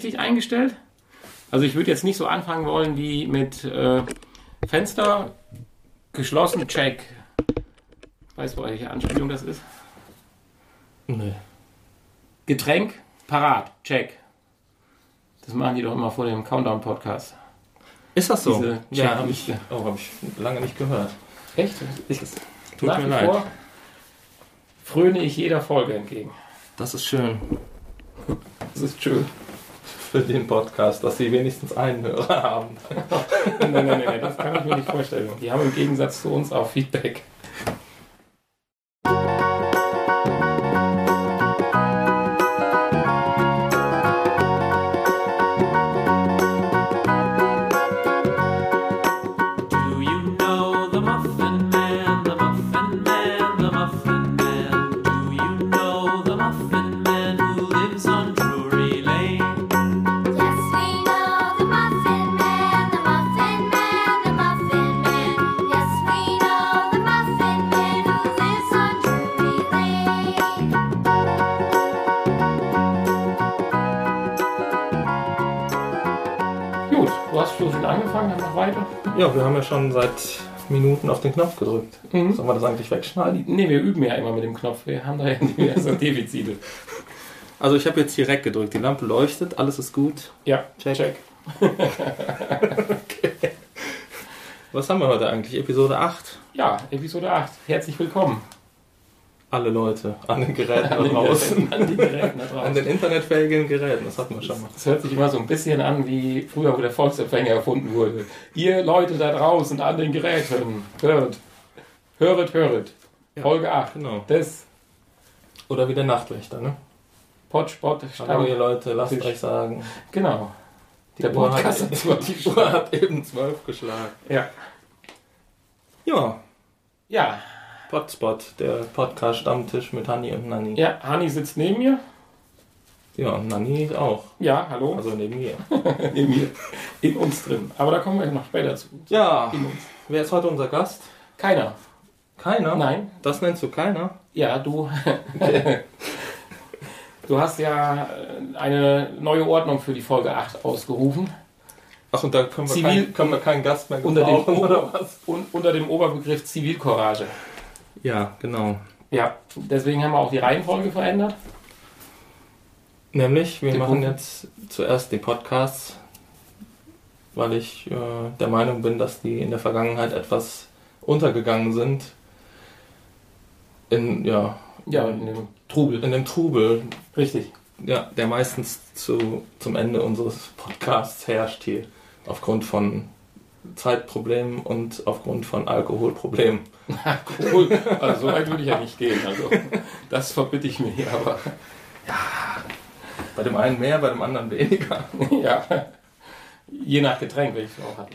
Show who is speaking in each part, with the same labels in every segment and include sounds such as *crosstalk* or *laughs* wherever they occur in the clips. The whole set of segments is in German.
Speaker 1: richtig eingestellt. Also ich würde jetzt nicht so anfangen wollen wie mit äh, Fenster geschlossen, check. Weißt du, welche Anspielung das ist?
Speaker 2: Nee.
Speaker 1: Getränk, parat, check. Das machen die doch immer vor dem Countdown-Podcast.
Speaker 2: Ist das so?
Speaker 1: Diese
Speaker 2: ja, habe ich, oh, hab ich lange nicht gehört.
Speaker 1: Echt? Ich,
Speaker 2: Tut
Speaker 1: nach
Speaker 2: mir leid.
Speaker 1: vor fröne ich jeder Folge entgegen.
Speaker 2: Das ist schön
Speaker 1: Das ist schön.
Speaker 2: Für den Podcast, dass sie wenigstens einen Hörer haben. *laughs*
Speaker 1: Nein, nein, nein, das kann ich mir nicht vorstellen. Die haben im Gegensatz zu uns auch Feedback. Schon
Speaker 2: seit Minuten auf den Knopf gedrückt.
Speaker 1: Mhm.
Speaker 2: Sollen wir das eigentlich wegschneiden?
Speaker 1: Nee, wir üben ja immer mit dem Knopf. Wir haben da ja diverse Defizite. *laughs*
Speaker 2: Also ich habe jetzt hier Rec gedrückt. Die Lampe leuchtet, alles ist gut.
Speaker 1: Ja,
Speaker 2: Check.
Speaker 1: check. *laughs*
Speaker 2: Was haben wir heute eigentlich? Episode 8.
Speaker 1: Ja, Episode 8. Herzlich willkommen.
Speaker 2: Alle Leute *laughs* *laughs* an den Geräten da
Speaker 1: An
Speaker 2: draußen.
Speaker 1: Geräten, an den Geräten da
Speaker 2: An
Speaker 1: draußen.
Speaker 2: den internetfähigen Geräten, das hatten wir schon mal.
Speaker 1: Das hört sich immer so ein bisschen an, wie früher, wo der Volksempfänger erfunden wurde. Ihr Leute da draußen an den Geräten, hört, höret, höret.
Speaker 2: Ja.
Speaker 1: Folge 8
Speaker 2: Genau.
Speaker 1: des
Speaker 2: Oder wie der Nachtwächter, ne?
Speaker 1: Potspot
Speaker 2: Hallo ihr. Leute, lasst
Speaker 1: Tisch.
Speaker 2: euch sagen.
Speaker 1: Genau.
Speaker 2: Die
Speaker 1: Der
Speaker 2: Uhr
Speaker 1: Podcast
Speaker 2: hat, die
Speaker 1: die
Speaker 2: Uhr hat eben zwölf geschlagen.
Speaker 1: Ja.
Speaker 2: Ja,
Speaker 1: Ja,
Speaker 2: Potspot, der Podcast-Stammtisch mit Hanni und Nanni.
Speaker 1: ja, Hani sitzt neben mir.
Speaker 2: Ja, und Nanni auch.
Speaker 1: Ja, hallo.
Speaker 2: Also neben mir. *laughs*
Speaker 1: neben mir. In uns drin. Aber da kommen wir noch später zu.
Speaker 2: Ja, wer ist heute unser Gast?
Speaker 1: Keiner.
Speaker 2: Keiner?
Speaker 1: Nein.
Speaker 2: Das nennst du keiner?
Speaker 1: Ja, du. *laughs* du hast ja äh, eine neue Ordnung für die Folge 8 ausgerufen.
Speaker 2: Ach, und da können wir,
Speaker 1: Zivil-
Speaker 2: kein, können wir keinen Gast mehr
Speaker 1: Unter dem,
Speaker 2: gebrauchen, oder was?
Speaker 1: un, unter dem Oberbegriff Zivilcourage.
Speaker 2: Ja, genau.
Speaker 1: Ja, deswegen haben wir auch die Reihenfolge verändert.
Speaker 2: Nämlich, wir
Speaker 1: Die
Speaker 2: machen
Speaker 1: Punkte.
Speaker 2: jetzt zuerst die Podcasts, weil ich äh, der Meinung bin, dass die in der Vergangenheit etwas untergegangen sind. In, ja,
Speaker 1: Ja, in dem Trubel.
Speaker 2: in dem Trubel,
Speaker 1: Richtig.
Speaker 2: ja, der meistens zu, zum Ende unseres Podcasts herrscht hier. Aufgrund von Zeitproblemen und aufgrund von Alkoholproblemen.
Speaker 1: Cool. Also so weit würde ich ja nicht gehen. Also das verbitte ich mir aber
Speaker 2: Bei dem einen mehr, bei dem anderen weniger. *laughs*
Speaker 1: ja. Je nach Getränk, welches auch hast.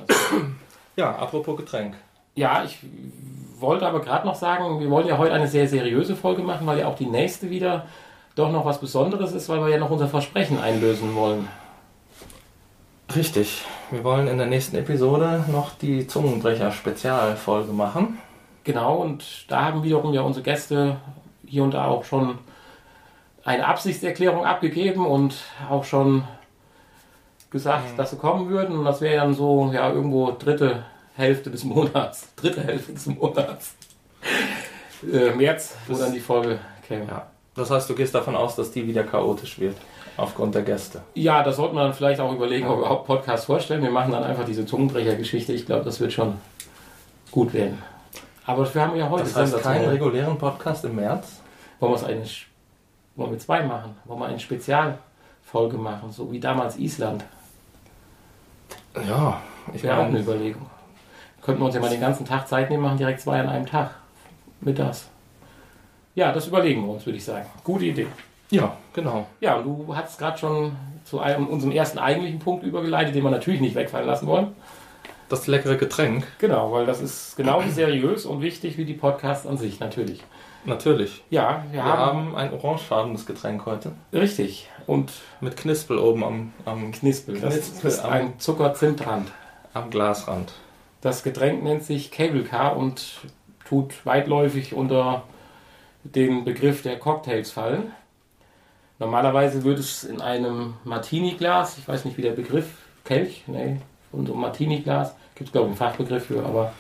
Speaker 2: Ja, apropos Getränk.
Speaker 1: Ja, ich wollte aber gerade noch sagen, wir wollen ja heute eine sehr seriöse Folge machen, weil ja auch die nächste wieder doch noch was Besonderes ist, weil wir ja noch unser Versprechen einlösen wollen.
Speaker 2: Richtig. Wir wollen in der nächsten Episode noch die Zungenbrecher-Spezialfolge machen.
Speaker 1: Genau, und da haben wiederum ja unsere Gäste hier und da auch schon eine Absichtserklärung abgegeben und auch schon gesagt, dass sie kommen würden. Und das wäre dann so, ja, irgendwo dritte Hälfte des Monats. *laughs* Dritte Hälfte des Monats. Äh, März, wo dann die Folge käme.
Speaker 2: Ja. Das heißt, du gehst davon aus, dass die wieder chaotisch wird. Aufgrund der Gäste.
Speaker 1: Ja, das sollte man dann vielleicht auch überlegen, ob wir überhaupt Podcast vorstellen. Wir machen dann einfach diese Zungenbrecher-Geschichte. Ich glaube, das wird schon gut werden. Aber dafür haben wir ja heute
Speaker 2: Das heißt, keinen regulären Podcast im März?
Speaker 1: Wollen wir es eine, Sch- wollen wir zwei machen? Wollen wir eine Spezialfolge machen, so wie damals Island?
Speaker 2: Ja, ich
Speaker 1: Wäre auch eine Überlegung. Könnten wir uns ja mal den ganzen Tag Zeit nehmen, machen direkt zwei an einem Tag. Mittags. Ja, das überlegen wir uns, würde ich sagen. Gute Idee.
Speaker 2: ja, genau.
Speaker 1: Ja, und du hast gerade schon zu einem, unserem ersten eigentlichen Punkt übergeleitet, den wir natürlich nicht wegfallen lassen wollen.
Speaker 2: Das leckere Getränk,
Speaker 1: Genau, weil das ist genauso seriös und wichtig wie die Podcasts an sich, natürlich.
Speaker 2: natürlich.
Speaker 1: Ja, wir,
Speaker 2: Wir
Speaker 1: haben,
Speaker 2: haben ein orangefarbenes Getränk heute.
Speaker 1: Richtig. Und
Speaker 2: Mit Knispel oben am, am,
Speaker 1: Knispel. Das
Speaker 2: Knispel
Speaker 1: ist
Speaker 2: am-
Speaker 1: ein Zucker-Zimtrand.
Speaker 2: am Glasrand.
Speaker 1: Das Getränk nennt sich Cable Car und tut weitläufig unter den Begriff der Cocktails fallen. Normalerweise würde es in einem Martini-Glas, ich weiß nicht wie der Begriff, Kelch, nee, von so Martini-Glas, gibt es glaube ich einen Fachbegriff für, aber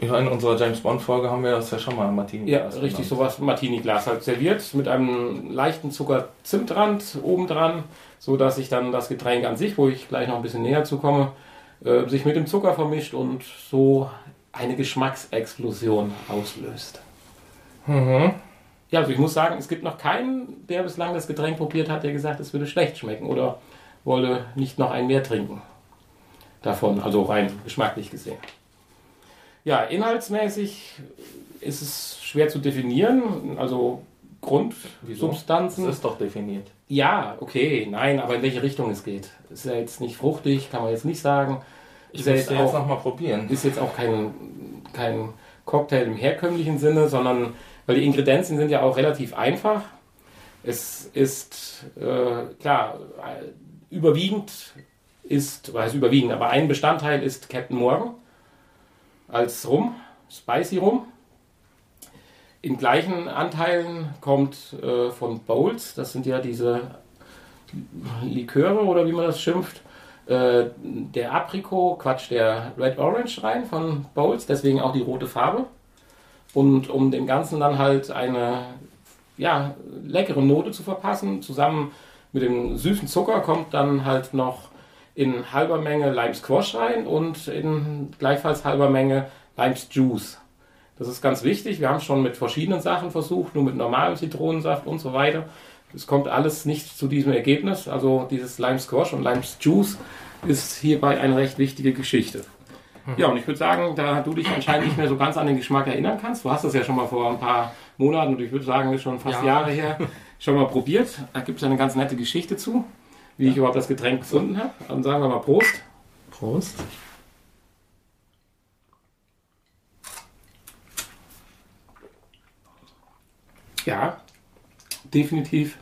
Speaker 2: Ja, in unserer James Bond-Folge haben wir das ja schon mal Martini.
Speaker 1: ja, richtig, sowas, Martini-Glas halt serviert mit einem leichten Zucker-Zimtrand oben dran, so dass sich dann das Getränk an sich, wo ich gleich noch ein bisschen näher zu komme, äh, sich mit dem Zucker vermischt und so eine Geschmacksexplosion auslöst.
Speaker 2: Mhm.
Speaker 1: Ja, also ich muss sagen, es gibt noch keinen, der bislang das Getränk probiert hat, der gesagt, es würde schlecht schmecken oder wolle nicht noch ein mehr trinken. Davon, also rein geschmacklich gesehen. Ja, inhaltsmäßig ist es schwer zu definieren. Also Grundsubstanzen.
Speaker 2: Das ist doch definiert.
Speaker 1: Ja, okay, nein, aber in welche Richtung es geht. Ist ja jetzt nicht fruchtig, kann man jetzt nicht sagen.
Speaker 2: Ich
Speaker 1: Ist ja
Speaker 2: muss
Speaker 1: jetzt
Speaker 2: nochmal probieren.
Speaker 1: ist jetzt auch kein, kein Cocktail im herkömmlichen Sinne, sondern weil die Ingredienzien sind ja auch relativ einfach. Es ist äh, klar, äh, überwiegend ist, was heißt überwiegend, aber ein Bestandteil ist Captain Morgan als Rum, Spicy Rum. In gleichen Anteilen kommt äh, von Bowls, das sind ja diese Liköre oder wie man das schimpft, äh, der Aprikot, Quatsch, der Red Orange rein von Bowls, deswegen auch die rote Farbe. Und um dem Ganzen dann halt eine ja, leckere Note zu verpassen, zusammen mit dem süßen Zucker kommt dann halt noch in halber Menge Lime Squash rein und in gleichfalls halber Menge Limes Juice. Das ist ganz wichtig. Wir haben es schon mit verschiedenen Sachen versucht, nur mit normalem Zitronensaft und so weiter. Es kommt alles nicht zu diesem Ergebnis. Also dieses Lime Squash und Limes Juice ist hierbei eine recht wichtige Geschichte. Ja, und ich würde sagen, da du dich anscheinend nicht mehr so ganz an den Geschmack erinnern kannst, du hast das ja schon mal vor ein paar Monaten und ich würde sagen, schon fast
Speaker 2: Ja.
Speaker 1: Jahre her, schon mal probiert. Da gibt es eine ganz nette Geschichte zu, wie ich überhaupt das Getränk gefunden habe. Dann sagen wir mal Prost.
Speaker 2: Prost.
Speaker 1: Ja, definitiv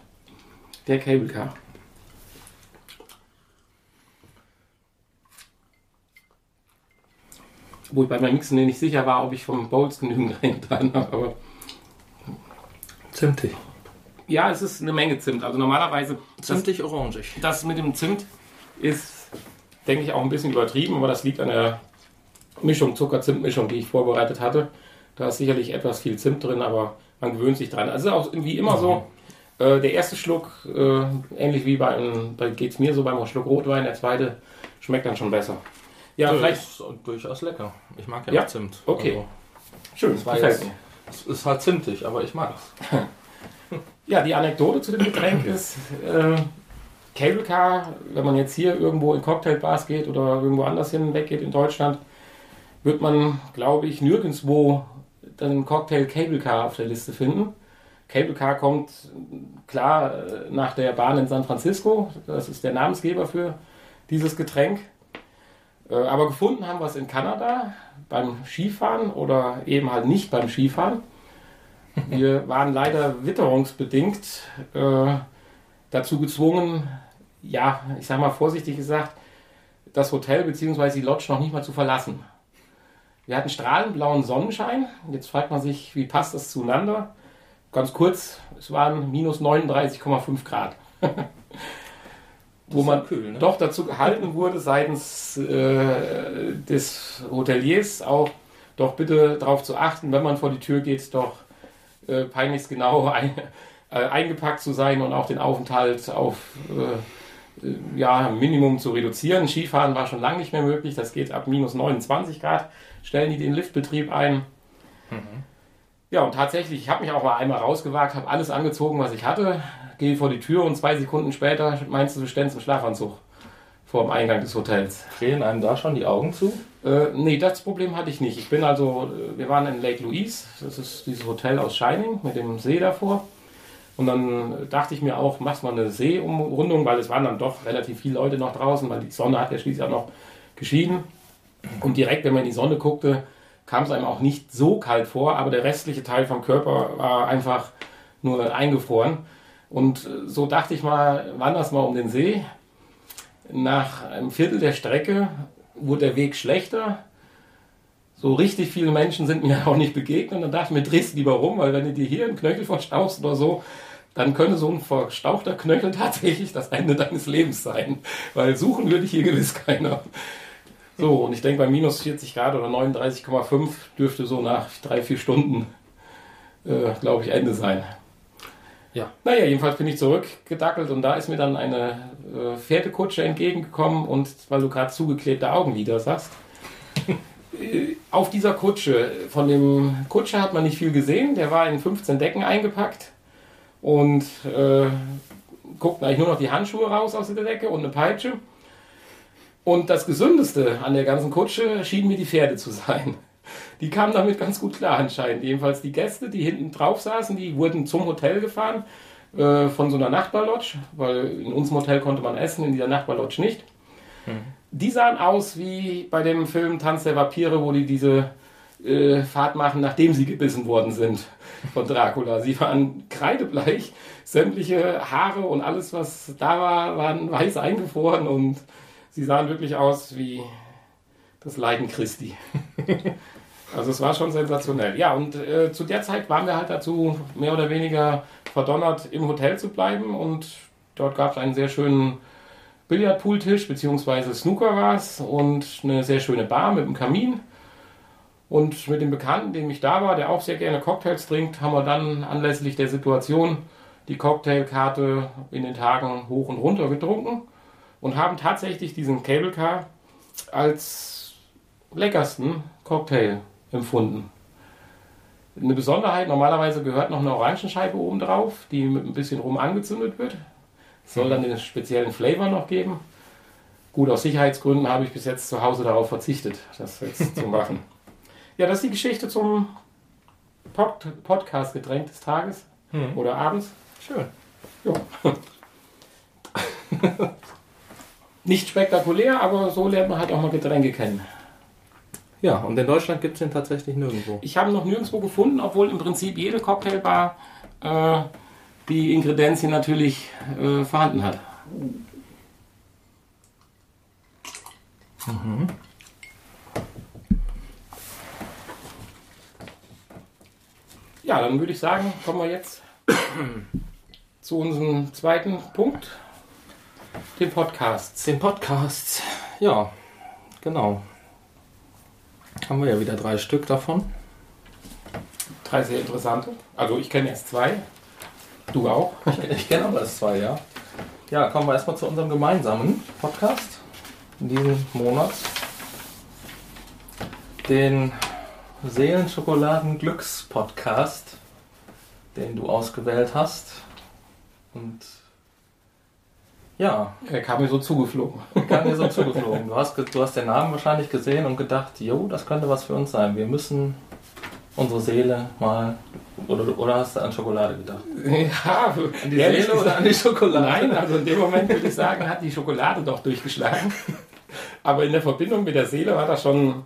Speaker 1: der Cable Car. Wo ich bei meinem Mixen nicht sicher war, ob ich vom Bowls genügend *laughs* reingetan habe, aber
Speaker 2: Zimtig.
Speaker 1: Ja, es ist eine Menge Zimt. Also normalerweise,
Speaker 2: Zimtig orangig.
Speaker 1: das mit dem Zimt ist, denke ich, auch ein bisschen übertrieben, aber das liegt an der Mischung, Zucker-Zimt-Mischung, die ich vorbereitet hatte. Da ist sicherlich etwas viel Zimt drin, aber man gewöhnt sich dran. Also auch irgendwie immer so, äh, der erste Schluck, äh, ähnlich wie bei, einem- bei geht es mir so beim Schluck Rotwein, der zweite schmeckt dann schon besser. Ja,
Speaker 2: Ja,
Speaker 1: vielleicht,
Speaker 2: ist durchaus lecker. Ich mag ja,
Speaker 1: Ja?
Speaker 2: Zimt.
Speaker 1: Okay. schön,
Speaker 2: Das war jetzt-. Also, es ist halt zimtig, aber ich mag's. *laughs*
Speaker 1: Ja, die Anekdote zu dem Getränk *laughs* ist, äh, Cable Car, wenn man jetzt hier irgendwo in Cocktailbars geht oder irgendwo anders hin weggeht in Deutschland, wird man, glaube ich, nirgendwo einen Cocktail Cable Car auf der Liste finden. Cable Car kommt klar äh, nach der Bahn in San Francisco, das ist der Namensgeber für dieses Getränk. Äh, Aber gefunden haben wir es in Kanada beim Skifahren oder eben halt nicht beim Skifahren. Wir waren leider witterungsbedingt äh, dazu gezwungen, ja, ich sag mal vorsichtig gesagt, das Hotel bzw. die Lodge noch nicht mal zu verlassen. Wir hatten strahlend blauen Sonnenschein. Jetzt fragt man sich, wie passt das zueinander? Ganz kurz, es waren minus 39,5 Grad. Wo man
Speaker 2: kühl, ne?
Speaker 1: doch dazu gehalten wurde, seitens äh, des Hoteliers auch doch bitte darauf zu achten, wenn man vor die Tür geht, doch äh, peinlichst genau *laughs* ein, äh, eingepackt zu sein und auch den Aufenthalt auf äh, ja, Minimum zu reduzieren. Skifahren war schon lange nicht mehr möglich. Das geht ab minus 29 Grad. Stellen die den Liftbetrieb ein. Ja, und tatsächlich, ich habe mich auch mal einmal rausgewagt, habe alles angezogen, was ich hatte, gehe vor die Tür und zwei Sekunden später meinst du, du ständst im Schlafanzug vor dem Eingang des Hotels.
Speaker 2: Drehen einem da schon die Augen zu?
Speaker 1: Äh, nee, das Problem hatte ich nicht. Ich bin also, äh, wir waren in Lake Louise, das ist dieses Hotel aus Shining mit dem See davor. Und dann dachte ich mir auch, machst mal eine Seeumrundung, weil es waren dann doch relativ viele Leute noch draußen, weil die Sonne hat ja schließlich auch noch geschieden. Und direkt, wenn man in die Sonne guckte, kam es einem auch nicht so kalt vor, aber der restliche Teil vom Körper war einfach nur eingefroren. Und äh, so dachte ich mal, wanderst mal um den See. Nach einem Viertel der Strecke wurde der Weg schlechter. So richtig viele Menschen sind mir *laughs* auch nicht begegnet. Und dann dachte ich mir, drehst lieber rum, weil wenn du dir hier einen Knöchel verstaust oder so, dann könnte so ein verstauchter Knöchel *laughs* tatsächlich das Ende deines Lebens sein. Weil suchen würde ich hier gewiss keiner. So, und ich denke, bei minus 40 Grad oder 39,5 dürfte so nach drei, vier Stunden, äh, glaube ich, Ende sein.
Speaker 2: Ja.
Speaker 1: Naja, jedenfalls bin ich zurückgedackelt und da ist mir dann eine äh, Pferdekutsche entgegengekommen und weil du gerade zugeklebte Augenlider sagst, äh, auf dieser Kutsche, von dem Kutscher hat man nicht viel gesehen, der war in 15 Decken eingepackt und äh, guckten eigentlich nur noch die Handschuhe raus aus der Decke und eine Peitsche. Und das Gesündeste an der ganzen Kutsche schienen mir die Pferde zu sein. Die kamen damit ganz gut klar anscheinend. Jedenfalls die Gäste, die hinten drauf saßen, die wurden zum Hotel gefahren äh, von so einer Nachbarlodge, weil in unserem Hotel konnte man essen, in dieser Nachbarlodge nicht. Die sahen aus wie bei dem Film Tanz der Vampire, wo die diese äh, Fahrt machen, nachdem sie gebissen worden sind von Dracula. Sie waren kreidebleich, sämtliche Haare und alles, was da war, waren weiß eingefroren und sie sahen wirklich aus wie das Leiden Christi. *laughs* Also es war schon sensationell. Ja, und äh, zu der Zeit waren wir halt dazu mehr oder weniger verdonnert, im Hotel zu bleiben und dort gab es einen sehr schönen Billardpooltisch, beziehungsweise Snooker war es und eine sehr schöne Bar mit einem Kamin. Und mit dem Bekannten, dem ich da war, der auch sehr gerne Cocktails trinkt, haben wir dann anlässlich der Situation die Cocktailkarte in den Tagen hoch und runter getrunken und haben tatsächlich diesen Cable Car als leckersten Cocktail empfunden. Eine Besonderheit, normalerweise gehört noch eine Orangenscheibe oben drauf, die mit ein bisschen rum angezündet wird. Soll dann den speziellen Flavor noch geben. Gut, aus Sicherheitsgründen habe ich bis jetzt zu Hause darauf verzichtet, das jetzt zu *laughs* machen. Ja, das ist die Geschichte zum Pod Podcast-Getränk des Tages oder abends.
Speaker 2: Schön.
Speaker 1: Ja. *laughs* Nicht spektakulär, aber so lernt man halt auch mal Getränke kennen.
Speaker 2: Ja, und in Deutschland gibt es den tatsächlich nirgendwo.
Speaker 1: Ich habe ihn noch nirgendwo gefunden, obwohl im Prinzip jede Cocktailbar äh, die Ingredienzien natürlich äh, vorhanden hat. Ja, dann würde ich sagen, kommen wir jetzt *clears throat* zu unserem zweiten Punkt, dem Podcast.
Speaker 2: Den Podcasts. Ja, genau. Haben wir ja wieder drei Stück davon.
Speaker 1: Drei sehr interessante. Also ich kenne jetzt zwei. Du auch. *laughs*
Speaker 2: Ich kenne aber das zwei, ja. Ja, kommen wir erstmal zu unserem gemeinsamen Podcast in diesem Monat. Den Seelenschokoladen-Glücks-Podcast, den du ausgewählt hast. Und ja,
Speaker 1: Er kam mir so zugeflogen. *laughs*
Speaker 2: kam mir so zugeflogen. Du hast, du hast den Namen wahrscheinlich gesehen und gedacht, jo, das könnte was für uns sein. Wir müssen unsere Seele mal. Oder, oder hast du an Schokolade gedacht?
Speaker 1: Ja,
Speaker 2: An die Seele oder an die Schokolade?
Speaker 1: Nein, also in dem Moment würde ich sagen, hat die Schokolade doch durchgeschlagen. Aber in der Verbindung mit der Seele war das schon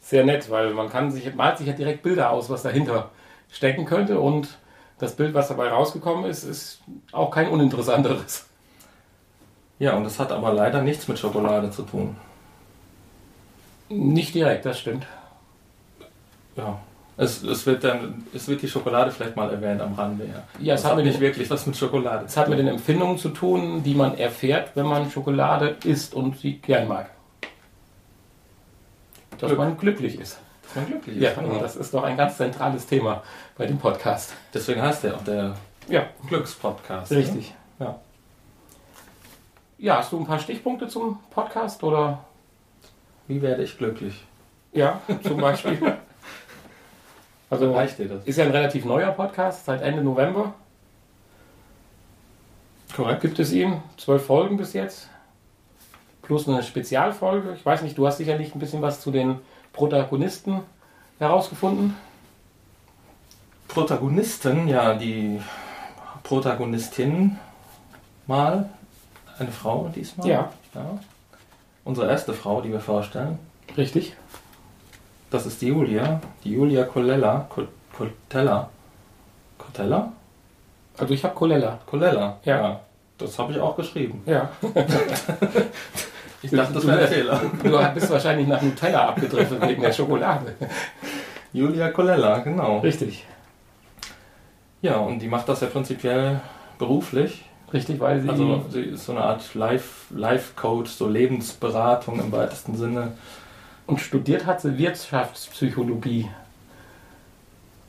Speaker 1: sehr nett, weil man kann sich, malt sich ja direkt Bilder aus, was dahinter stecken könnte. Und das Bild, was dabei rausgekommen ist, ist auch kein uninteressanteres.
Speaker 2: Ja, und das hat aber leider nichts mit Schokolade zu tun.
Speaker 1: Nicht direkt, das stimmt.
Speaker 2: Ja. Es, es, wird dann, es wird die Schokolade vielleicht mal erwähnt am Rande. Ja,
Speaker 1: Ja, es
Speaker 2: das
Speaker 1: hat mit
Speaker 2: nicht
Speaker 1: den-
Speaker 2: wirklich was mit Schokolade
Speaker 1: Es hat mit den Empfindungen zu tun, die man erfährt, wenn man Schokolade isst und sie gern mag. Dass
Speaker 2: Glück.
Speaker 1: man glücklich ist.
Speaker 2: Dass man glücklich
Speaker 1: Ja,
Speaker 2: ist.
Speaker 1: und
Speaker 2: genau.
Speaker 1: das ist doch ein ganz zentrales Thema bei dem Podcast.
Speaker 2: Deswegen heißt der auch der
Speaker 1: Ja,
Speaker 2: Glückspodcast.
Speaker 1: richtig.
Speaker 2: Ja.
Speaker 1: Ja, hast du ein paar Stichpunkte zum Podcast oder?
Speaker 2: Wie werde ich glücklich?
Speaker 1: Ja, zum Beispiel. *laughs* Also
Speaker 2: Reicht dir das?
Speaker 1: ist ja ein relativ neuer Podcast, seit Ende November
Speaker 2: Korrekt.
Speaker 1: gibt es ihn. Zwölf Folgen bis jetzt. Plus eine Spezialfolge. Ich weiß nicht, du hast sicherlich ein bisschen was zu den Protagonisten herausgefunden.
Speaker 2: Protagonisten, ja, die Protagonistin mal, eine Frau diesmal.
Speaker 1: Ja.
Speaker 2: ja. Unsere erste Frau, die wir vorstellen,
Speaker 1: Richtig.
Speaker 2: das ist die Julia, die Julia Colella, Col- Coltella, Coltella?
Speaker 1: Also ich habe Colella.
Speaker 2: Colella,
Speaker 1: Ja.
Speaker 2: Das habe ich auch geschrieben.
Speaker 1: Ja.
Speaker 2: Ich dachte, das wäre ein Fehler.
Speaker 1: Du bist wahrscheinlich nach Nutella abgedriftet wegen der Schokolade.
Speaker 2: Julia Colella, genau.
Speaker 1: Richtig.
Speaker 2: Ja, und die macht das ja prinzipiell beruflich.
Speaker 1: Richtig, weil sie.
Speaker 2: Also sie ist so eine Art Life- Life-Coach, so Lebensberatung im weitesten Sinne.
Speaker 1: und studiert hat sie Wirtschaftspsychologie.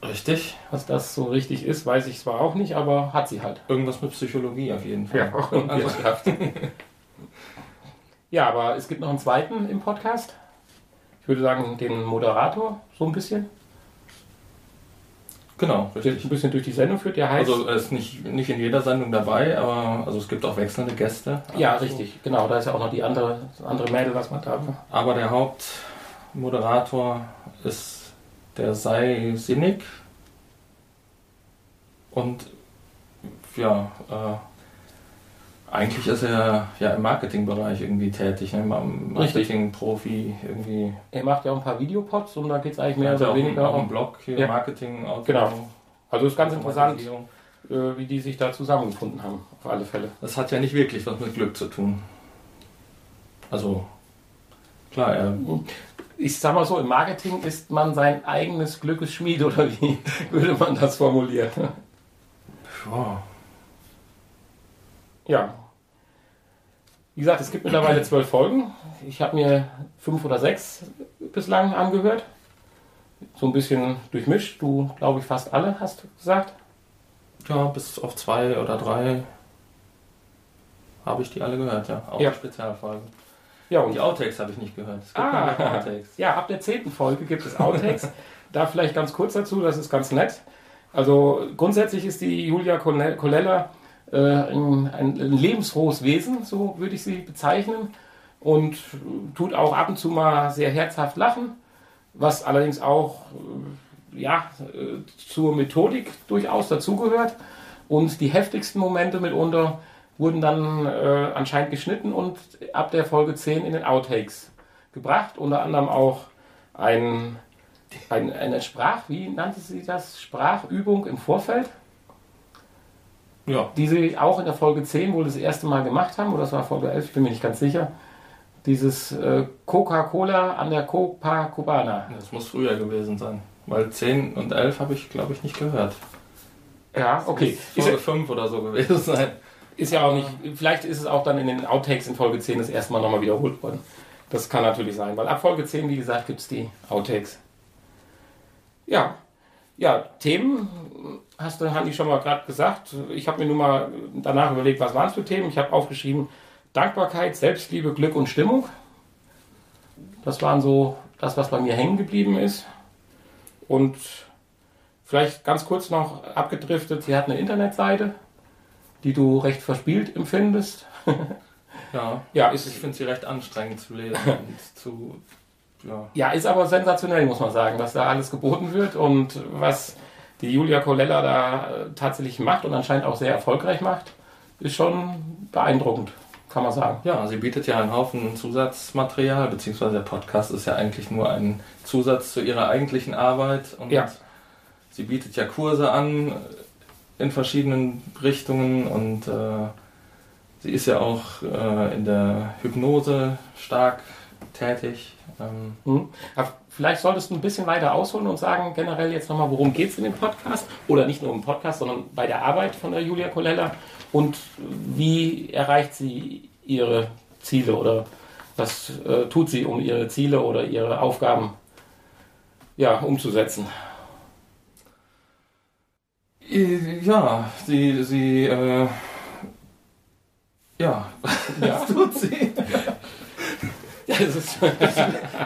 Speaker 2: Richtig.
Speaker 1: Was das so richtig ist, weiß ich zwar auch nicht, aber hat sie halt.
Speaker 2: Irgendwas mit Psychologie auf jeden Fall.
Speaker 1: und
Speaker 2: Also,
Speaker 1: Wirtschaft. *laughs* ja, aber es gibt noch einen zweiten im Podcast. Ich würde sagen, den Moderator, so ein bisschen.
Speaker 2: Genau, richtig.
Speaker 1: ein bisschen durch die Sendung führt. Der heißt.
Speaker 2: Also er ist nicht, nicht in jeder Sendung dabei, aber also es gibt auch wechselnde Gäste.
Speaker 1: ja,
Speaker 2: Also,
Speaker 1: richtig. Genau, da ist ja auch noch die andere, andere Mädel, was man da.
Speaker 2: Aber der Hauptmoderator ist der Sei Sinnig. Und ja, äh, eigentlich ist er ja im Marketingbereich irgendwie tätig, ne? Marketing-Profi irgendwie.
Speaker 1: Er macht ja auch ein paar Videopods und da geht es eigentlich mehr
Speaker 2: Er
Speaker 1: oder weniger um.
Speaker 2: Blog hier,
Speaker 1: Ja.
Speaker 2: Marketing, Auto,
Speaker 1: Genau. Also ist ganz interessant, äh, wie die sich da zusammengefunden haben, auf alle Fälle.
Speaker 2: Das hat ja nicht wirklich was mit Glück zu tun. Also, klar, er
Speaker 1: Ich sag mal so, im Marketing ist man sein eigenes Glückes Schmied, oder wie *laughs* würde man das formulieren?
Speaker 2: ja,
Speaker 1: Ja. Wie gesagt, es gibt mittlerweile zwölf Folgen. Ich habe mir fünf oder sechs bislang angehört. So ein bisschen durchmischt. Du, glaube ich, fast alle hast du gesagt.
Speaker 2: Ja, bis auf zwei oder drei habe ich die alle gehört, ja. Auch
Speaker 1: Ja.
Speaker 2: die Spezialfolgen.
Speaker 1: Ja,
Speaker 2: Und die Outtakes habe ich nicht gehört. Es gibt
Speaker 1: Ah.
Speaker 2: Outtakes.
Speaker 1: Ja, ab der zehnten Folge gibt es Outtakes. *laughs* da vielleicht ganz kurz dazu, das ist ganz nett. Also grundsätzlich ist die Julia Cole- Colella äh, ein, ein lebensfrohes Wesen, so würde ich sie bezeichnen. Und tut auch ab und zu mal sehr herzhaft lachen, was allerdings auch äh, ja, äh, zur Methodik durchaus dazugehört. Und die heftigsten Momente mitunter wurden dann äh, anscheinend geschnitten und ab der Folge 10 in den Outtakes gebracht. Unter anderem auch ein, ein, eine Sprach, wie nannte sie das? Sprachübung im Vorfeld,
Speaker 2: Ja.
Speaker 1: die sie auch in der Folge 10 wohl das erste Mal gemacht haben, oder das war Folge 11, ich bin mir nicht ganz sicher. Dieses äh, Coca-Cola an der Copacabana.
Speaker 2: Das muss früher gewesen sein. Weil 10 und 11 habe ich, glaube ich, nicht gehört.
Speaker 1: Ja, okay. Ist,
Speaker 2: Folge
Speaker 1: ja-
Speaker 2: 5 oder so gewesen sein.
Speaker 1: ist ja auch nicht, vielleicht ist es auch dann in den Outtakes in Folge 10 das erste Mal nochmal wiederholt worden. Das kann natürlich sein, weil ab Folge 10, wie gesagt, gibt es die Outtakes. Ja, ja, Themen hast du, Hanni, schon mal gerade gesagt. Ich habe mir nur mal danach überlegt, was waren es für Themen. Ich habe aufgeschrieben, Dankbarkeit, Selbstliebe, Glück und Stimmung. Das waren so das, was bei mir hängen geblieben ist. Und vielleicht ganz kurz noch abgedriftet, sie hat eine Internetseite, die du recht verspielt empfindest. *laughs*
Speaker 2: Ja.
Speaker 1: Ja,
Speaker 2: Ich
Speaker 1: ist,
Speaker 2: finde sie recht anstrengend zu lesen *laughs* und zu. Ja.
Speaker 1: ja, ist aber sensationell, muss man sagen, was da alles geboten wird und was die Julia Colella da äh, tatsächlich macht und anscheinend auch sehr erfolgreich macht, ist schon beeindruckend, kann man sagen.
Speaker 2: Ja, sie bietet ja einen Haufen Zusatzmaterial, beziehungsweise der Podcast ist ja eigentlich nur ein Zusatz zu ihrer eigentlichen Arbeit. Und
Speaker 1: Ja.
Speaker 2: sie bietet ja Kurse an in verschiedenen Richtungen und äh, sie ist ja auch äh, in der Hypnose stark tätig. Ähm,
Speaker 1: Hm. Aber vielleicht solltest du ein bisschen weiter ausholen und sagen generell jetzt nochmal, worum geht es in dem Podcast? Oder nicht nur im Podcast, sondern bei der Arbeit von der Julia Colella und wie erreicht sie ihre Ziele oder was äh, tut sie, um ihre Ziele oder ihre Aufgaben ja, umzusetzen?
Speaker 2: äh, ja, sie, sie, äh, ja, *laughs*
Speaker 1: Ja,
Speaker 2: was tut sie? *laughs*
Speaker 1: das ist,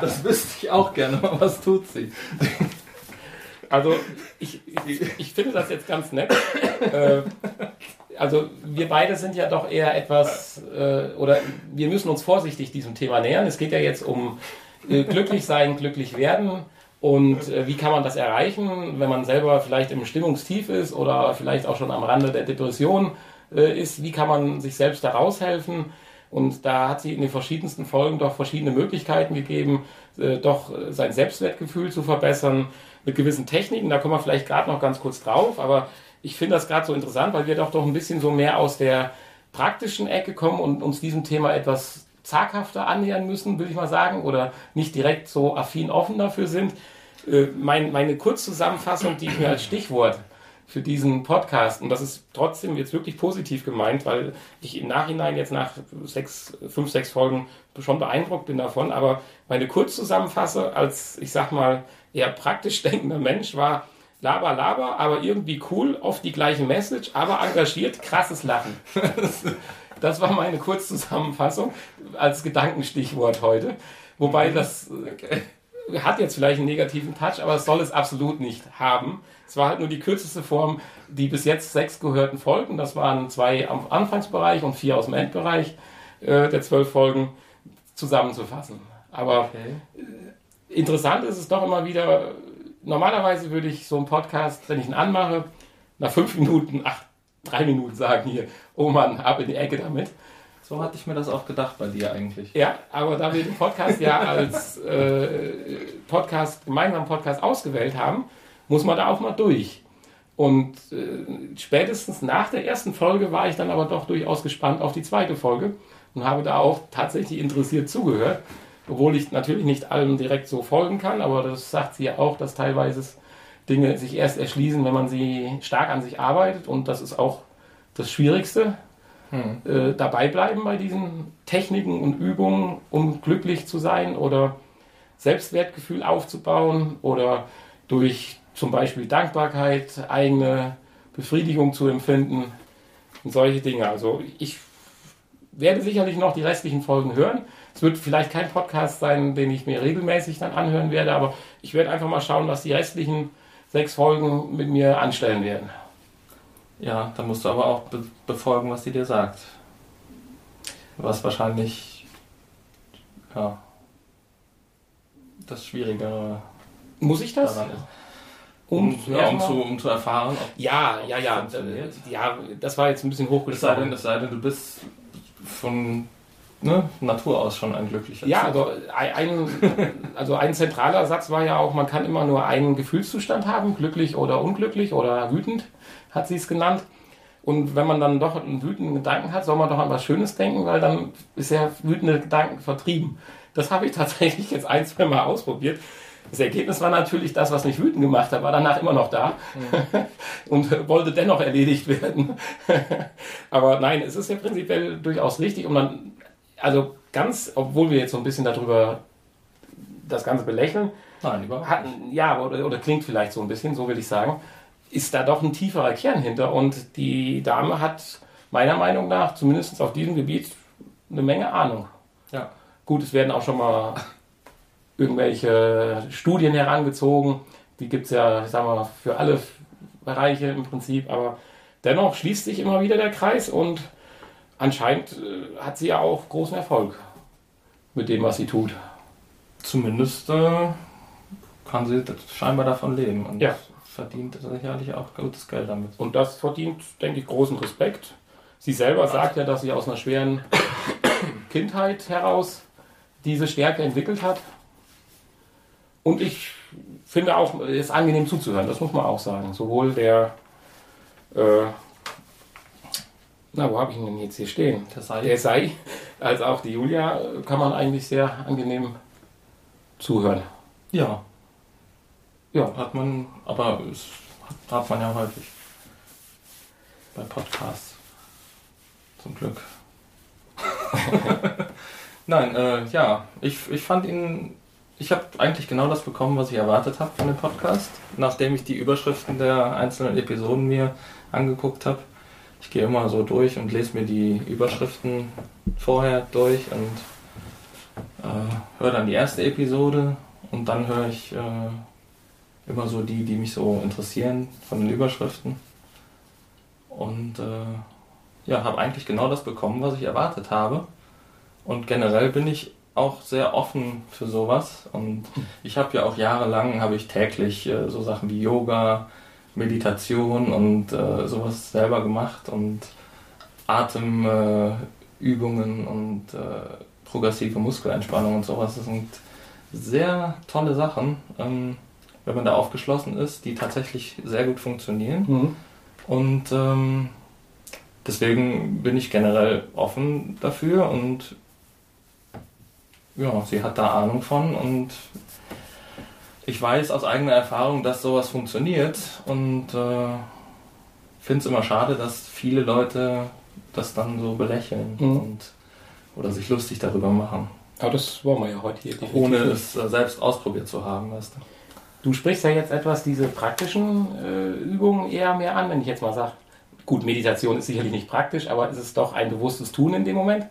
Speaker 2: Das wüsste ich auch gerne, aber was tut sie?
Speaker 1: Also ich, ich, ich finde das jetzt ganz nett. Äh, also wir beide sind ja doch eher etwas, äh, oder wir müssen uns vorsichtig diesem Thema nähern. Es geht ja jetzt um äh, glücklich sein, glücklich werden. Und äh, wie kann man das erreichen, wenn man selber vielleicht im Stimmungstief ist oder vielleicht auch schon am Rande der Depression ist? Wie kann man sich selbst da raushelfen? Und da hat sie in den verschiedensten Folgen doch verschiedene Möglichkeiten gegeben, äh, doch äh, sein Selbstwertgefühl zu verbessern mit gewissen Techniken. Da kommen wir vielleicht gerade noch ganz kurz drauf, aber ich finde das gerade so interessant, weil wir doch doch ein bisschen so mehr aus der praktischen Ecke kommen und uns diesem Thema etwas zaghafter annähern müssen, will ich mal sagen, oder nicht direkt so affin offen dafür sind. Äh, mein, meine Kurzzusammenfassung, die ich mir als Stichwort für diesen Podcast. Und das ist trotzdem jetzt wirklich positiv gemeint, weil ich im Nachhinein jetzt nach sechs, fünf, sechs Folgen schon beeindruckt bin davon. Aber meine Kurzzusammenfassung als, ich sag mal, eher praktisch *laughs* denkender Mensch war Laber, Laber, aber irgendwie cool, oft die gleiche Message, aber engagiert, krasses Lachen. *laughs* Das war meine Kurzzusammenfassung als Gedankenstichwort heute. Wobei das äh, hat jetzt vielleicht einen negativen Touch, aber es soll es absolut nicht haben. Es war halt nur die kürzeste Form, die bis jetzt sechs gehörten Folgen, das waren zwei am Anfangsbereich und vier aus dem Endbereich äh, der zwölf Folgen, zusammenzufassen. Aber
Speaker 2: Okay.
Speaker 1: interessant ist es doch immer wieder, normalerweise würde ich so einen Podcast, wenn ich ihn anmache, nach fünf Minuten, ach, drei Minuten sagen hier, oh Mann, ab in die Ecke damit.
Speaker 2: So hatte ich mir das auch gedacht bei dir eigentlich.
Speaker 1: Ja, aber da wir den Podcast ja als äh, Podcast, gemeinsamen Podcast ausgewählt haben, muss man da auch mal durch. Und äh, spätestens nach der ersten Folge war ich dann aber doch durchaus gespannt auf die zweite Folge und habe da auch tatsächlich interessiert zugehört. Obwohl ich natürlich nicht allem direkt so folgen kann, aber das sagt sie ja auch, dass teilweise Dinge sich erst erschließen, wenn man sie stark an sich arbeitet. Und das ist auch das Schwierigste,
Speaker 2: Hm.
Speaker 1: äh, dabei bleiben bei diesen Techniken und Übungen, um glücklich zu sein oder Selbstwertgefühl aufzubauen oder durch zum Beispiel Dankbarkeit eigene Befriedigung zu empfinden und solche Dinge. Also ich werde sicherlich noch die restlichen Folgen hören. Es wird vielleicht kein Podcast sein, den ich mir regelmäßig dann anhören werde, aber ich werde einfach mal schauen, was die restlichen sechs Folgen mit mir anstellen werden.
Speaker 2: Ja, dann musst du aber auch be befolgen, was sie dir sagt. Was wahrscheinlich ja, das Schwierigere
Speaker 1: Muss ich das?
Speaker 2: daran ist.
Speaker 1: Um,
Speaker 2: Um, ja, um, zu, um zu erfahren, ob
Speaker 1: Ja, ja, ja.
Speaker 2: Funktioniert.
Speaker 1: äh, Ja, das war jetzt ein bisschen
Speaker 2: es sei, denn, es sei denn, du bist von ne, Natur aus schon ein glücklicher
Speaker 1: Ja, also ein, also ein zentraler Satz war ja auch, man kann immer nur einen Gefühlszustand haben, glücklich oder unglücklich oder wütend, hat sie es genannt. Und wenn man dann doch einen wütenden Gedanken hat, soll man doch an was Schönes denken, weil dann ist ja wütende Gedanken vertrieben. Das habe ich tatsächlich jetzt ein, zwei Mal ausprobiert. Das Ergebnis war natürlich das, was mich wütend gemacht hat, war danach immer noch da *laughs* und wollte dennoch erledigt werden. *laughs* Aber nein, es ist ja prinzipiell durchaus richtig und man, also ganz, obwohl wir jetzt so ein bisschen darüber das Ganze belächeln,
Speaker 2: Nein, überhaupt
Speaker 1: hatten, ja, oder, oder klingt vielleicht so ein bisschen, so will ich sagen, ist da doch ein tieferer Kern hinter und die Dame hat meiner Meinung nach, zumindest auf diesem Gebiet, eine Menge Ahnung.
Speaker 2: Ja.
Speaker 1: Gut, es werden auch schon mal *laughs* irgendwelche Studien herangezogen, die gibt es ja, sagen wir mal, für alle Bereiche im Prinzip, aber dennoch schließt sich immer wieder der Kreis und anscheinend äh, hat sie ja auch großen Erfolg mit dem, was sie tut.
Speaker 2: Zumindest äh, kann sie scheinbar davon leben und
Speaker 1: Ja.
Speaker 2: verdient sicherlich auch gutes Geld damit.
Speaker 1: Und das verdient, denke ich, großen Respekt. Sie selber sagt ja, dass sie aus einer schweren *coughs* Kindheit heraus diese Stärke entwickelt hat. Und ich finde auch, es ist angenehm zuzuhören, das muss man auch sagen. Sowohl der, äh, na, wo habe ich ihn denn jetzt hier stehen?
Speaker 2: Der sei
Speaker 1: Der Sei, als auch die Julia, kann man eigentlich sehr angenehm zuhören.
Speaker 2: ja,
Speaker 1: Ja,
Speaker 2: hat man, aber es hat, hat man ja häufig bei Podcasts. Zum Glück. *laughs* *laughs* Nein, äh, ja, ich, ich fand ihn, ich habe eigentlich genau das bekommen, was ich erwartet habe von dem Podcast, nachdem ich die Überschriften der einzelnen Episoden mir angeguckt habe. Ich gehe immer so durch und lese mir die Überschriften vorher durch und äh, höre dann die erste Episode und dann höre ich äh, immer so die, die mich so interessieren von den Überschriften. Und äh, ja, habe eigentlich genau das bekommen, was ich erwartet habe. Und generell bin ich auch sehr offen für sowas. Und ich habe ja auch jahrelang, habe ich täglich äh, so Sachen wie Yoga, Meditation und äh, sowas selber gemacht und Atemübungen äh, und progressive Muskelentspannung und sowas. Das sind sehr tolle Sachen, ähm, wenn man da aufgeschlossen ist, die tatsächlich sehr gut funktionieren.
Speaker 1: mhm.
Speaker 2: Und ähm, deswegen bin ich generell offen dafür und ja, sie hat da Ahnung von und ich weiß aus eigener Erfahrung, dass sowas funktioniert und äh, finde es immer schade, dass viele Leute das dann so belächeln
Speaker 1: Mhm.
Speaker 2: und oder sich lustig darüber machen,
Speaker 1: Aber das wollen wir ja heute hier. definitiv
Speaker 2: ohne es äh, selbst ausprobiert zu haben, weißt du.
Speaker 1: Du sprichst ja jetzt etwas diese praktischen äh, Übungen eher mehr an, wenn ich jetzt mal sage, gut, Meditation ist sicherlich nicht praktisch, aber es ist doch ein bewusstes Tun in dem Moment,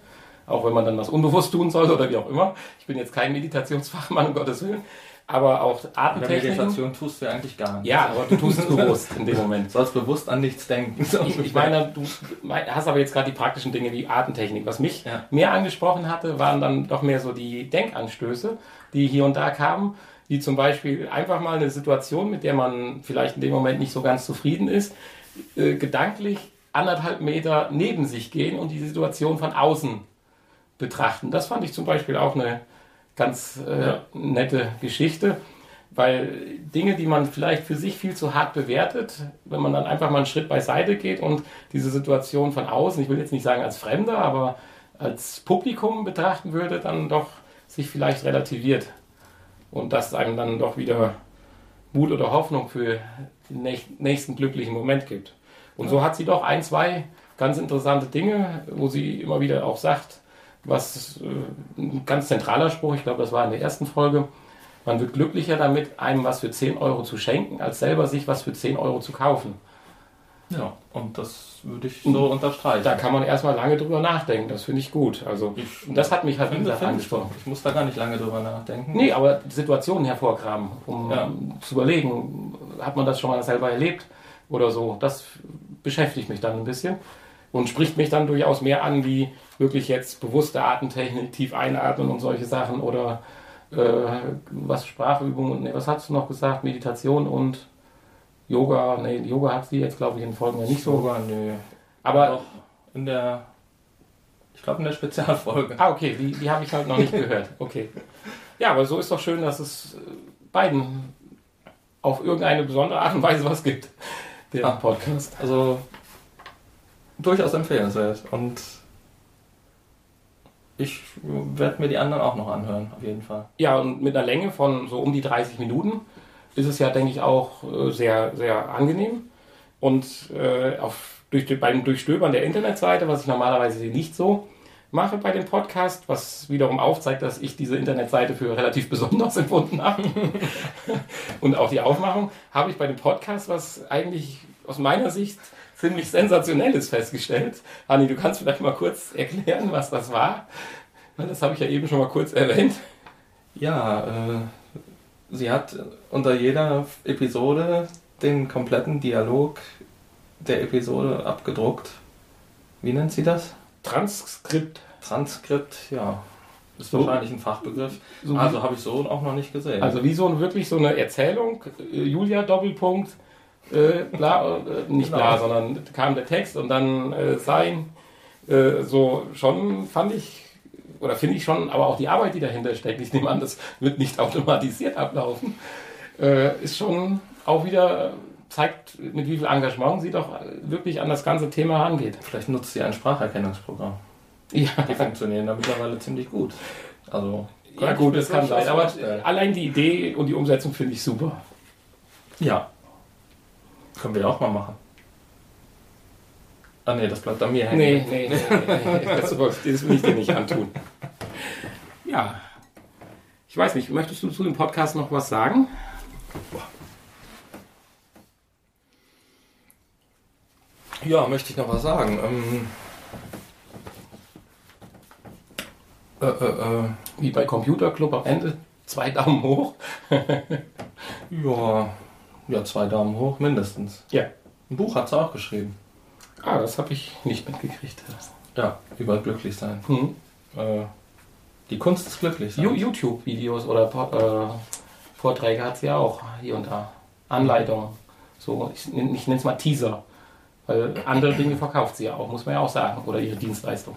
Speaker 1: auch wenn man dann was unbewusst tun soll oder wie auch immer. Ich bin jetzt kein Meditationsfachmann, um Gottes Willen, aber auch Atemtechniken.
Speaker 2: Meditation tust du ja eigentlich gar nichts.
Speaker 1: Ja, aber du tust es bewusst in dem Moment.
Speaker 2: Du sollst bewusst an nichts denken.
Speaker 1: Ich, ich meine, du hast aber jetzt gerade die praktischen Dinge wie Atemtechnik. Was mich
Speaker 2: Ja.
Speaker 1: mehr angesprochen hatte, waren dann doch mehr so die Denkanstöße, die hier und da kamen, wie zum Beispiel einfach mal eine Situation, mit der man vielleicht in dem Moment nicht so ganz zufrieden ist, äh, gedanklich anderthalb Meter neben sich gehen und die Situation von außen betrachten. Das fand ich zum Beispiel auch eine ganz äh,
Speaker 2: Ja.
Speaker 1: nette Geschichte, weil Dinge, die man vielleicht für sich viel zu hart bewertet, wenn man dann einfach mal einen Schritt beiseite geht und diese Situation von außen, ich will jetzt nicht sagen als Fremder, aber als Publikum betrachten würde, dann doch sich vielleicht relativiert und das einem dann doch wieder Mut oder Hoffnung für den näch- nächsten glücklichen Moment gibt. Und so hat sie doch ein, zwei ganz interessante Dinge, wo sie immer wieder auch sagt, was äh, ein ganz zentraler Spruch, ich glaube, das war in der ersten Folge, man wird glücklicher damit, einem was für 10 Euro zu schenken, als selber sich was für 10 Euro zu kaufen.
Speaker 2: Ja, und das würde ich so unterstreichen.
Speaker 1: Da kann man erstmal lange drüber nachdenken, das finde ich gut. Also,
Speaker 2: Ich-
Speaker 1: das hat mich halt
Speaker 2: Finde,
Speaker 1: gesagt
Speaker 2: ich,
Speaker 1: angesprochen.
Speaker 2: ich muss da gar nicht lange drüber nachdenken.
Speaker 1: Nee, aber Situationen hervorgraben, um
Speaker 2: Ja.
Speaker 1: zu überlegen, hat man das schon mal selber erlebt oder so. Das beschäftigt mich dann ein bisschen und spricht mich dann durchaus mehr an, wie wirklich jetzt bewusste Atemtechnik, tief einatmen und solche Sachen oder äh, was Sprachübungen, nee, was hast du noch gesagt? Meditation und Yoga. Nee, Yoga hat sie jetzt, glaube ich, in Folgen ja nicht so.
Speaker 2: Sogar, nö.
Speaker 1: Aber,
Speaker 2: Doch in der, ich glaube in der Spezialfolge.
Speaker 1: ah, okay, die, die habe ich halt noch nicht gehört. Okay. Ja, aber so ist doch schön, dass es äh, beiden auf irgendeine besondere Art und Weise was gibt. Der
Speaker 2: Ah.
Speaker 1: Podcast.
Speaker 2: Also durchaus empfehlenswert. Und ich werde mir die anderen auch noch anhören, auf jeden Fall.
Speaker 1: Ja, und mit einer Länge von so um die 30 Minuten ist es ja, denke ich, auch äh, sehr, sehr angenehm. Und äh, auf, durch, beim Durchstöbern der Internetseite, was ich normalerweise nicht so mache bei dem Podcast, was wiederum aufzeigt, dass ich diese Internetseite für relativ besonders *laughs* empfunden habe. *laughs* und auch die Aufmachung, habe ich bei dem Podcast, was eigentlich aus meiner Sicht ziemlich sensationelles festgestellt. Hanni, du kannst vielleicht mal kurz erklären, was das war. Das habe ich ja eben schon mal kurz erwähnt.
Speaker 2: Ja, äh, sie hat unter jeder Episode den kompletten Dialog der Episode abgedruckt. Wie nennt sie das?
Speaker 1: Transkript.
Speaker 2: Transkript, ja. Ist
Speaker 1: So.
Speaker 2: wahrscheinlich ein Fachbegriff.
Speaker 1: So
Speaker 2: also habe ich so auch noch nicht gesehen.
Speaker 1: Also wie so wirklich so eine Erzählung, äh, Julia Doppelpunkt, äh, bla, äh, nicht bla,
Speaker 2: Genau.
Speaker 1: sondern kam der Text und dann äh, sein, äh, so schon fand ich, oder finde ich schon, aber auch die Arbeit, die dahinter steckt, ich nehme an, das wird nicht automatisiert ablaufen, äh, ist schon auch wieder, zeigt, mit wie viel Engagement sie doch wirklich an das ganze Thema rangeht.
Speaker 2: Vielleicht nutzt sie ein Spracherkennungsprogramm.
Speaker 1: Ja,
Speaker 2: Die funktionieren da mittlerweile ziemlich gut. Also,
Speaker 1: ja gut, das kann sein, aber allein die Idee und die Umsetzung finde ich super.
Speaker 2: Ja. Können wir auch mal machen. Ah nee, das bleibt an mir hängen.
Speaker 1: Nee, nee, nee, nee, nee. *laughs* Das, das will ich dir nicht antun. Ja. Ich weiß nicht, möchtest du zu dem Podcast noch was sagen?
Speaker 2: Ja, möchte ich noch was sagen. Ähm, äh, äh, äh,
Speaker 1: Wie bei Computer Club am Ende, zwei Daumen hoch. *laughs*
Speaker 2: ja, ja, zwei Daumen hoch mindestens.
Speaker 1: Ja.
Speaker 2: Ein Buch hat sie auch geschrieben.
Speaker 1: Ah, das habe ich nicht mitgekriegt.
Speaker 2: Ja, über glücklich sein.
Speaker 1: Hm.
Speaker 2: Äh, die Kunst des Glücklichseins.
Speaker 1: YouTube-Videos oder äh, Vorträge hat sie ja auch hier und da. Anleitungen. So, ich, ich nenne es mal Teaser. Weil andere Dinge verkauft sie ja auch, muss man ja auch sagen. Oder ihre Dienstleistung.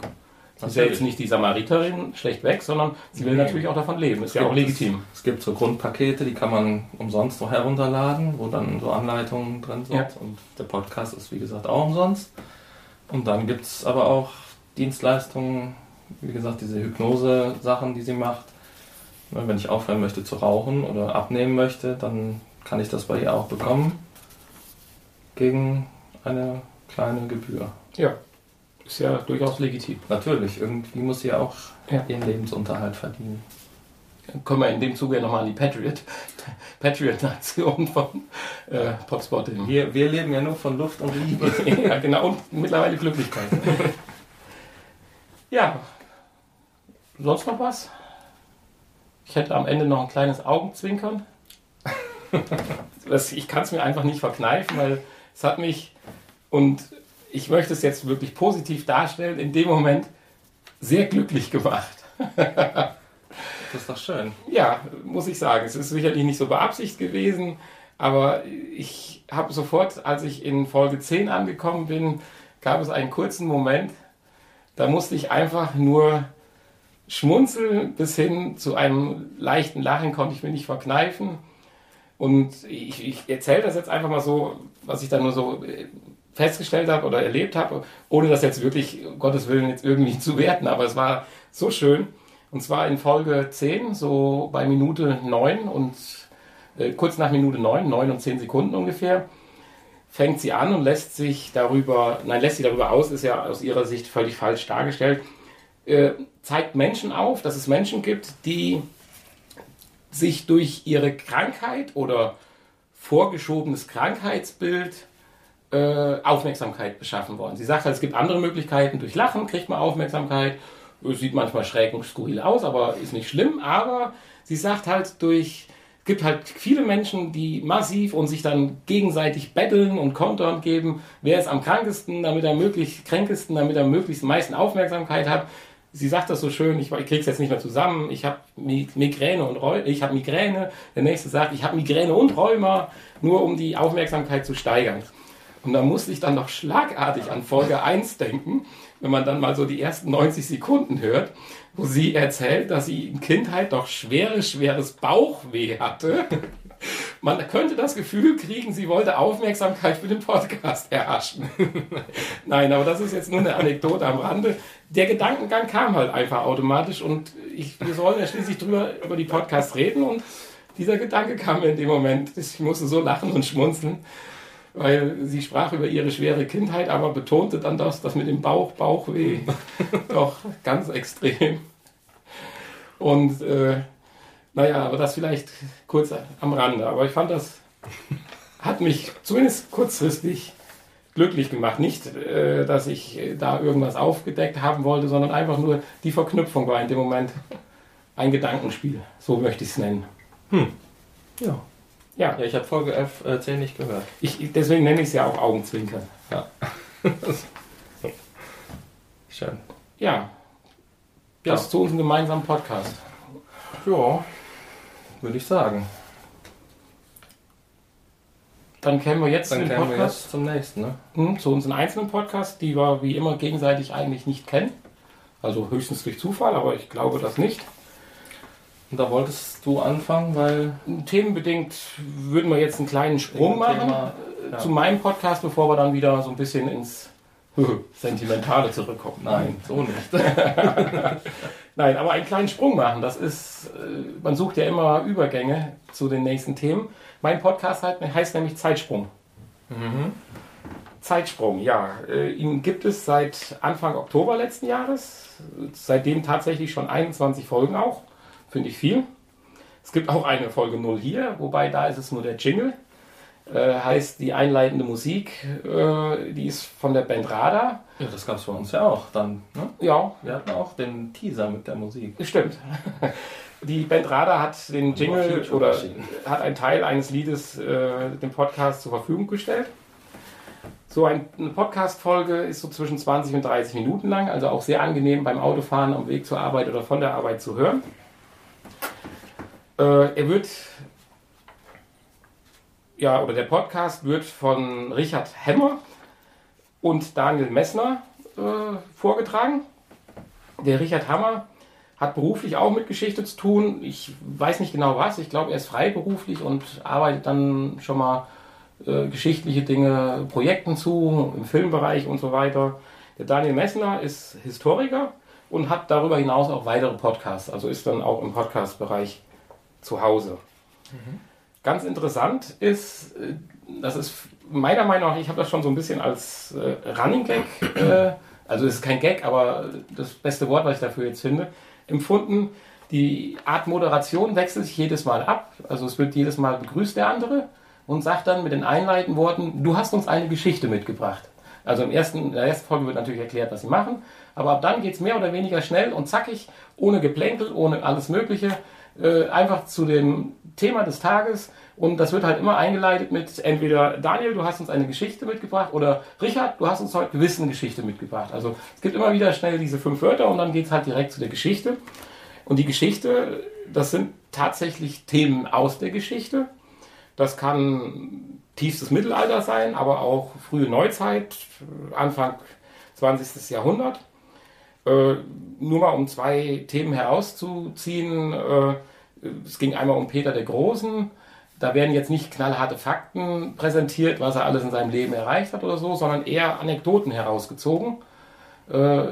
Speaker 1: Sie ist ja jetzt nicht die Samariterin schlecht weg, sondern sie will
Speaker 2: Nee.
Speaker 1: natürlich auch davon leben. Ist ja auch legitim.
Speaker 2: Es, es gibt so Grundpakete, die kann man umsonst so herunterladen, wo dann so Anleitungen drin sind.
Speaker 1: Ja.
Speaker 2: Und der Podcast ist wie gesagt auch umsonst. Und dann gibt es aber auch Dienstleistungen, wie gesagt, diese Hypnose-Sachen, die sie macht. Ne, Wenn ich aufhören möchte zu rauchen oder abnehmen möchte, dann kann ich das bei ihr auch bekommen. Gegen eine kleine Gebühr.
Speaker 1: Ja, ist ja durchaus legitim.
Speaker 2: Natürlich, irgendwie muss sie auch
Speaker 1: Ja.
Speaker 2: ihren Lebensunterhalt verdienen.
Speaker 1: Können wir in dem Zuge ja nochmal an die Patriot, *laughs* Patriot-Nation von äh, Potspotting.
Speaker 2: Wir, wir leben ja nur von Luft und Liebe. *laughs*
Speaker 1: ja, genau, und mittlerweile Glücklichkeit. *laughs* ja, sonst noch was? Ich hätte am Ende noch ein kleines Augenzwinkern. Das, ich kann es mir einfach nicht verkneifen, weil es hat mich, und ich möchte es jetzt wirklich positiv darstellen, in dem Moment sehr glücklich gemacht.
Speaker 2: Das ist doch schön.
Speaker 1: Ja, muss ich sagen. Es ist sicherlich nicht so beabsichtigt gewesen, aber ich habe sofort, als ich in Folge 10 angekommen bin, gab es einen kurzen Moment, da musste ich einfach nur schmunzeln bis hin zu einem leichten Lachen konnte ich mir nicht verkneifen. Und ich, ich erzähle das jetzt einfach mal so, was ich da nur so äh, festgestellt habe oder erlebt habe, ohne das jetzt wirklich, um Gottes Willen, jetzt irgendwie *laughs* zu werten. Aber es war so schön. Und zwar in Folge 10, so bei Minute 9 und äh, kurz nach Minute 9, 9 und 10 Sekunden ungefähr, fängt sie an und lässt sich darüber, nein, lässt sie darüber aus, ist ja aus ihrer Sicht völlig falsch dargestellt, äh, zeigt Menschen auf, dass es Menschen gibt, die sich durch ihre Krankheit oder vorgeschobenes Krankheitsbild äh, Aufmerksamkeit beschaffen wollen. Sie sagt halt, es gibt andere Möglichkeiten. Durch Lachen kriegt man Aufmerksamkeit. Sieht manchmal schräg und skurril aus, aber ist nicht schlimm. Aber sie sagt halt, durch es gibt halt viele Menschen, die massiv und sich dann gegenseitig betteln und kontern geben, wer ist am krankesten, damit er möglichst kränkesten, damit er möglichst meisten Aufmerksamkeit hat. Sie sagt das so schön, ich, ich krieg's jetzt nicht mehr zusammen, ich habe Migräne und Rheuma, ich habe Migräne, der nächste sagt, ich habe Migräne und Rheuma, nur um die Aufmerksamkeit zu steigern. Und da musste ich dann noch schlagartig an Folge 1 denken, wenn man dann mal so die ersten 90 Sekunden hört, wo sie erzählt, dass sie in Kindheit doch schweres, schweres Bauchweh hatte. *laughs* Man könnte das Gefühl kriegen, sie wollte Aufmerksamkeit für den Podcast erhaschen. *laughs* Nein, aber das ist jetzt nur eine Anekdote am Rande. Der Gedankengang kam halt einfach automatisch und ich, wir sollen ja schließlich drüber über die Podcasts reden und dieser Gedanke kam mir in dem Moment. Ich musste so lachen und schmunzeln weil sie sprach über ihre schwere Kindheit, aber betonte dann das, das mit dem Bauch, Bauchweh, *laughs* doch ganz extrem. Und äh, naja, aber das vielleicht kurz am Rande. Aber ich fand, das hat mich zumindest kurzfristig glücklich gemacht. Nicht, äh, dass ich da irgendwas aufgedeckt haben wollte, sondern einfach nur die Verknüpfung war in dem Moment ein Gedankenspiel. So möchte ich es nennen.
Speaker 2: Ja.
Speaker 1: Ja,
Speaker 2: Ja, ich habe Folge 11, äh, 10 nicht gehört.
Speaker 1: ich, deswegen nenne ich es ja auch Augenzwinkern.
Speaker 2: Ja. *laughs* Schön.
Speaker 1: Ja,
Speaker 2: Ja.
Speaker 1: das zu unserem gemeinsamen Podcast.
Speaker 2: Ja, würde ich sagen.
Speaker 1: Dann kämen wir jetzt
Speaker 2: Dann
Speaker 1: zu den
Speaker 2: kämen wir
Speaker 1: Podcast,
Speaker 2: jetzt zum nächsten, ne?
Speaker 1: hm, zu unseren einzelnen Podcasts, die wir wie immer gegenseitig eigentlich nicht kennen. Also höchstens durch Zufall, aber ich glaube das nicht.
Speaker 2: Und da wolltest du anfangen, weil
Speaker 1: Themenbedingt würden wir jetzt einen kleinen Sprung machen
Speaker 2: Thema,
Speaker 1: äh,
Speaker 2: ja.
Speaker 1: zu meinem Podcast, bevor wir dann wieder so ein bisschen ins *laughs* Sentimentale zurückkommen.
Speaker 2: nein, so nicht. *laughs*
Speaker 1: Nein, aber einen kleinen Sprung machen. Das ist, äh, man sucht ja immer Übergänge zu den nächsten Themen. Mein Podcast heißt nämlich Zeitsprung. Zeitsprung, ja. Äh, Ihn gibt es seit Anfang Oktober letzten Jahres. Seitdem tatsächlich schon 21 Folgen auch. Finde ich viel. Es gibt auch eine Folge 0 hier, wobei da ist es nur der Jingle. Äh, heißt die einleitende Musik, äh, die ist von der Band Radar.
Speaker 2: Ja, das gab es bei uns ja auch dann. Ne?
Speaker 1: Ja,
Speaker 2: Wir hatten auch den Teaser mit der Musik.
Speaker 1: Stimmt. *laughs* Die Band Radar hat den Jingle oder hat einen Teil eines Liedes äh, dem Podcast zur Verfügung gestellt. So ein, eine Podcast-Folge ist so zwischen 20 und 30 Minuten lang, also auch sehr angenehm beim Autofahren am Weg zur Arbeit oder von der Arbeit zu hören. Äh, er wird, ja, oder der Podcast wird von Richard Hemmer und Daniel Messner äh, vorgetragen. Der Richard Hammer hat beruflich auch mit Geschichte zu tun. Ich weiß nicht genau was. Ich glaube, er ist freiberuflich und arbeitet dann schon mal äh, geschichtliche Dinge, Projekten zu, im Filmbereich und so weiter. Der Daniel Messner ist Historiker und hat darüber hinaus auch weitere Podcasts, also ist dann auch im Podcast-Bereich zu Hause. Ganz interessant ist, äh, das ist meiner Meinung nach, ich habe das schon so ein bisschen als äh, Running Gag, äh, also es ist kein Gag, aber das beste Wort, was ich dafür jetzt finde, empfunden. Die Art Moderation wechselt sich jedes Mal ab. Also es wird jedes Mal begrüßt der andere und sagt dann mit den einleitenden Worten, du hast uns eine Geschichte mitgebracht. Also im ersten, in der ersten Folge wird natürlich erklärt, was sie machen, aber ab dann geht es mehr oder weniger schnell und zackig, ohne Geplänkel, ohne alles Mögliche, äh, einfach zu dem Thema des Tages und das wird halt immer eingeleitet mit entweder Daniel, du hast uns eine Geschichte mitgebracht oder Richard, du hast uns heute gewiss Geschichte mitgebracht. Also es gibt immer wieder schnell diese fünf Wörter und dann geht es halt direkt zu der Geschichte. Und die Geschichte, das sind tatsächlich Themen aus der Geschichte. Das kann tiefstes Mittelalter sein, aber auch frühe Neuzeit, Anfang 20. Jahrhundert. Äh, nur mal um zwei Themen herauszuziehen. Äh, es ging einmal um Peter der Großen. Da werden jetzt nicht knallharte Fakten präsentiert, was er alles in seinem Leben erreicht hat oder so, sondern eher Anekdoten herausgezogen. Äh,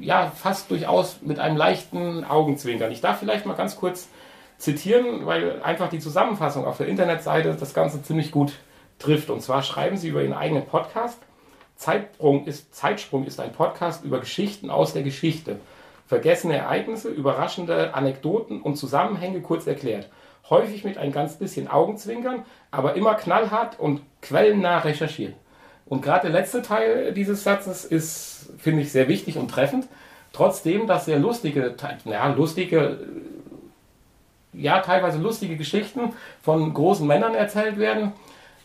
Speaker 1: ja, fast durchaus mit einem leichten Augenzwinkern. Ich darf vielleicht mal ganz kurz zitieren, weil einfach die Zusammenfassung auf der Internetseite das Ganze ziemlich gut trifft. Und zwar schreiben sie über ihren eigenen Podcast. Zeitsprung ist, Zeitsprung ist ein Podcast über Geschichten aus der Geschichte. Vergessene Ereignisse, überraschende Anekdoten und Zusammenhänge kurz erklärt. Häufig mit ein ganz bisschen Augenzwinkern, aber immer knallhart und quellennah recherchiert. Und gerade der letzte Teil dieses Satzes ist, finde ich, sehr wichtig und treffend. Trotzdem, dass sehr lustige, ja, lustige, ja, teilweise lustige Geschichten von großen Männern erzählt werden,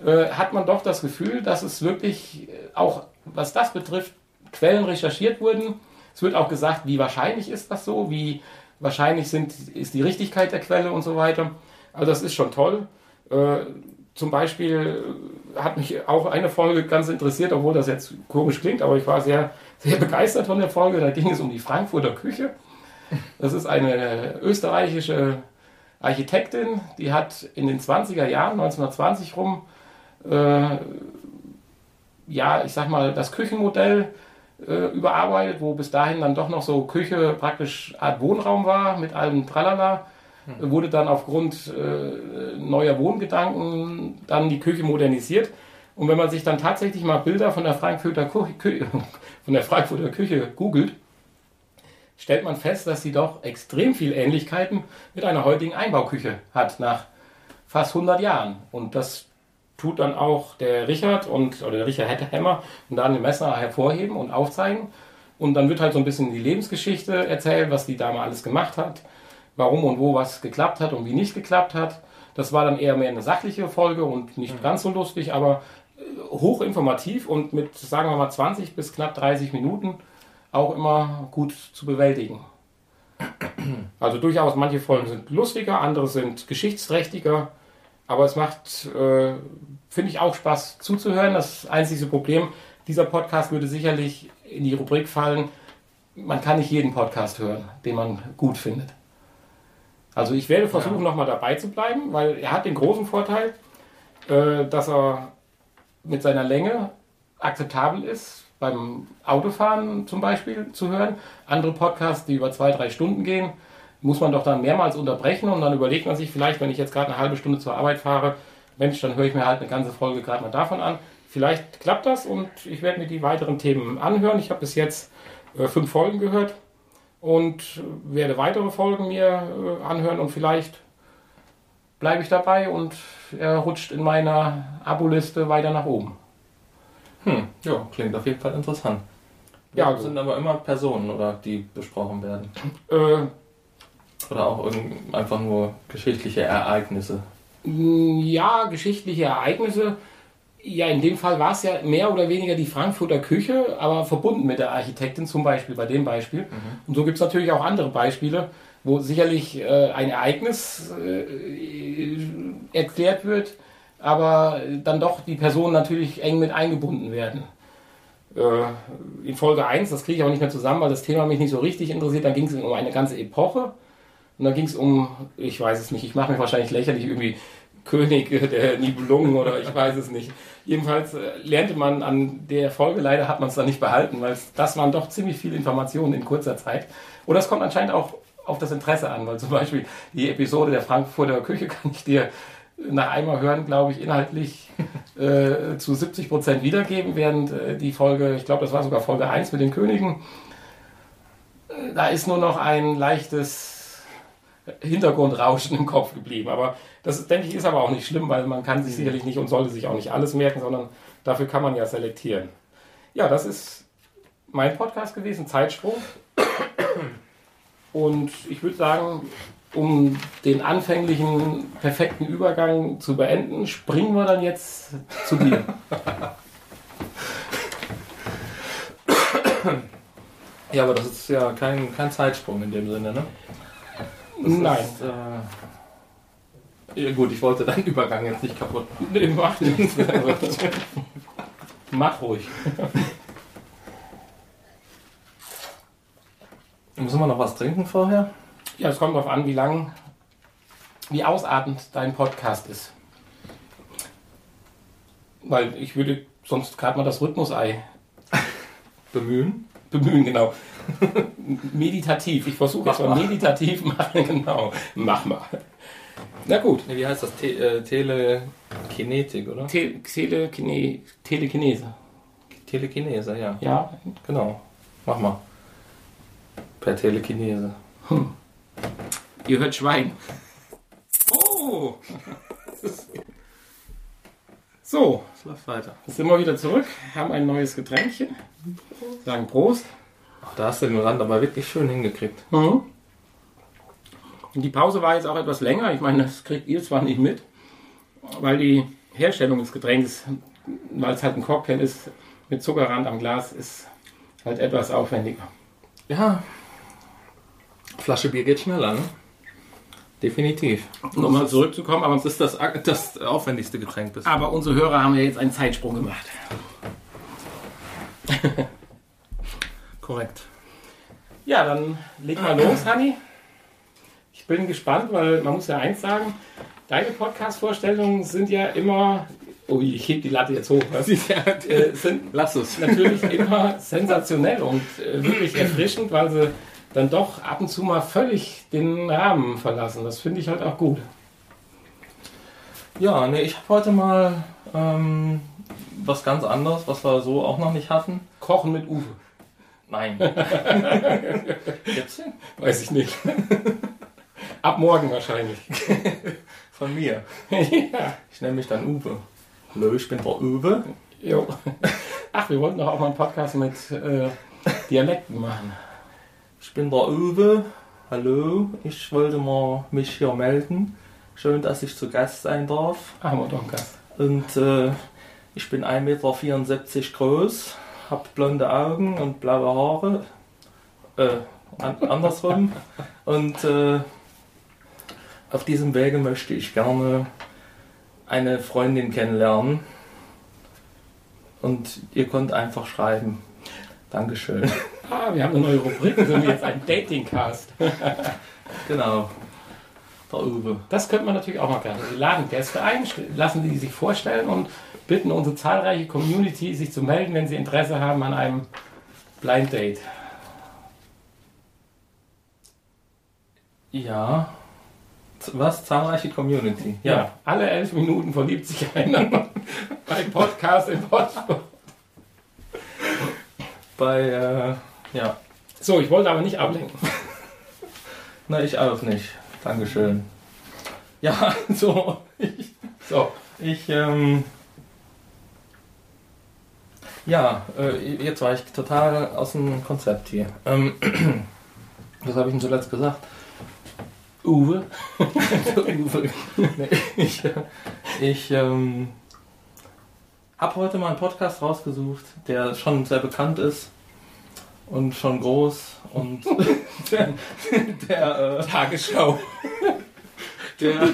Speaker 1: äh, hat man doch das Gefühl, dass es wirklich äh, auch, was das betrifft, Quellen recherchiert wurden. Es wird auch gesagt, wie wahrscheinlich ist das so, wie wahrscheinlich sind, ist die Richtigkeit der Quelle und so weiter. Also das ist schon toll. Äh, zum Beispiel hat mich auch eine Folge ganz interessiert, obwohl das jetzt komisch klingt, aber ich war sehr, sehr begeistert von der Folge. Da ging es um die Frankfurter Küche. Das ist eine österreichische Architektin, die hat in den 20er Jahren, 1920 rum, äh, ja, ich sag mal, das Küchenmodell äh, überarbeitet, wo bis dahin dann doch noch so Küche praktisch Art Wohnraum war mit allem Tralala. Äh, Wurde dann aufgrund äh, neuer Wohngedanken dann die Küche modernisiert. Und wenn man sich dann tatsächlich mal Bilder von der Frankfurter, Küche, Kü *laughs* von der Frankfurter Küche googelt, stellt man fest, dass sie doch extrem viel Ähnlichkeiten mit einer heutigen Einbauküche hat, nach fast 100 Jahren. Und das tut dann auch der Richard und oder der Richard Hemmer und Daniel Messner hervorheben und aufzeigen. Und dann wird halt so ein bisschen die Lebensgeschichte erzählt, was die Dame alles gemacht hat, warum und wo was geklappt hat und wie nicht geklappt hat. Das war dann eher mehr eine sachliche Folge und nicht ganz so lustig, aber äh, hochinformativ und mit, sagen wir mal, 20 bis knapp 30 Minuten auch immer gut zu bewältigen. Also durchaus, manche Folgen sind lustiger, andere sind geschichtsträchtiger, aber es macht, äh, finde ich, auch Spaß zuzuhören. Das einzige Problem, dieser Podcast würde sicherlich in die Rubrik fallen, man kann nicht jeden Podcast hören, den man gut findet. Also ich werde versuchen, nochmal dabei zu bleiben, weil er hat den großen Vorteil, äh, dass er mit seiner Länge akzeptabel ist, beim Autofahren zum Beispiel zu hören. Andere Podcasts, die über zwei, drei Stunden gehen, muss man doch dann mehrmals unterbrechen und dann überlegt man sich vielleicht, wenn ich jetzt gerade eine halbe Stunde zur Arbeit fahre, Mensch, dann höre ich mir halt eine ganze Folge gerade mal davon an. Vielleicht klappt das und ich werde mir die weiteren Themen anhören. Ich habe bis jetzt äh, fünf Folgen gehört und werde weitere Folgen mir äh, anhören und vielleicht bleibe ich dabei und er rutscht in meiner Abo-Liste weiter nach oben.
Speaker 2: Hm, ja, klingt auf jeden Fall interessant.
Speaker 1: Ja,
Speaker 2: Ja,
Speaker 1: also-
Speaker 2: sind aber immer Personen, oder die besprochen werden.
Speaker 1: Äh,
Speaker 2: Oder auch irgend- einfach nur geschichtliche Ereignisse.
Speaker 1: Ja, geschichtliche Ereignisse. Ja, in dem Fall war es ja mehr oder weniger die Frankfurter Küche, aber verbunden mit der Architektin zum Beispiel, bei dem Beispiel. Und so gibt es natürlich auch andere Beispiele, wo sicherlich äh, ein Ereignis äh, erklärt wird, aber dann doch die Personen natürlich eng mit eingebunden werden. Äh, in Folge 1, das kriege ich auch nicht mehr zusammen, weil das Thema mich nicht so richtig interessiert, dann ging es um eine ganze Epoche. Und dann ging es um, ich weiß es nicht, ich mache mich wahrscheinlich lächerlich, irgendwie König *laughs* der Nibelungen oder ich weiß es nicht. Jedenfalls äh, lernte man an der Folge, leider hat man es dann nicht behalten, weil das waren doch ziemlich viele Informationen in kurzer Zeit. Oder es kommt anscheinend auch auf das Interesse an, weil zum Beispiel die Episode der Frankfurter Küche *laughs* kann ich dir nach einmal hören, glaube ich, inhaltlich *laughs* äh, zu 70 Prozent wiedergeben, während äh, die Folge, ich glaube, das war sogar Folge 1 mit den Königen, äh, da ist nur noch ein leichtes Hintergrundrauschen im Kopf geblieben. Aber das, ist, denke ich, ist aber auch nicht schlimm, weil man kann sich sicherlich nicht und sollte sich auch nicht alles merken, sondern dafür kann man ja selektieren. Ja, das ist mein Podcast gewesen, Zeitsprung. Und ich würde sagen, um den anfänglichen perfekten Übergang zu beenden, springen wir dann jetzt zu dir.
Speaker 2: Ja, aber das ist ja kein, kein Zeitsprung in dem Sinne, ne? Das
Speaker 1: Nein.
Speaker 2: Ist, äh, ja, gut, ich wollte deinen Übergang jetzt nicht kaputt.
Speaker 1: Nee, mach nichts. *laughs* Mach ruhig. *laughs*
Speaker 2: Müssen wir noch was trinken vorher?
Speaker 1: Ja, es kommt darauf an, wie lang, wie ausartend dein Podcast ist. Weil ich würde sonst gerade mal das Rhythmusei *laughs*
Speaker 2: Bemühen?
Speaker 1: bemühen, genau. *laughs* meditativ. Ich versuche jetzt mal meditativ machen, *laughs* genau. Mach mal. Na gut.
Speaker 2: Wie heißt das? Te äh, Telekinetik, oder?
Speaker 1: Te Telekine Telekinese.
Speaker 2: Telekinese, ja.
Speaker 1: Ja,
Speaker 2: Genau. Mach mal. Per Telekinese.
Speaker 1: ihr hört Schwein. Oh! *laughs* So,
Speaker 2: Es läuft weiter.
Speaker 1: jetzt sind wir wieder zurück, haben ein neues Getränkchen. Sagen Prost.
Speaker 2: Da hast du den Rand aber wirklich schön hingekriegt.
Speaker 1: Mhm. Und Die Pause war jetzt auch etwas länger. Ich meine, das kriegt ihr zwar nicht mit, weil die Herstellung des Getränks, weil es halt ein Cocktail ist, mit Zuckerrand am Glas, ist halt etwas aufwendiger.
Speaker 2: Ja. Flasche Bier geht schneller, ne? Definitiv.
Speaker 1: Um nochmal zurückzukommen, aber,
Speaker 2: Das ist das, das aufwendigste Getränk bis.
Speaker 1: aber unsere Hörer haben ja jetzt einen Zeitsprung gemacht. *laughs*
Speaker 2: Korrekt.
Speaker 1: Ja, dann leg mal los, Hanni. Ich bin gespannt, weil man muss ja eins sagen, deine Podcast-Vorstellungen sind ja immer, oh, ich heb die Latte jetzt hoch, was? *laughs* Äh, sind
Speaker 2: Lass es.
Speaker 1: natürlich immer sensationell und äh, wirklich erfrischend, weil sie dann doch ab und zu mal völlig den Rahmen verlassen. Das finde ich halt auch gut.
Speaker 2: Ja, ne, ich habe heute mal ähm, was ganz anderes, was wir so auch noch nicht hatten.
Speaker 1: Kochen mit Uwe.
Speaker 2: Nein. *laughs* Gibt's den?
Speaker 1: Weiß ich nicht. Ab morgen wahrscheinlich.
Speaker 2: Von mir.
Speaker 1: ja.
Speaker 2: Ich nenne mich dann Uwe. Hallo, ich bin der Uwe.
Speaker 1: Jo. Ach, wir wollten doch auch mal einen Podcast mit äh, Dialekten machen.
Speaker 2: Ich bin der Uwe. Hallo, ich wollte mal mich hier melden. Schön, dass ich zu Gast sein darf.
Speaker 1: Ah, haben wir doch einen Gast.
Speaker 2: Und äh, ich bin 1,74 Meter groß, habe blonde Augen und blaue Haare. Äh, an, andersrum. *laughs* Und äh, auf diesem Wege möchte ich gerne eine Freundin kennenlernen. Und ihr könnt einfach schreiben. Dankeschön. *laughs*
Speaker 1: Ah, wir haben eine neue Rubrik. Wir sind jetzt ein Dating-Cast. *laughs*
Speaker 2: Genau. Der Uwe.
Speaker 1: Das könnte man natürlich auch mal gerne. Wir laden Gäste ein, lassen die sich vorstellen und bitten unsere zahlreiche Community, sich zu melden, wenn sie Interesse haben an einem Blind Date.
Speaker 2: Ja. Was? Zahlreiche Community.
Speaker 1: Ja. alle elf Minuten verliebt sich einer *laughs* beim Podcast im Podcast.
Speaker 2: Bei, äh, ja.
Speaker 1: So, ich wollte aber nicht ablenken. *laughs*
Speaker 2: Na, ich auch nicht. Dankeschön. Ja, *laughs* so. Ich,
Speaker 1: So,
Speaker 2: ich ähm. Ja, äh, jetzt war ich total aus dem Konzept hier. Ähm, *clears throat* was habe ich denn zuletzt gesagt?
Speaker 1: Uwe. *laughs*
Speaker 2: Uwe. nee, ich äh, ich ähm, habe heute mal einen Podcast rausgesucht, der schon sehr bekannt ist und schon groß und *laughs* der, der, äh,
Speaker 1: Tagesschau. *laughs*
Speaker 2: der,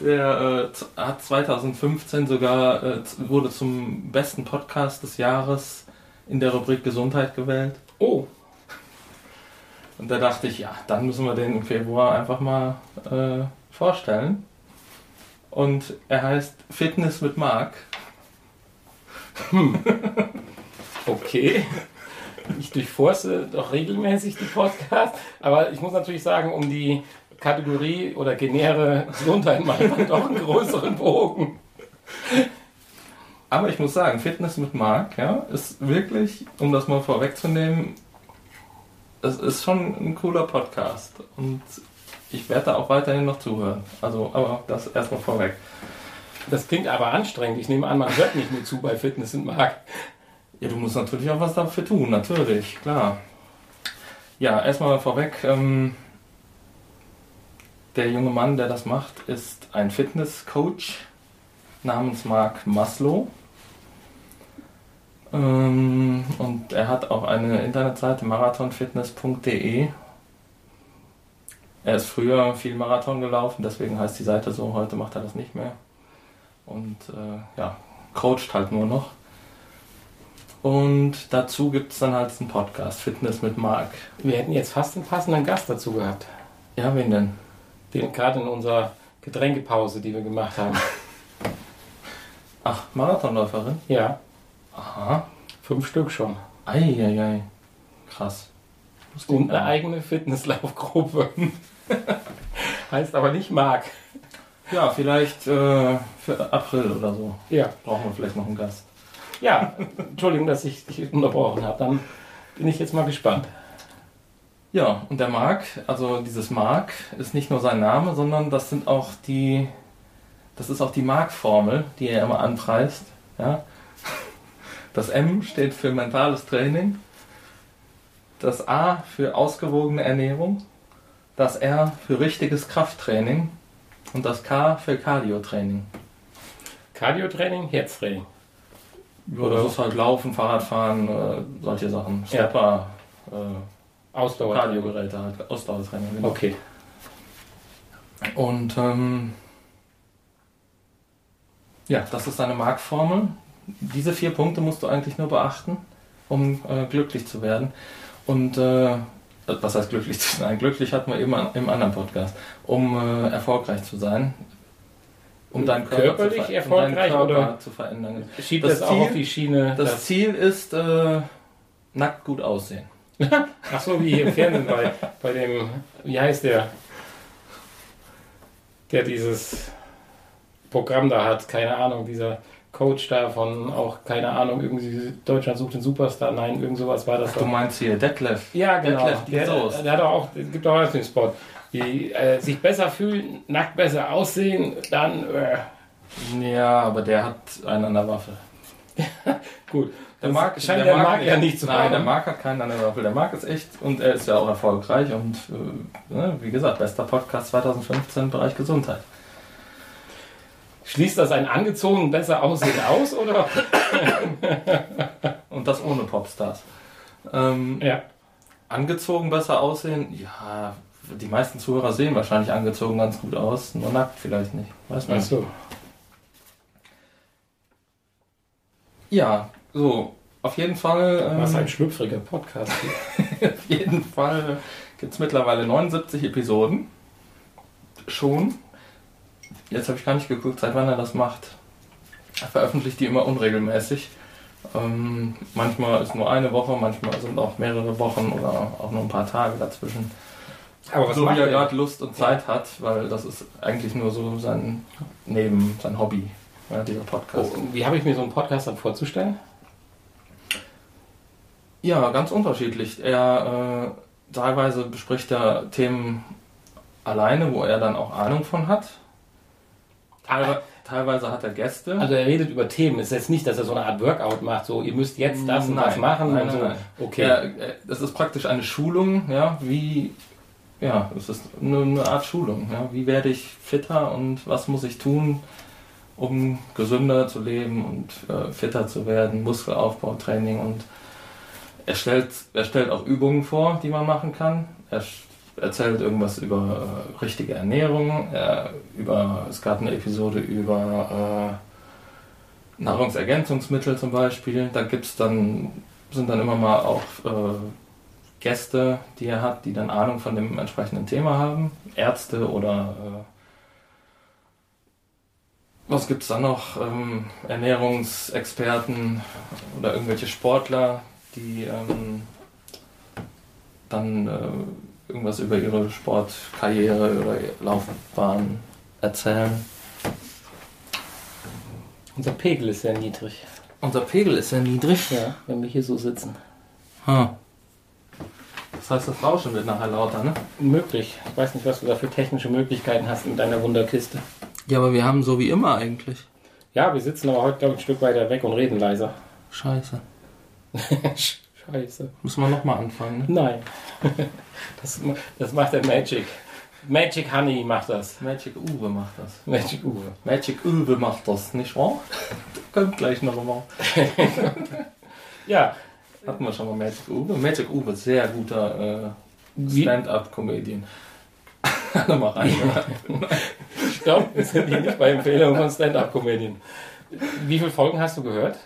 Speaker 2: der äh, hat 2015 sogar äh, wurde zum besten Podcast des Jahres in der Rubrik Gesundheit gewählt.
Speaker 1: Oh,
Speaker 2: Und da dachte ich, ja, dann müssen wir den im Februar einfach mal äh, vorstellen. Und er heißt Fitness mit Marc.
Speaker 1: okay. Ich durchforste doch regelmäßig die Podcasts, aber ich muss natürlich sagen, um die Kategorie oder Genere Gesundheit dann doch einen größeren Bogen.
Speaker 2: Aber ich muss sagen, Fitness mit Marc, ja, ist wirklich, um das mal vorwegzunehmen, es ist schon ein cooler Podcast. Und ich werde da auch weiterhin noch zuhören. Also, aber das erstmal vorweg.
Speaker 1: Das klingt aber anstrengend. Ich nehme an, man hört nicht nur zu bei Fitness und Mark.
Speaker 2: Ja, du musst natürlich auch was dafür tun, natürlich, klar. Ja, erstmal vorweg, ähm, der junge Mann, der das macht, ist ein Fitnesscoach namens Mark Maslow. Ähm, und er hat auch eine Internetseite marathonfitness.de. Er ist früher viel Marathon gelaufen, deswegen heißt die Seite so. Heute macht er das nicht mehr. Und äh, ja, coacht halt nur noch. Und dazu gibt es dann halt einen Podcast, Fitness mit Marc.
Speaker 1: Wir hätten jetzt fast einen passenden Gast dazu gehabt.
Speaker 2: Ja, wen denn?
Speaker 1: Den gerade in unserer Getränkepause, die wir gemacht haben. *laughs*
Speaker 2: Ach, Marathonläuferin?
Speaker 1: Ja,
Speaker 2: Aha.
Speaker 1: fünf Stück schon.
Speaker 2: Eieiei. Krass. Ich
Speaker 1: Und eine eigene Fitnesslaufgruppe. *laughs* heißt aber nicht Mark.
Speaker 2: Ja, vielleicht äh, für April oder so.
Speaker 1: Ja.
Speaker 2: Brauchen wir vielleicht noch einen Gast.
Speaker 1: Ja, Entschuldigung, dass ich dich unterbrochen habe. Dann bin ich jetzt mal gespannt.
Speaker 2: Ja, und der Marc, also dieses Marc ist nicht nur sein Name, sondern das sind auch die, das ist auch die Mark-Formel, die er immer anpreist. Ja? Das M steht für mentales Training, das A für ausgewogene Ernährung, das R für richtiges Krafttraining und das K für Cardio-Training.
Speaker 1: Cardio-Training, Herztraining.
Speaker 2: Ja, das ist halt Laufen, Fahrradfahren, äh, solche Sachen.
Speaker 1: Ja.
Speaker 2: Stepper, äh,
Speaker 1: Ausdauer.
Speaker 2: Kardiogeräte, halt, Ausdauertraining. Genau.
Speaker 1: Okay.
Speaker 2: Und ähm, ja, das ist eine Markformel. Diese vier Punkte musst du eigentlich nur beachten, um äh, glücklich zu werden. Und äh, was heißt glücklich zu sein? Glücklich hatten wir eben an, im anderen Podcast. Um äh, erfolgreich zu sein. Um deinen Körper,
Speaker 1: Körperlich
Speaker 2: zu, ver- um deinen
Speaker 1: erfolgreich
Speaker 2: Körper zu verändern.
Speaker 1: Schiebt
Speaker 2: Das
Speaker 1: das, auch
Speaker 2: Ziel-
Speaker 1: auf die Schiene.
Speaker 2: Das
Speaker 1: dass-
Speaker 2: Ziel ist äh, nackt gut aussehen. *laughs*
Speaker 1: Ach so, wie hier im Fernsehen bei, bei dem, wie heißt der, der dieses Programm da hat, keine Ahnung, dieser Coach da von auch, keine Ahnung, irgendwie Deutschland sucht den Superstar, nein, irgend sowas war das
Speaker 2: Du
Speaker 1: doch.
Speaker 2: meinst hier Detlef.
Speaker 1: Ja, genau.
Speaker 2: Detlef
Speaker 1: Der,
Speaker 2: Soos.
Speaker 1: der hat auch, es gibt auch den Spot. Die äh, sich besser fühlen, nackt besser aussehen, dann äh,
Speaker 2: Ja, aber der hat einen an der Waffe. *laughs*
Speaker 1: gut.
Speaker 2: Der Marc
Speaker 1: scheint der Marc ja nicht zu
Speaker 2: Nein,
Speaker 1: haben.
Speaker 2: der Marc hat keinen an der Waffe. Der Marc ist echt und er ist ja auch erfolgreich und äh, ne, wie gesagt, bester Podcast 2015 im Bereich Gesundheit.
Speaker 1: Schließt das ein angezogen besser aussehen aus oder? *laughs*
Speaker 2: Und das ohne Popstars. Ähm,
Speaker 1: Ja.
Speaker 2: angezogen besser aussehen, ja, die meisten Zuhörer sehen wahrscheinlich angezogen ganz gut aus, nur nackt vielleicht nicht. Weiß man
Speaker 1: Ach so.
Speaker 2: Ja, so, auf jeden Fall. ähm,
Speaker 1: Was ein schlüpfriger Podcast. *laughs*
Speaker 2: Auf jeden Fall gibt es mittlerweile 79 Episoden. Schon. Jetzt habe ich gar nicht geguckt, seit wann er das macht. Er veröffentlicht die immer unregelmäßig. Ähm, manchmal ist nur eine Woche, manchmal sind auch mehrere Wochen oder auch nur ein paar Tage dazwischen.
Speaker 1: Aber was
Speaker 2: so wie er
Speaker 1: er?
Speaker 2: gerade Lust und Zeit hat, weil das ist eigentlich nur so sein Neben, sein Hobby, ja, dieser Podcast.
Speaker 1: Oh, wie habe ich mir so einen Podcast dann vorzustellen?
Speaker 2: Ja, ganz unterschiedlich. Er äh, teilweise bespricht er Themen alleine, wo er dann auch Ahnung von hat. Teilweise, teilweise hat er Gäste.
Speaker 1: Also er redet über Themen. Es ist jetzt nicht, dass er so eine Art Workout macht, so ihr müsst jetzt das und
Speaker 2: Nein,
Speaker 1: das machen
Speaker 2: nein,
Speaker 1: und so.
Speaker 2: nein.
Speaker 1: Okay.
Speaker 2: Er, er, das ist praktisch eine Schulung, ja, wie ja, es ist eine, eine Art Schulung, ja, wie werde ich fitter und was muss ich tun, um gesünder zu leben und äh, fitter zu werden, Muskelaufbautraining und er stellt, er stellt auch Übungen vor, die man machen kann. Er erzählt irgendwas über äh, richtige Ernährung, er, über, es gab eine Episode über äh, Nahrungsergänzungsmittel zum Beispiel. Da gibt's dann, sind dann immer mal auch äh, Gäste, die er hat, die dann Ahnung von dem entsprechenden Thema haben. Ärzte oder äh, was gibt's da noch? Ähm, Ernährungsexperten oder irgendwelche Sportler, die ähm, dann äh, irgendwas über ihre Sportkarriere oder Laufbahn erzählen.
Speaker 1: Unser Pegel ist sehr niedrig.
Speaker 2: Unser Pegel ist sehr niedrig.
Speaker 1: Ja, wenn wir hier so sitzen.
Speaker 2: Hm. Das heißt, das Rauschen wird nachher lauter, ne?
Speaker 1: Möglich. Ich weiß nicht, was du da für technische Möglichkeiten hast mit deiner Wunderkiste.
Speaker 2: Ja, aber wir haben so wie immer eigentlich.
Speaker 1: Ja, wir sitzen aber heute, glaube ich, ein Stück weiter weg und reden leiser.
Speaker 2: Scheiße. *laughs*
Speaker 1: Scheiße.
Speaker 2: Müssen wir nochmal anfangen, ne?
Speaker 1: Nein. *laughs* Das, das macht der Magic. Magic Honey macht das.
Speaker 2: Magic Uwe macht das.
Speaker 1: Magic Uwe.
Speaker 2: Magic Uwe macht das, nicht wahr? *laughs* Kommt gleich noch mal.
Speaker 1: Ja,
Speaker 2: Hatten wir schon mal Magic Uwe? Magic Uwe, sehr guter äh, Stand-up-Comedian. Mal rein.
Speaker 1: stopp. Wir sind hier nicht bei Empfehlungen von Stand-Up-Comedien. Wie viele Folgen hast du gehört?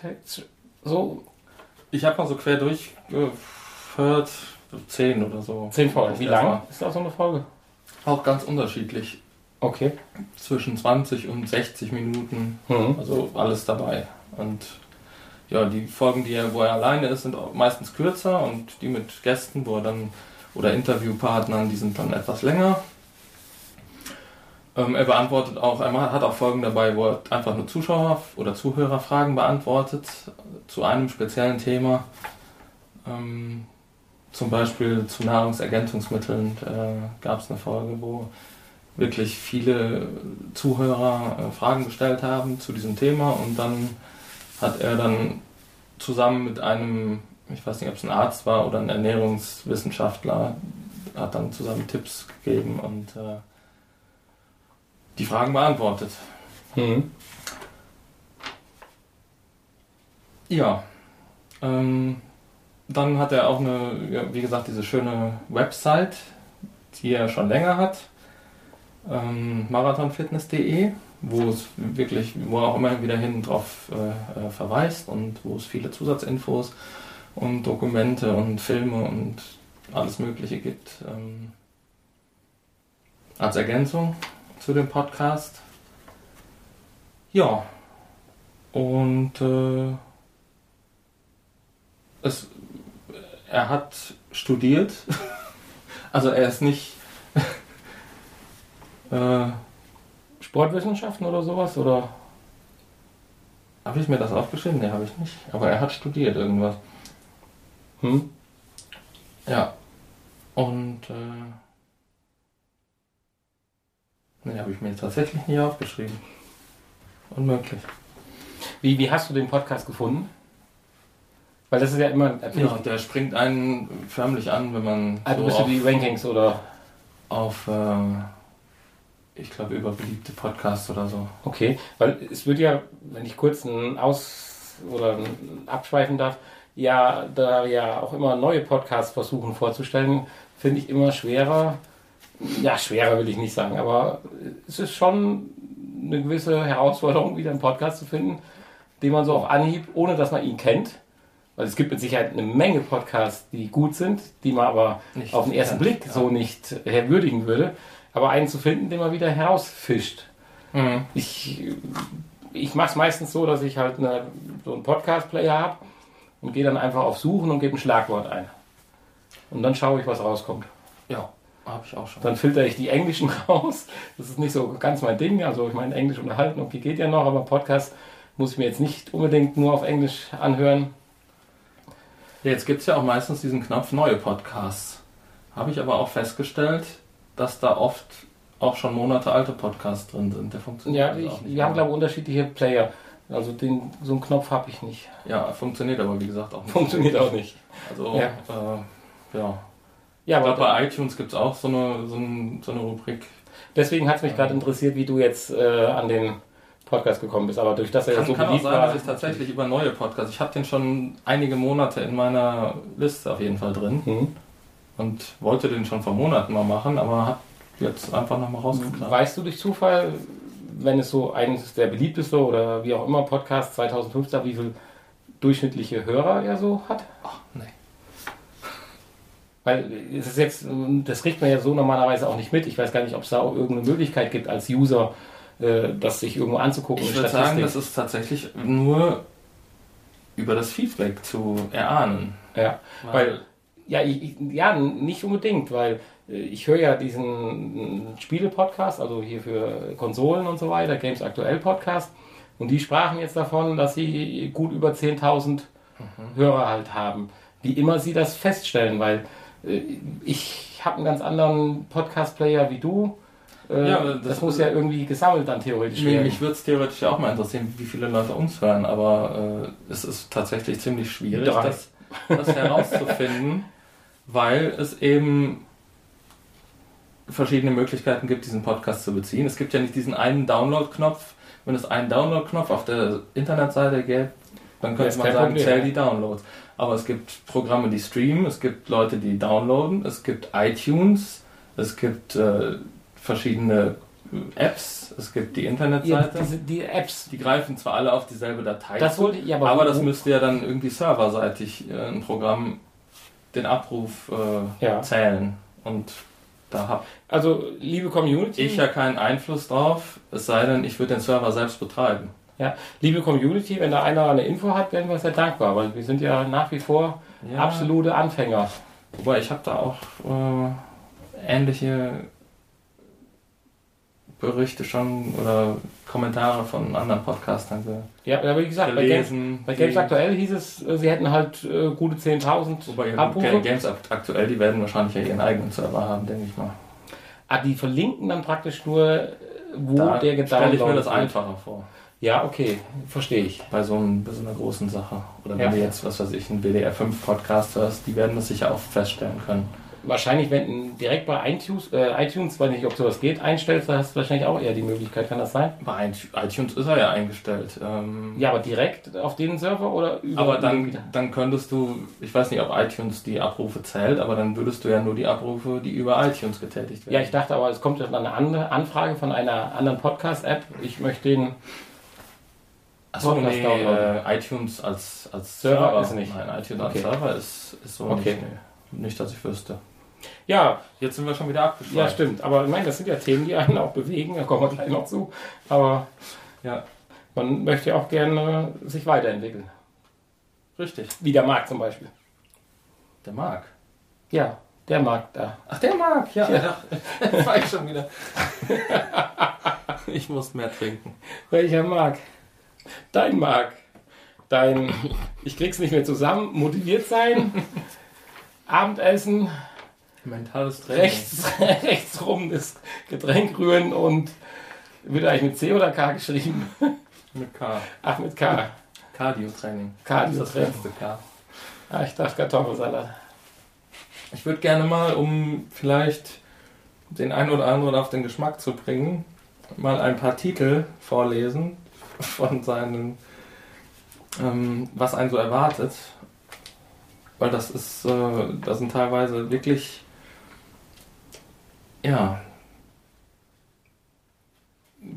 Speaker 1: So
Speaker 2: Ich habe mal so quer durchgehört, so zehn oder so.
Speaker 1: zehn Folgen. Wie
Speaker 2: Das
Speaker 1: lang
Speaker 2: war
Speaker 1: ist auch so eine Folge?
Speaker 2: Auch ganz unterschiedlich.
Speaker 1: Okay.
Speaker 2: Zwischen 20 und 60 Minuten.
Speaker 1: Mhm.
Speaker 2: Also alles dabei. Und ja, die Folgen, die er, wo er alleine ist, sind meistens kürzer und die mit Gästen, wo er dann oder Interviewpartnern, die sind dann etwas länger. Ähm, er beantwortet auch, er hat auch Folgen dabei, wo er einfach nur Zuschauer oder Zuhörerfragen beantwortet zu einem speziellen Thema. Ähm, zum Beispiel zu Nahrungsergänzungsmitteln äh, gab es eine Folge, wo wirklich viele Zuhörer äh, Fragen gestellt haben zu diesem Thema und dann hat er dann zusammen mit einem, ich weiß nicht, ob es ein Arzt war oder ein Ernährungswissenschaftler, hat dann zusammen Tipps gegeben und äh, die Fragen beantwortet.
Speaker 1: Mhm.
Speaker 2: Ja. Ähm, dann hat er auch eine, wie gesagt, diese schöne Website, die er schon länger hat. Ähm, marathonfitness.de, wo es wirklich, wo er auch immer wieder hin drauf äh, äh, verweist und wo es viele Zusatzinfos und Dokumente und Filme und alles Mögliche gibt. Ähm, als Ergänzung zu dem Podcast. Ja. Und äh, es, er hat studiert. *laughs* Also er ist nicht. *laughs* äh,
Speaker 1: Sportwissenschaften oder sowas? Oder?
Speaker 2: habe ich mir das aufgeschrieben? Ne, habe ich nicht. Aber er hat studiert irgendwas.
Speaker 1: Hm?
Speaker 2: Ja. Und äh, ne, habe ich mir tatsächlich nie aufgeschrieben. Unmöglich.
Speaker 1: Wie, wie hast du den Podcast gefunden? Weil das ist ja immer.
Speaker 2: Ja, der springt einen förmlich an, wenn man
Speaker 1: du
Speaker 2: so
Speaker 1: bist
Speaker 2: auf,
Speaker 1: die Rankings oder.
Speaker 2: auf äh, ich glaube, über beliebte Podcasts oder so.
Speaker 1: Okay, weil es wird ja, wenn ich kurz ein Aus- oder ein abschweifen darf, ja, da ja auch immer neue Podcasts versuchen vorzustellen, finde ich immer schwerer. Ja, schwerer will ich nicht sagen, aber es ist schon eine gewisse Herausforderung, wieder einen Podcast zu finden, den man so auf Anhieb, ohne dass man ihn kennt. Weil es gibt mit Sicherheit eine Menge Podcasts, die gut sind, die man aber
Speaker 2: Nicht
Speaker 1: auf den ersten Blick
Speaker 2: ja.
Speaker 1: so nicht würdigen würde. Aber einen zu finden, den man wieder herausfischt. Ich, ich mache es meistens so, dass ich halt eine, so einen Podcast-Player habe und gehe dann einfach auf Suchen und gebe ein Schlagwort ein. Und dann schaue ich, was rauskommt.
Speaker 2: Ja, habe ich auch schon.
Speaker 1: Dann filtere ich die Englischen *laughs* raus. Das ist nicht so ganz mein Ding. Also ich meine, Englisch unterhalten, okay, geht ja noch, aber Podcast muss ich mir jetzt nicht unbedingt nur auf Englisch anhören.
Speaker 2: Ja, jetzt gibt es ja auch meistens diesen Knopf neue Podcasts. Habe ich aber auch festgestellt, dass da oft auch schon Monate alte Podcasts drin sind. Der funktioniert
Speaker 1: Ja,
Speaker 2: also
Speaker 1: ich,
Speaker 2: auch nicht
Speaker 1: wir haben,
Speaker 2: mehr.
Speaker 1: glaube ich, unterschiedliche Player. Also den, so einen Knopf habe ich nicht.
Speaker 2: Ja, funktioniert aber wie gesagt auch nicht.
Speaker 1: Funktioniert auch nicht.
Speaker 2: Also,
Speaker 1: Ja.
Speaker 2: äh, ja.
Speaker 1: Ja, aber
Speaker 2: bei iTunes gibt es auch so eine, so, ein, so eine Rubrik.
Speaker 1: deswegen hat es mich gerade interessiert, wie du jetzt äh, an den Podcast gekommen bist. Aber durch das er ja
Speaker 2: Kann,
Speaker 1: so
Speaker 2: kann auch sein,
Speaker 1: war.
Speaker 2: dass ich tatsächlich über neue Podcasts, ich habe den schon einige Monate in meiner Liste auf jeden Fall drin
Speaker 1: Hm.
Speaker 2: und wollte den schon vor Monaten mal machen, aber habe jetzt einfach nochmal rausgekramt.
Speaker 1: Weißt du durch Zufall, wenn es so eines der beliebteste oder wie auch immer Podcast 2015, wie viel durchschnittliche Hörer er so hat?
Speaker 2: Ach, nee.
Speaker 1: Weil es ist jetzt, das kriegt man ja so normalerweise auch nicht mit. Ich weiß gar nicht, ob es da auch irgendeine Möglichkeit gibt als User, äh, das sich irgendwo anzugucken.
Speaker 2: Ich würde sagen, das ist tatsächlich nur über das Feedback zu erahnen.
Speaker 1: ja. Weil, ja, ich, ich- ja, nicht unbedingt, weil äh, ich höre ja diesen Spiele-Podcast, also hier für Konsolen und so weiter, Games Aktuell Podcast. Und die sprachen jetzt davon, dass sie gut über 10.000 Hörer halt haben. Wie immer sie das feststellen, weil äh, ich habe einen ganz anderen Podcast-Player wie du. Äh,
Speaker 2: Ja,
Speaker 1: das,
Speaker 2: das-
Speaker 1: muss ja irgendwie gesammelt dann theoretisch werden.
Speaker 2: mich würde es theoretisch auch mal interessieren, wie viele Leute uns hören, aber äh, es ist tatsächlich ziemlich schwierig,
Speaker 1: Drei.
Speaker 2: das, das herauszufinden, *laughs* weil es eben verschiedene Möglichkeiten gibt, diesen Podcast zu beziehen. Es gibt ja nicht diesen einen Download-Knopf. Wenn es einen Download-Knopf auf der Internetseite gäbe, dann könnte man sagen, zähl die Downloads. Aber es gibt Programme, die streamen, es gibt Leute, die downloaden, es gibt iTunes, es gibt äh, verschiedene Apps, es gibt die
Speaker 1: Ja,
Speaker 2: Internetseite.
Speaker 1: diese, die Apps,
Speaker 2: Die greifen zwar alle auf dieselbe Datei
Speaker 1: das
Speaker 2: zu,
Speaker 1: ich aber.
Speaker 2: aber, das müsste ja dann irgendwie serverseitig äh, ein Programm den Abruf äh,
Speaker 1: Ja.
Speaker 2: zählen. Und da habe
Speaker 1: Also, liebe Community,
Speaker 2: ich ja keinen Einfluss drauf, es sei denn, ich würde den Server selbst betreiben.
Speaker 1: ja, liebe Community, wenn da einer eine Info hat, werden wir sehr dankbar, weil wir sind ja nach wie vor
Speaker 2: Ja,
Speaker 1: absolute Anfänger.
Speaker 2: Wobei ich habe da auch äh, ähnliche Berichte schon oder Kommentare von anderen Podcastern ge
Speaker 1: Ja, aber wie gesagt, bei Games,
Speaker 2: gelesen.
Speaker 1: bei Games Aktuell hieß es, äh, sie hätten halt äh, gute 10.000
Speaker 2: Wobei
Speaker 1: Abrufe.
Speaker 2: Games akt- aktuell, die werden wahrscheinlich ja ihren eigenen Server haben, denke ich mal.
Speaker 1: Ah, die verlinken dann praktisch nur, äh, wo
Speaker 2: Da
Speaker 1: der
Speaker 2: stelle
Speaker 1: gedownloadet
Speaker 2: ich mir das einfacher vor.
Speaker 1: Ja, okay, verstehe ich.
Speaker 2: Bei so, einem, bei so einer großen Sache. Oder wenn
Speaker 1: Ja.
Speaker 2: du jetzt, was weiß ich, einen WDR 5 Podcast hörst, die werden das sicher auch feststellen können.
Speaker 1: Wahrscheinlich, wenn du direkt bei iTunes, äh, iTunes, weiß nicht, ob sowas geht, einstellst, da hast du wahrscheinlich auch eher die Möglichkeit, kann das sein?
Speaker 2: Bei iTunes ist er ja eingestellt. Ähm,
Speaker 1: Ja, aber direkt auf den Server oder über
Speaker 2: aber dann, dann könntest du, ich weiß nicht, ob iTunes die Abrufe zählt, aber dann würdest du ja nur die Abrufe, die über iTunes getätigt werden.
Speaker 1: Ja, ich dachte aber, es kommt dann eine andere Anfrage von einer anderen Podcast-App. Ich möchte den.
Speaker 2: Achso, nee, äh, iTunes als, als
Speaker 1: Server ist nicht.
Speaker 2: Nein, iTunes
Speaker 1: Okay.
Speaker 2: als Server ist, ist so
Speaker 1: Okay.
Speaker 2: nicht. Nee. Nicht, dass ich wüsste.
Speaker 1: Ja,
Speaker 2: Jetzt sind wir schon wieder abgeschlossen.
Speaker 1: ja, stimmt. Aber meine, das sind ja Themen, die einen auch bewegen. Da kommen wir gleich noch zu. Aber
Speaker 2: Ja,
Speaker 1: man möchte ja auch gerne sich weiterentwickeln.
Speaker 2: richtig.
Speaker 1: Wie der Markt zum Beispiel.
Speaker 2: Der mag.
Speaker 1: Ja, der Markt da.
Speaker 2: Ach, der mag, ja.
Speaker 1: Ja. *laughs*
Speaker 2: ja. war ich schon wieder. *laughs* ich muss mehr trinken.
Speaker 1: Welcher Markt? Dein Markt. Dein, ich krieg's nicht mehr zusammen, motiviert sein, *laughs* Abendessen,
Speaker 2: Mentales Training.
Speaker 1: rechts, *laughs* rechts rum das Getränk rühren und wird eigentlich mit C oder K geschrieben?
Speaker 2: Mit K.
Speaker 1: Ach, mit K.
Speaker 2: Cardio-Training.
Speaker 1: Cardio-Training.
Speaker 2: K.
Speaker 1: Ah, ich dachte Kartoffelsalat.
Speaker 2: Ich würde gerne mal, um vielleicht den einen oder anderen auf den Geschmack zu bringen, mal ein paar Titel vorlesen von seinen, ähm, was einen so erwartet. Weil das ist, äh, das sind teilweise wirklich, ja,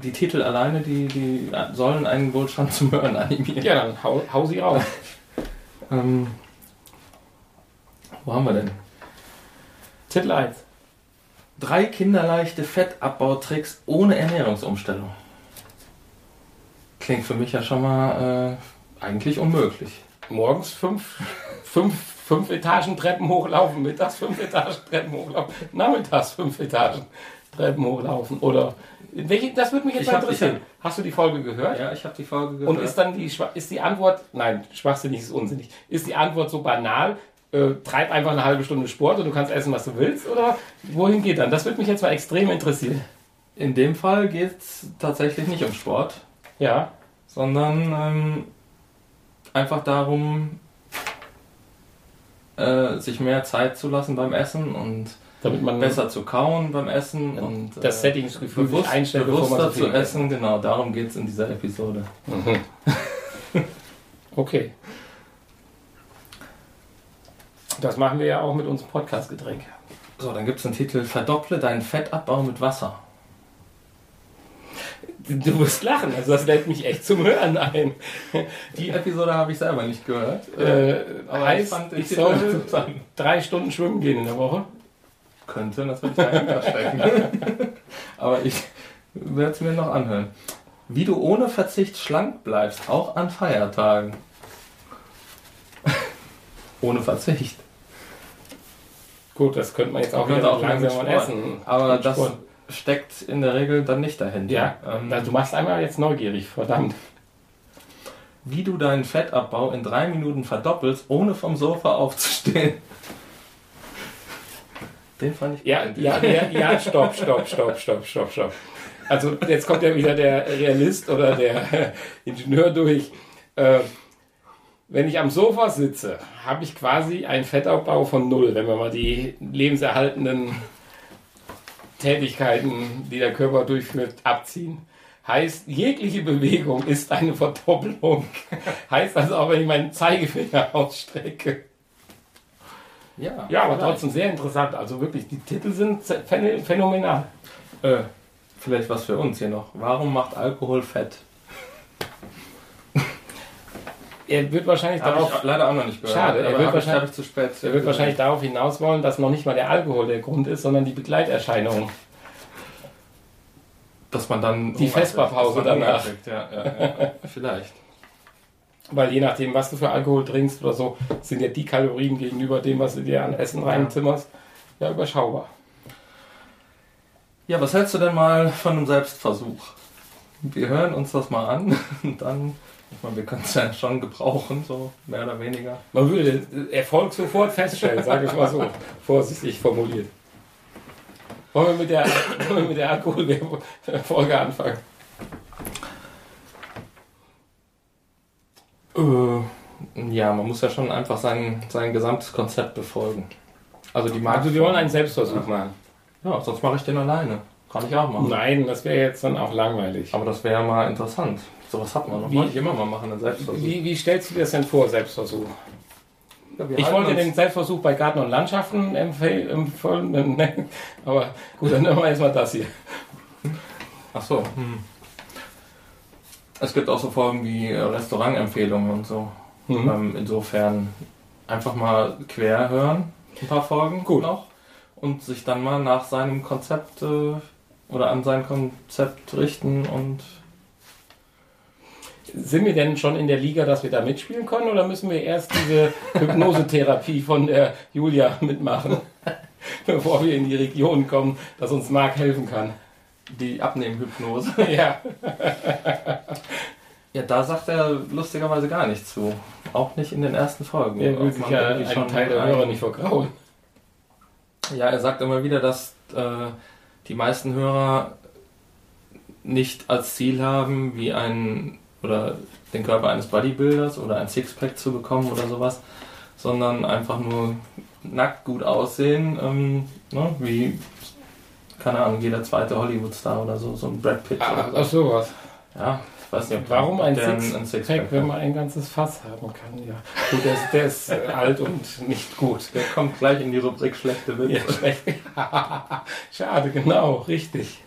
Speaker 2: die Titel alleine, die, die sollen einen wohl schon zum Hören animieren.
Speaker 1: Ja, dann hau, hau sie raus. *laughs*
Speaker 2: Ähm, wo haben wir denn?
Speaker 1: Titel 1.
Speaker 2: Drei kinderleichte Fettabbautricks ohne Ernährungsumstellung. Klingt für mich ja schon mal äh, eigentlich unmöglich.
Speaker 1: Morgens fünf, fünf, fünf Etagen Treppen hochlaufen, mittags fünf Etagen Treppen hochlaufen, nachmittags fünf Etagen Treppen hochlaufen. Oder welche, das würde mich jetzt
Speaker 2: Ich
Speaker 1: mal
Speaker 2: hab-
Speaker 1: interessieren. Hast du die Folge gehört?
Speaker 2: Ja, ich habe die Folge gehört.
Speaker 1: Und ist dann die, ist die Antwort, nein, schwachsinnig ist unsinnig, ist die Antwort so banal, äh, treib einfach eine halbe Stunde Sport und du kannst essen, was du willst? Oder wohin geht dann? Das würde mich jetzt mal extrem interessieren.
Speaker 2: In dem Fall geht es tatsächlich nicht um Sport,
Speaker 1: Ja,
Speaker 2: sondern ähm, einfach darum, äh, sich mehr Zeit zu lassen beim Essen und
Speaker 1: damit man
Speaker 2: besser zu kauen beim Essen und
Speaker 1: das
Speaker 2: äh,
Speaker 1: Sättigungsgefühl sich
Speaker 2: bewusst,
Speaker 1: einstellt,
Speaker 2: bewusster
Speaker 1: so
Speaker 2: zu essen. Genau, darum geht es in dieser Episode. *laughs*
Speaker 1: Okay. Das machen wir ja auch mit unserem Podcast-Getränk.
Speaker 2: So, dann gibt es den Titel Verdopple deinen Fettabbau mit Wasser.
Speaker 1: Du musst lachen, also das lädt mich echt zum Hören ein.
Speaker 2: Die Episode habe ich selber nicht gehört.
Speaker 1: Äh,
Speaker 2: Aber
Speaker 1: heißt,
Speaker 2: ich fand
Speaker 1: ich soll drei Stunden schwimmen gehen in der Woche.
Speaker 2: Könnte natürlich dahinter stecken. *laughs* Aber ich werde es mir noch anhören. Wie du ohne Verzicht schlank bleibst, auch an Feiertagen. *laughs* ohne Verzicht.
Speaker 1: Gut, das könnte man jetzt auch wieder
Speaker 2: auch
Speaker 1: langsam essen.
Speaker 2: Aber das
Speaker 1: Sport.
Speaker 2: Steckt in der Regel dann nicht dahinter.
Speaker 1: Ja,
Speaker 2: Ähm,
Speaker 1: also du machst einmal jetzt neugierig, verdammt.
Speaker 2: wie du deinen Fettabbau in drei Minuten verdoppelst, ohne vom Sofa aufzustehen. Den fand ich
Speaker 1: Ja, ja, ja, ja, stopp, stopp, stopp, stopp, stopp, stopp. Also jetzt kommt ja wieder der Realist oder der *laughs* Ingenieur durch. Äh, wenn ich am Sofa sitze, habe ich quasi einen Fettabbau von null, wenn wir mal die lebenserhaltenden Tätigkeiten, die der Körper durchführt, abziehen. Heißt, jegliche Bewegung ist eine Verdoppelung. *laughs* heißt also auch, wenn ich meinen Zeigefinger ausstrecke.
Speaker 2: ja,
Speaker 1: Ja, aber
Speaker 2: vielleicht.
Speaker 1: trotzdem sehr interessant. Also wirklich, die Titel sind phä- phänomenal.
Speaker 2: Äh, vielleicht was für uns hier noch. Warum macht Alkohol Fett?
Speaker 1: Er wird wahrscheinlich
Speaker 2: Habe
Speaker 1: darauf,
Speaker 2: leider auch noch nicht gehört.
Speaker 1: Schade, er wird wahrscheinlich-
Speaker 2: hab ich zu spät.
Speaker 1: er wird wahrscheinlich darauf hinaus wollen, dass noch nicht mal der Alkohol der Grund ist, sondern die Begleiterscheinungen.
Speaker 2: dass man dann
Speaker 1: Die Vesperpause danach.
Speaker 2: Ja, ja, ja. *laughs* vielleicht.
Speaker 1: Weil je nachdem, was du für Alkohol trinkst oder so, sind ja die Kalorien gegenüber dem, was du dir an Essen reinzimmerst, ja überschaubar.
Speaker 2: Ja, was hältst du denn mal von einem Selbstversuch? Wir hören uns das mal an *laughs* und dann, ich meine, wir können es ja schon gebrauchen, so mehr oder weniger.
Speaker 1: Man würde den Erfolg sofort feststellen, sage ich mal so, vorsichtig formuliert. Wollen wir mit der, wollen wir mit der Alkoholfolge anfangen?
Speaker 2: Äh, ja, man muss ja schon einfach sein, sein gesamtes Konzept befolgen. Also die
Speaker 1: Also wir wollen einen Selbstversuch machen.
Speaker 2: Ja, sonst mache ich den alleine. Kann ich auch machen.
Speaker 1: Nein, das wäre jetzt dann auch langweilig.
Speaker 2: Aber das wäre mal interessant. Sowas hat man noch.
Speaker 1: Wie-
Speaker 2: Wollte ich immer mal machen, einen Selbstversuch.
Speaker 1: Wie, wie stellst du dir das denn vor, Selbstversuch? Ich wollte den Selbstversuch bei Garten und Landschaften empfehlen, empfehlen *laughs* ne? aber gut, dann nehmen wir erstmal das hier.
Speaker 2: Ach so. Hm. Es gibt auch so Folgen wie äh, Restaurantempfehlungen und so.
Speaker 1: Mhm.
Speaker 2: Ähm, insofern einfach mal quer hören, ein paar Folgen
Speaker 1: Gut.
Speaker 2: noch. Und sich dann mal nach seinem Konzept äh, oder an sein Konzept richten und
Speaker 1: Sind wir denn schon in der Liga, dass wir da mitspielen können oder müssen wir erst diese Hypnosetherapie von der Julia mitmachen, *laughs* bevor wir in die Region kommen, dass uns Marc helfen kann?
Speaker 2: die Abnehmhypnose. *laughs*
Speaker 1: Ja,
Speaker 2: Ja, da sagt er lustigerweise gar nichts zu. Auch nicht in den ersten Folgen.
Speaker 1: der will sich ja einen
Speaker 2: schon
Speaker 1: Teil der Hörer nicht vergrauen.
Speaker 2: Ja, er sagt immer wieder, dass äh, die meisten Hörer nicht als Ziel haben, wie ein oder den Körper eines Bodybuilders oder ein Sixpack zu bekommen oder sowas, sondern einfach nur nackt gut aussehen, ähm, ne, wie keine Ahnung, jeder zweite Hollywood-Star oder so, so ein Brad Pitt.
Speaker 1: Ach,
Speaker 2: oder
Speaker 1: ach
Speaker 2: so.
Speaker 1: sowas.
Speaker 2: Ja, ich weiß nicht, ob
Speaker 1: Warum ein
Speaker 2: der
Speaker 1: Sixpack, wenn man ein ganzes Fass haben kann? Ja. Gut, der ist, der ist äh, alt und nicht gut.
Speaker 2: Der kommt gleich in die Rubrik schlechte Witze.
Speaker 1: Ja, schlecht. *laughs* Schade, genau, richtig.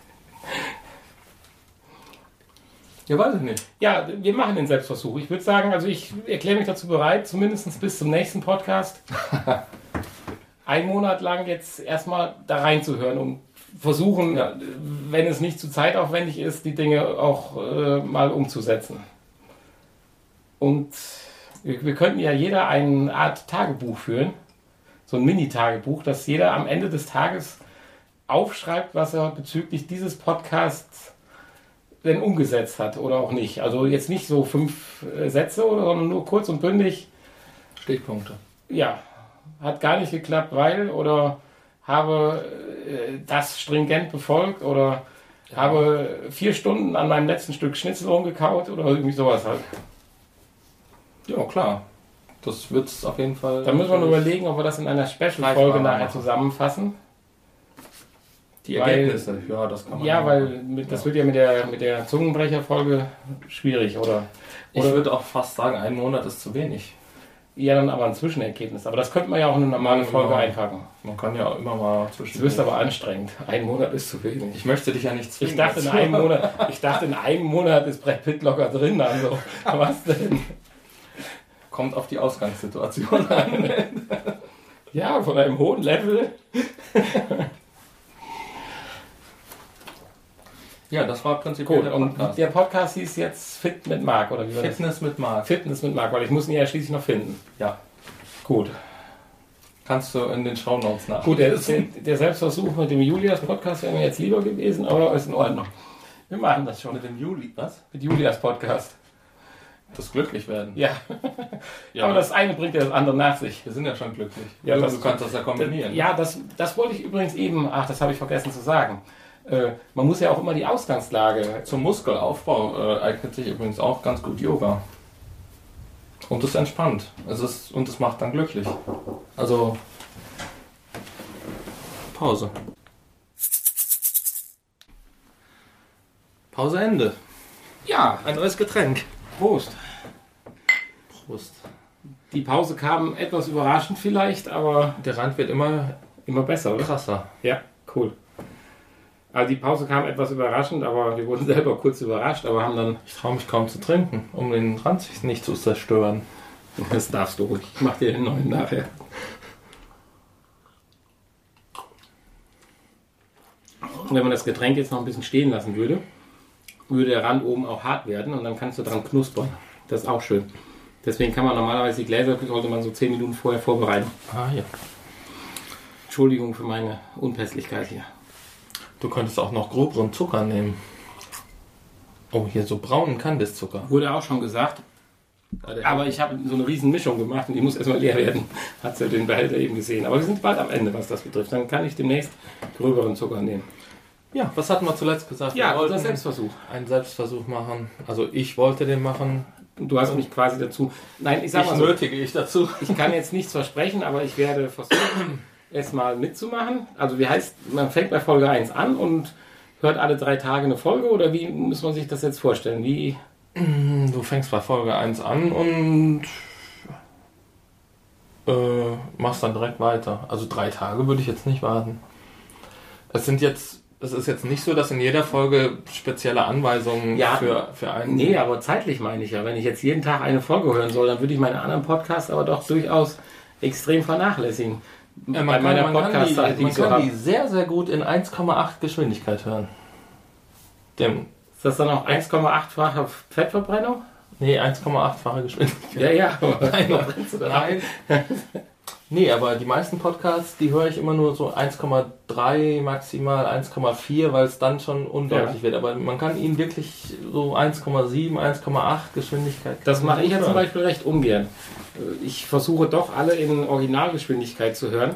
Speaker 2: Ja, weiß ich nicht.
Speaker 1: Ja, wir machen den Selbstversuch. Ich würde sagen, also ich erkläre mich dazu bereit, zumindest bis zum nächsten Podcast, *laughs* einen Monat lang jetzt erstmal da reinzuhören und versuchen,
Speaker 2: Ja.
Speaker 1: wenn es nicht zu zeitaufwendig ist, die Dinge auch äh, mal umzusetzen. Und wir, wir könnten ja jeder eine Art Tagebuch führen, so ein Mini-Tagebuch, dass jeder am Ende des Tages aufschreibt, was er bezüglich dieses Podcasts denn umgesetzt hat oder auch nicht. Also jetzt nicht so fünf äh, Sätze, oder, sondern nur kurz und bündig.
Speaker 2: Stichpunkte.
Speaker 1: Ja, hat gar nicht geklappt, weil oder habe äh, das stringent befolgt oder habe vier Stunden an meinem letzten Stück Schnitzel rumgekaut oder irgendwie sowas halt.
Speaker 2: Ja, klar. Das wird es auf jeden Fall.
Speaker 1: Da müssen wir nur überlegen, ob wir das in einer Special-Folge nachher
Speaker 2: machen.
Speaker 1: zusammenfassen.
Speaker 2: Die
Speaker 1: Weil-
Speaker 2: Ergebnisse, ja, das kann man.
Speaker 1: Ja, weil mit, das wird ja mit der, mit der Zungenbrecher-Folge schwierig, oder?
Speaker 2: Ich
Speaker 1: Oder
Speaker 2: würde auch fast sagen, ein Monat ist zu wenig.
Speaker 1: ja, dann aber ein Zwischenergebnis. Aber das könnte man ja auch in eine normale Folge
Speaker 2: Genau.
Speaker 1: einpacken.
Speaker 2: Man kann ja auch immer mal zwischen.
Speaker 1: Das wirst aber anstrengend. Ein Monat ist zu wenig.
Speaker 2: Ich möchte dich ja nicht zwingen.
Speaker 1: Ich dachte, in einem Monat, *laughs* ich dachte, in einem Monat ist Brett Pitt locker drin. Also, was denn?
Speaker 2: Kommt auf die Ausgangssituation an.
Speaker 1: Ja, von einem hohen Level. *laughs*
Speaker 2: ja, das war prinzipiell
Speaker 1: Gut,
Speaker 2: der
Speaker 1: und
Speaker 2: Podcast.
Speaker 1: der Podcast hieß jetzt Fit mit Marc, oder wie war das?
Speaker 2: Fitness mit Marc.
Speaker 1: Fitness mit Marc, weil ich muss ihn ja schließlich noch finden.
Speaker 2: Ja.
Speaker 1: Gut.
Speaker 2: Kannst du in den Shownotes nach.
Speaker 1: Gut, der, der, der Selbstversuch mit dem Julias-Podcast wäre mir jetzt lieber gewesen, aber ist in Ordnung. Wir machen das schon
Speaker 2: Mit dem Juli. Was?
Speaker 1: mit Julias-Podcast.
Speaker 2: Das glücklich werden.
Speaker 1: Ja, *laughs*
Speaker 2: Ja,
Speaker 1: aber das eine bringt ja das andere nach sich.
Speaker 2: wir sind ja schon glücklich.
Speaker 1: Ja,
Speaker 2: du,
Speaker 1: das-
Speaker 2: du kannst das ja kombinieren.
Speaker 1: Ja, das, das wollte ich übrigens eben, ach, das habe ich vergessen zu sagen. Äh, man muss ja auch immer die Ausgangslage.
Speaker 2: Zum Muskelaufbau äh, eignet sich übrigens auch ganz gut Yoga. Und es entspannt. Es ist, und es macht dann glücklich. Also. Pause. Pause Ende.
Speaker 1: Ja,
Speaker 2: Ein neues Getränk.
Speaker 1: Prost.
Speaker 2: Prost.
Speaker 1: Die Pause kam etwas überraschend vielleicht, aber
Speaker 2: Der Rand wird immer
Speaker 1: immer besser, oder?
Speaker 2: krasser.
Speaker 1: Ja, cool. Also die Pause kam etwas überraschend, aber wir wurden *laughs* selber kurz überrascht, aber haben dann,
Speaker 2: Ich traue mich kaum zu trinken, um den Rand sich nicht zu zerstören.
Speaker 1: das darfst du ruhig, ich mach dir den neuen nachher. Und wenn man das Getränk jetzt noch ein bisschen stehen lassen würde, würde der Rand oben auch hart werden und dann kannst du dran knuspern. Das ist auch schön. Deswegen kann man normalerweise die Gläser, sollte man so 10 Minuten vorher vorbereiten.
Speaker 2: Ah ja.
Speaker 1: Entschuldigung für meine Unpässlichkeit hier.
Speaker 2: Du könntest auch noch groberen Zucker nehmen. Oh, hier so braunen Kandiszucker.
Speaker 1: Wurde auch schon gesagt, Aber ich habe so eine riesen Mischung gemacht und die muss erstmal leer werden. *laughs* Hat sie den Behälter eben gesehen. Aber wir sind bald am Ende, was das betrifft. Dann kann ich demnächst gröberen Zucker nehmen.
Speaker 2: Ja, was hatten wir zuletzt gesagt?
Speaker 1: Ja,
Speaker 2: wir
Speaker 1: unser Selbstversuch.
Speaker 2: einen Selbstversuch machen. Also ich wollte den machen.
Speaker 1: Du hast mich quasi dazu. Nein, ich sag
Speaker 2: Ich
Speaker 1: mal so,
Speaker 2: nötige ich dazu.
Speaker 1: ich kann jetzt nichts versprechen, aber ich werde versuchen, *coughs* es mal mitzumachen. Also wie heißt, man fängt bei Folge 1 an und hört alle drei Tage eine Folge oder wie muss man sich das jetzt vorstellen? Wie
Speaker 2: Du fängst bei Folge 1 an und äh, machst dann direkt weiter. Also drei Tage würde ich jetzt nicht warten. Es sind jetzt, es ist jetzt nicht so, dass in jeder Folge spezielle Anweisungen
Speaker 1: Ja.
Speaker 2: für, für einen.
Speaker 1: Nee, aber zeitlich meine ich ja. Wenn ich jetzt jeden Tag eine Folge hören soll, dann würde ich meine anderen Podcasts aber doch durchaus extrem vernachlässigen. Bei meiner
Speaker 2: man kann, die, man
Speaker 1: so
Speaker 2: kann die sehr, sehr gut in 1,8 Geschwindigkeit hören. Dem,
Speaker 1: Ist das dann auch 1,8-fache Fettverbrennung?
Speaker 2: nee, 1,8-fache Geschwindigkeit.
Speaker 1: Ja, ja. *laughs*
Speaker 2: Nein,
Speaker 1: Verbrennst du dann ab?
Speaker 2: Nein. *laughs* Nee, aber die meisten Podcasts, die höre ich immer nur so 1,3, maximal 1,4, weil es dann schon undeutlich
Speaker 1: Ja.
Speaker 2: wird. Aber man kann ihn wirklich so 1,7, 1,8 Geschwindigkeit.
Speaker 1: Das mache ich ja zum Beispiel recht ungern. Ich versuche doch alle in Originalgeschwindigkeit zu hören.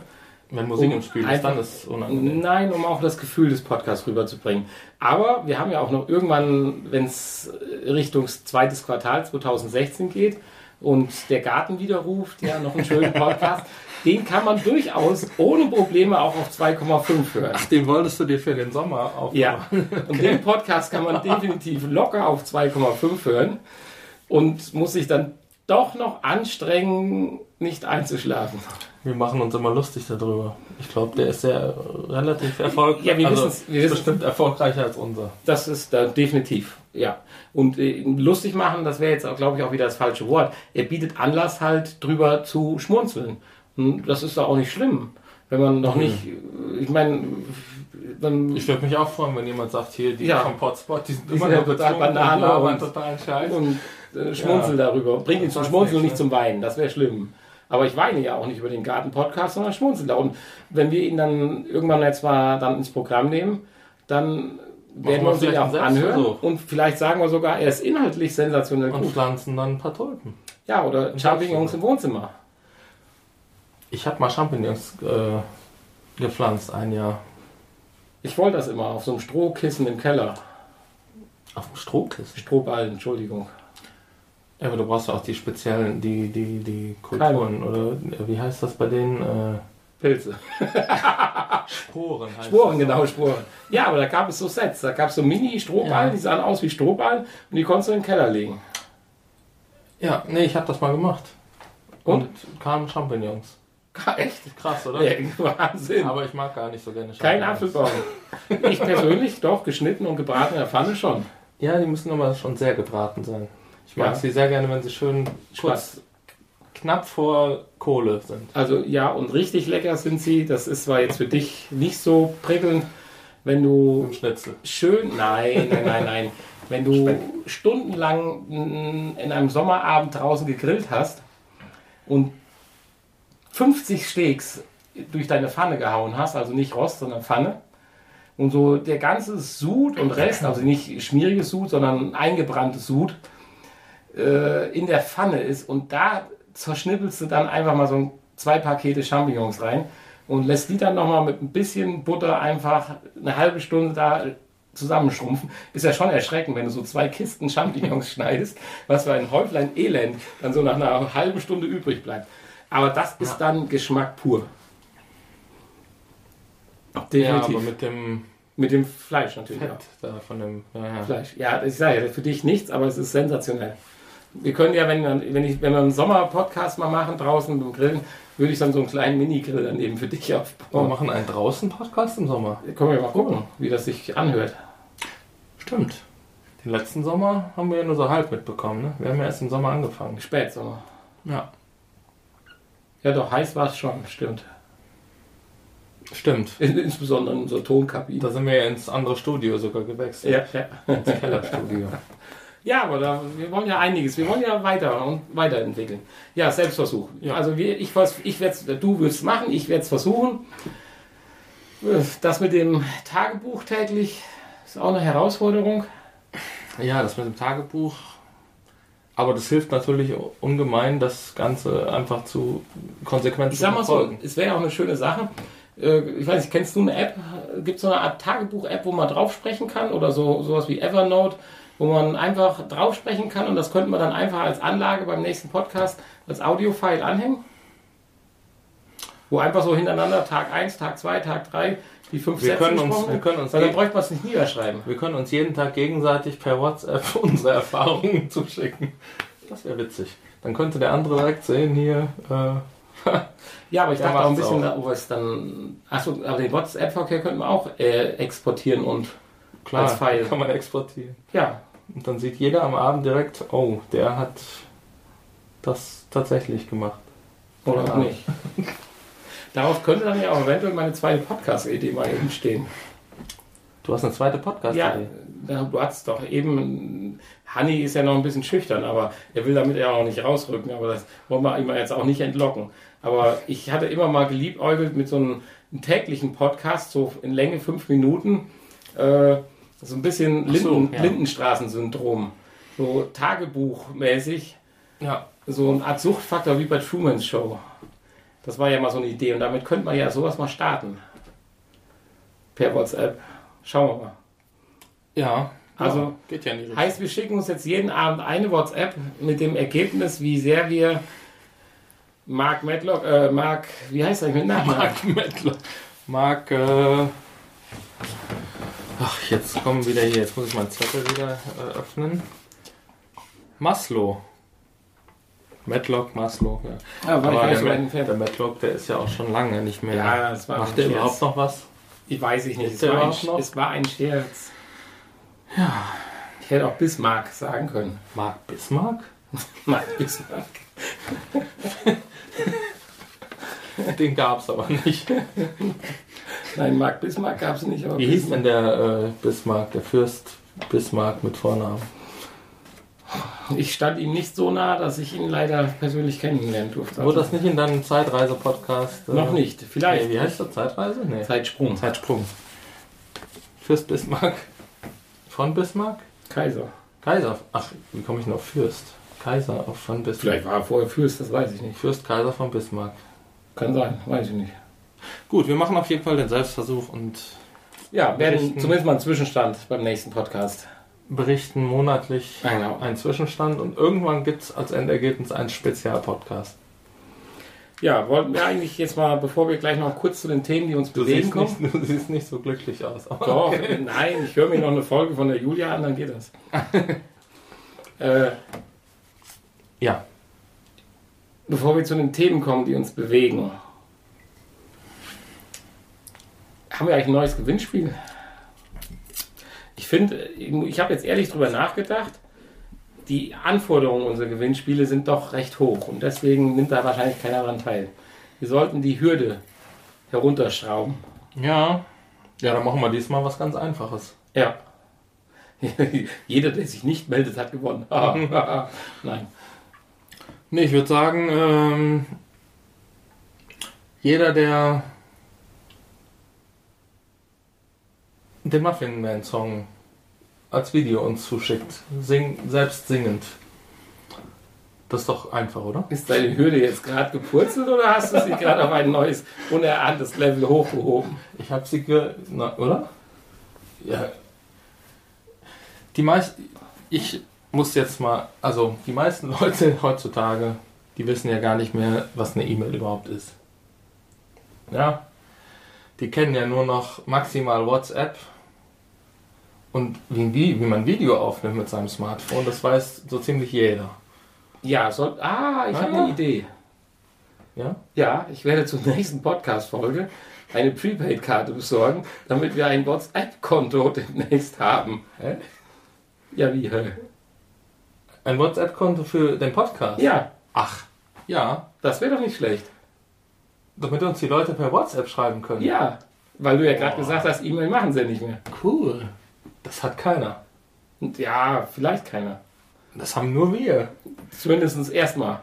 Speaker 2: Wenn Musik
Speaker 1: um
Speaker 2: im Spiel ist, dann ist es unangenehm.
Speaker 1: Nein, um auch das Gefühl des Podcasts rüberzubringen. Aber wir haben ja auch noch irgendwann, wenn es Richtung zweites Quartal 2016 geht und der Garten wieder ruft, ja, noch einen schönen Podcast, den kann man durchaus ohne Probleme auch auf 2,5 hören.
Speaker 2: Ach, den wolltest du dir für den Sommer aufbauen.
Speaker 1: Ja, und den Podcast kann man definitiv locker auf 2,5 hören und muss sich dann doch noch anstrengen, nicht einzuschlafen.
Speaker 2: Wir machen uns immer lustig darüber. Ich glaube, der ist sehr äh, relativ erfolgreich.
Speaker 1: Ja, wir
Speaker 2: also,
Speaker 1: wir
Speaker 2: ist bestimmt erfolgreicher als unser.
Speaker 1: Das ist da definitiv, ja. Und äh, lustig machen, das wäre jetzt, glaube ich, auch wieder das falsche Wort. Er bietet Anlass halt drüber zu schmunzeln. Und das ist doch auch nicht schlimm. Wenn man noch nicht, äh, ich meine, dann
Speaker 2: Ich würde mich auch freuen, wenn jemand sagt, hier, die
Speaker 1: Ja.
Speaker 2: vom Potspot, die sind immer
Speaker 1: ja
Speaker 2: nur
Speaker 1: total Banane
Speaker 2: und
Speaker 1: und-
Speaker 2: total scheiße.
Speaker 1: und äh, schmunzel darüber. Bringt ihn zum Schmunzeln und
Speaker 2: nicht,
Speaker 1: zum Weinen. Das wäre schlimm. Aber ich weine ja auch nicht über den Garten-Podcast, sondern schmunzel da. Und wenn wir ihn dann irgendwann jetzt mal dann ins Programm nehmen, dann werden wir uns ja auch anhören. Und vielleicht sagen wir sogar, er ist inhaltlich sensationell
Speaker 2: und
Speaker 1: gut.
Speaker 2: pflanzen dann ein paar Tulpen.
Speaker 1: Ja, oder Champignons im Wohnzimmer.
Speaker 2: Ich habe mal Champignons äh, gepflanzt, ein Jahr.
Speaker 1: Ich wollte das immer auf so einem Strohkissen im Keller.
Speaker 2: Auf dem Strohkissen.
Speaker 1: Strohballen, Entschuldigung.
Speaker 2: Ja, aber du brauchst ja auch die speziellen, die, die, die Kulturen, oder äh, wie heißt das bei denen? Äh,
Speaker 1: Pilze.
Speaker 2: Sporen heißt
Speaker 1: Sporen, genau, Sporen. Ja, aber da gab es so Sets. Da gab es so Mini-Strohballen,
Speaker 2: Ja.
Speaker 1: die sahen aus wie Strohballen und die konntest du in den Keller legen.
Speaker 2: Ja, nee, ich habe das mal gemacht.
Speaker 1: Und?
Speaker 2: Und kamen Champignons.
Speaker 1: Echt?
Speaker 2: Krass, oder?
Speaker 1: Ja, *laughs* Wahnsinn.
Speaker 2: Aber ich mag gar nicht so gerne
Speaker 1: Kein. Apfelbaum. Ich persönlich, doch, geschnitten und gebraten in der Pfanne schon.
Speaker 2: Ja, die müssen aber schon sehr gebraten sein. Ich mag
Speaker 1: Ja.
Speaker 2: sie sehr gerne, wenn sie schön kurz knapp vor Kohle sind.
Speaker 1: Also ja, und richtig lecker sind sie. Das ist zwar jetzt für dich nicht so prickelnd, wenn du
Speaker 2: Im Schnitzel.
Speaker 1: schön, nein, nein, nein, *laughs* nein. Wenn du stundenlang mm, in einem Sommerabend draußen gegrillt hast und 50 Steaks durch deine Pfanne gehauen hast, also nicht Rost, sondern Pfanne, und so der ganze Sud und Rest, also nicht schmieriges Sud, sondern eingebranntes Sud, äh, in der Pfanne ist und da zerschnippelst du dann einfach mal so zwei Pakete Champignons rein und lässt die dann nochmal mit ein bisschen Butter einfach eine halbe Stunde da zusammenschrumpfen. Ist ja schon erschreckend, wenn du so zwei Kisten Champignons *laughs* schneidest, was für ein Häuflein Elend dann so nach einer halben Stunde übrig bleibt. Aber das ist dann Geschmack pur.
Speaker 2: Ja, aber
Speaker 1: Definitiv.
Speaker 2: mit dem
Speaker 1: mit dem Fleisch natürlich
Speaker 2: Fett
Speaker 1: auch.
Speaker 2: da von dem. Ja, ja.
Speaker 1: Fleisch. Ja, ich sage ja, für dich nichts, aber es ist sensationell. Wir können ja, wenn, wir- wenn, ich, wenn wir einen Sommer-Podcast mal machen, draußen beim Grillen, würde ich dann so einen kleinen Mini-Grill daneben für dich
Speaker 2: Wir
Speaker 1: aufbauen.
Speaker 2: machen einen draußen Podcast im Sommer.
Speaker 1: Können wir mal gucken, wie das sich anhört.
Speaker 2: Stimmt. Den letzten Sommer haben wir ja nur so halb mitbekommen. Ne? Wir haben ja erst im Sommer angefangen.
Speaker 1: Spätsommer.
Speaker 2: Ja.
Speaker 1: Ja, doch, heiß war es schon, stimmt.
Speaker 2: Stimmt.
Speaker 1: In- Insbesondere in unserer Tonkabine.
Speaker 2: Da sind wir ja ins andere Studio sogar gewechselt.
Speaker 1: Ja, ja.
Speaker 2: Ins Kellerstudio. *laughs*
Speaker 1: ja, aber da, wir wollen ja einiges. Wir wollen ja weiter und weiterentwickeln. Ja, Selbstversuch.
Speaker 2: Ja.
Speaker 1: Also wir, ich, ich werd's, du wirst es machen, ich werde es versuchen. Das mit dem Tagebuch täglich ist auch eine Herausforderung.
Speaker 2: Ja, das mit dem Tagebuch. Aber das hilft natürlich ungemein, das Ganze einfach zu konsequent
Speaker 1: Ich
Speaker 2: zu
Speaker 1: sag mal so, es wäre auch eine schöne Sache. Äh, Ich weiß nicht, kennst du eine App? Gibt es so eine Art Tagebuch-App, wo man drauf sprechen kann? Oder so sowas wie Evernote, wo man einfach drauf sprechen kann und das könnte man dann einfach als Anlage beim nächsten Podcast als Audio-File anhängen? Wo einfach so hintereinander Tag 1, Tag 2, Tag 3 die fünf
Speaker 2: Wir
Speaker 1: Sätze
Speaker 2: können uns- wir können uns
Speaker 1: Weil dann bräuchte man es nicht niederschreiben.
Speaker 2: Wir können uns jeden Tag gegenseitig per WhatsApp *laughs* unsere Erfahrungen *laughs* zuschicken. Das wäre witzig. Dann könnte der andere direkt sehen hier. Äh, *laughs*
Speaker 1: Ja, aber ich dachte auch ein bisschen,
Speaker 2: auch.
Speaker 1: es dann. Achso, aber den WhatsApp-Verkehr könnten wir auch äh, exportieren und.
Speaker 2: klar,
Speaker 1: Als File.
Speaker 2: kann man exportieren.
Speaker 1: Ja,
Speaker 2: Und dann sieht jeder am Abend direkt, oh, der hat das tatsächlich gemacht.
Speaker 1: Oder auch
Speaker 2: Ja.
Speaker 1: nicht. Darauf könnte dann ja auch eventuell meine zweite Podcast-Idee mal eben stehen.
Speaker 2: Du hast eine zweite podcast
Speaker 1: Ja, da- du hast doch eben. Hanni ist ja noch ein bisschen schüchtern, aber er will damit ja auch nicht rausrücken. Aber das wollen wir ihm jetzt auch nicht entlocken. Aber ich hatte immer mal geliebäugelt mit so einem, einem täglichen Podcast, so in Länge fünf Minuten. Äh, so ein bisschen
Speaker 2: Ach so,
Speaker 1: Linden,
Speaker 2: ja.
Speaker 1: Lindenstraßensyndrom. So Tagebuchmäßig.
Speaker 2: Ja,
Speaker 1: so eine Art Suchtfaktor wie bei Truman's Show. Das war ja mal so eine Idee und damit könnte man ja sowas mal starten. Per WhatsApp. Schauen wir mal.
Speaker 2: ja.
Speaker 1: Also,
Speaker 2: ja, geht ja in die Richtung.
Speaker 1: Heißt, wir schicken uns jetzt jeden Abend eine WhatsApp mit dem Ergebnis, wie sehr wir Mark Medlock, äh, Mark, wie heißt er mit Nachnamen?
Speaker 2: Mark Mettler. Mark, äh, ach, jetzt kommen wieder hier, jetzt muss ich meinen Zettel wieder äh, öffnen. Maslow. Matlock, Maslow, ja.
Speaker 1: Ja, gar nicht
Speaker 2: der,
Speaker 1: entfernt.
Speaker 2: der Matlock, der ist ja auch schon lange nicht mehr.
Speaker 1: Ja, das war
Speaker 2: Macht der überhaupt noch was?
Speaker 1: Ich weiß ich nicht.
Speaker 2: Ist
Speaker 1: Es war, ein, es war ein Scherz. Ja. Ich hätte auch Bismarck sagen können.
Speaker 2: Mark Bismarck? *laughs*
Speaker 1: Nein, Bismarck. *laughs*
Speaker 2: Den gab's aber nicht.
Speaker 1: Nein, Mark Bismarck gab es nicht. Aber
Speaker 2: Wie hieß
Speaker 1: Bismarck.
Speaker 2: denn der äh, Bismarck, der Fürst Bismarck mit Vornamen?
Speaker 1: Ich stand ihm nicht so nah, dass ich ihn leider persönlich kennenlernen durfte.
Speaker 2: Wurde das nicht in deinem Zeitreise-Podcast? äh,
Speaker 1: Noch nicht. Vielleicht.
Speaker 2: Nee, wie heißt das? Zeitreise? Nee.
Speaker 1: Zeitsprung.
Speaker 2: Zeitsprung. Fürst Bismarck. Von Bismarck?
Speaker 1: Kaiser.
Speaker 2: Kaiser. Ach, wie komme ich noch auf Fürst? Kaiser auf von Bismarck.
Speaker 1: Vielleicht war er vorher Fürst, das weiß ich nicht.
Speaker 2: Fürst Kaiser von Bismarck.
Speaker 1: Kann sein, weiß ich nicht.
Speaker 2: Gut, wir machen auf jeden Fall den Selbstversuch und
Speaker 1: Ja, werden
Speaker 2: Berichten.
Speaker 1: zumindest mal einen Zwischenstand beim nächsten Podcast.
Speaker 2: Berichten monatlich
Speaker 1: Genau.
Speaker 2: einen Zwischenstand und irgendwann gibt es als Endergebnis einen Spezialpodcast.
Speaker 1: Ja, wollten wir eigentlich jetzt mal, bevor wir gleich noch kurz zu den Themen, die uns
Speaker 2: Du
Speaker 1: bewegen
Speaker 2: siehst,
Speaker 1: kommen.
Speaker 2: nicht, du siehst nicht so glücklich aus. aber *laughs*
Speaker 1: Doch,
Speaker 2: okay.
Speaker 1: nein, ich höre mir noch eine Folge von der Julia an, dann geht das. *laughs* äh,
Speaker 2: Ja,
Speaker 1: bevor wir zu den Themen kommen, die uns bewegen, haben wir eigentlich ein neues Gewinnspiel? Ich finde, ich habe jetzt ehrlich drüber nachgedacht, die Anforderungen unserer Gewinnspiele sind doch recht hoch und deswegen nimmt da wahrscheinlich keiner daran teil. Wir sollten die Hürde herunterschrauben.
Speaker 2: ja. Ja, dann machen wir diesmal was ganz Einfaches.
Speaker 1: Ja. *laughs* Jeder, der sich nicht meldet, hat gewonnen. *laughs* Nein.
Speaker 2: Nee, ich würde sagen, ähm, Jeder, der den Muffin Man Song als Video uns zuschickt, sing, selbst singend. Das ist doch einfach, oder?
Speaker 1: Ist deine Hürde jetzt gerade gepurzelt oder hast du sie gerade auf ein neues, unerahntes Level hochgehoben?
Speaker 2: Ich habe sie ge... Na, oder? Ja. Die meisten... Ich muss jetzt mal... Also, die meisten *laughs* Leute heutzutage, die wissen ja gar nicht mehr, was eine E-Mail überhaupt ist. Ja? Die kennen ja nur noch maximal WhatsApp. Und wie, wie, man Video aufnimmt mit seinem Smartphone, das weiß so ziemlich jeder.
Speaker 1: Ja, soll, ah, ich habe
Speaker 2: Ah.
Speaker 1: eine Idee.
Speaker 2: Ja?
Speaker 1: Ja, ich werde zur nächsten Podcast-Folge eine Prepaid-Karte besorgen, damit wir ein WhatsApp-Konto demnächst haben.
Speaker 2: Hä?
Speaker 1: Ja, wie? hä?
Speaker 2: Ein WhatsApp-Konto für den Podcast?
Speaker 1: Ja,
Speaker 2: Ach, ja.
Speaker 1: das wäre doch nicht schlecht.
Speaker 2: Damit uns die Leute per WhatsApp schreiben können.
Speaker 1: Ja, weil du ja gerade gesagt hast, E-Mail machen sie nicht mehr.
Speaker 2: Cool. Das hat keiner.
Speaker 1: Ja, vielleicht keiner.
Speaker 2: Das haben nur wir.
Speaker 1: Zumindest erstmal.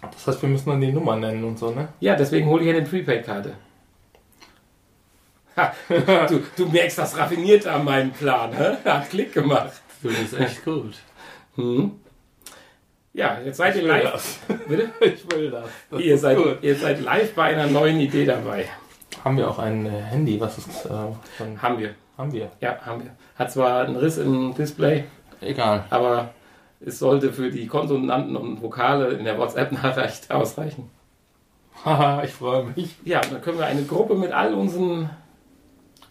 Speaker 2: Das heißt, wir müssen dann die Nummer nennen und so, ne?
Speaker 1: Ja, deswegen hole ich eine Prepaid-Karte. Ha, Du, du merkst das raffiniert an meinem Plan, hä? Hat Klick gemacht.
Speaker 2: Du bist echt gut.
Speaker 1: Hm. Ja, jetzt seid ihr
Speaker 2: will
Speaker 1: live.
Speaker 2: das.
Speaker 1: Bitte? *laughs*
Speaker 2: Ich will das. das
Speaker 1: Ihr seid,
Speaker 2: gut.
Speaker 1: ihr seid live bei einer neuen Idee dabei.
Speaker 2: Haben wir auch ein äh, Handy? Was ist. Äh, von,
Speaker 1: Haben wir.
Speaker 2: Haben wir.
Speaker 1: Ja, haben wir. Hat zwar einen Riss im Display,
Speaker 2: Egal.
Speaker 1: aber es sollte für die Konsonanten und Vokale in der WhatsApp-Nachricht *laughs* ausreichen.
Speaker 2: Haha, *laughs* ich freue mich.
Speaker 1: Ja, dann können wir eine Gruppe mit all unseren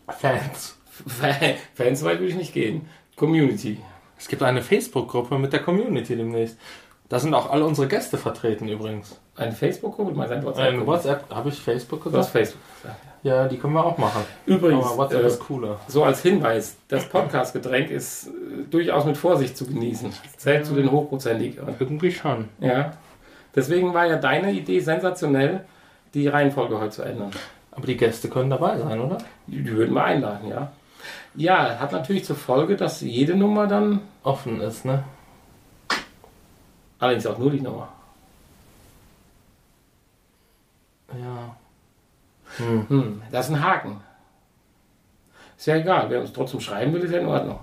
Speaker 2: Fans.
Speaker 1: Fa- Fans, weit würde ich nicht gehen. Community.
Speaker 2: Es gibt eine Facebook-Gruppe mit der Community demnächst. Da sind auch alle unsere Gäste vertreten übrigens.
Speaker 1: Eine Facebook-Gruppe, du meinst ein WhatsApp?
Speaker 2: Ein WhatsApp, habe ich Facebook
Speaker 1: Du hast
Speaker 2: gesagt?
Speaker 1: Facebook. gesagt.
Speaker 2: Ja, die können wir auch machen.
Speaker 1: Übrigens,
Speaker 2: Aber WhatsApp
Speaker 1: äh,
Speaker 2: ist cooler.
Speaker 1: so als Hinweis, das Podcast-Getränk ist äh, durchaus mit Vorsicht zu genießen. Zählt zu den hochprozentigeren.
Speaker 2: Irgendwie schon.
Speaker 1: Ja. Deswegen war ja deine Idee sensationell, die Reihenfolge heute zu ändern.
Speaker 2: Aber die Gäste können dabei sein, oder?
Speaker 1: Die, die würden wir einladen, ja. Ja, hat natürlich zur Folge, dass jede Nummer dann,
Speaker 2: Offen ist, ne?
Speaker 1: allerdings auch nur die Nummer.
Speaker 2: Ja. Hm.
Speaker 1: Hm, das ist ein Haken. Ist ja egal, wer uns trotzdem schreiben will, ist ja in Ordnung.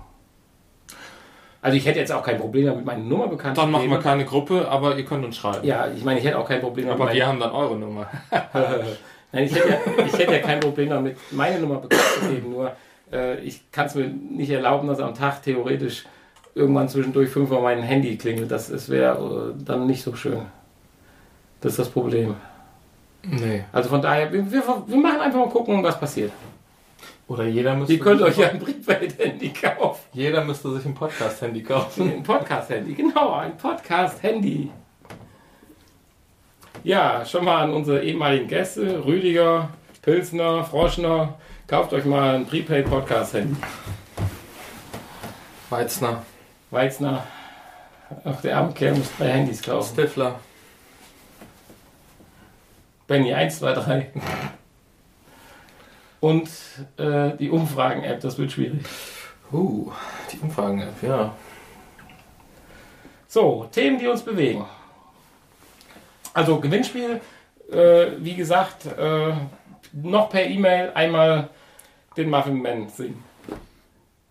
Speaker 1: Also ich hätte jetzt auch kein Problem damit, meine Nummer bekannt
Speaker 2: Dann
Speaker 1: zu
Speaker 2: machen wir keine Gruppe, aber ihr könnt uns schreiben.
Speaker 1: Ja, ich meine, ich hätte auch kein Problem damit.
Speaker 2: aber wir haben dann eure Nummer. *laughs* *laughs*
Speaker 1: Nein, ich hätte, ja, ich hätte ja kein Problem damit, meine Nummer bekannt zu geben. Nur äh, ich kann es mir nicht erlauben, dass am Tag theoretisch irgendwann zwischendurch fünfmal mein Handy klingelt. Das, das wäre äh, dann nicht so schön. Das ist das Problem.
Speaker 2: Nee.
Speaker 1: Also von daher, wir, wir, wir machen einfach mal gucken, was passiert.
Speaker 2: Oder jeder müsste,
Speaker 1: Ihr könnt
Speaker 2: sich
Speaker 1: euch ja ein Prepaid-Handy kaufen.
Speaker 2: jeder müsste sich ein Podcast-Handy kaufen.
Speaker 1: Ein Podcast-Handy, genau, ein Podcast-Handy. Ja, schon mal an unsere ehemaligen Gäste, Rüdiger, Pilsner, Froschner, kauft euch mal ein Prepaid-Podcast-Handy.
Speaker 2: Weizner.
Speaker 1: Weizner, ach, der arme Kerl muss drei Handys kaufen.
Speaker 2: Stifler.
Speaker 1: Benny, 1, 2, 3. Und äh, die Umfragen-App, das wird schwierig.
Speaker 2: Uh, die Umfragen-App, ja.
Speaker 1: So, Themen, die uns bewegen. Also Gewinnspiel, äh, wie gesagt, äh, noch per E-Mail einmal den Muffin Man singen.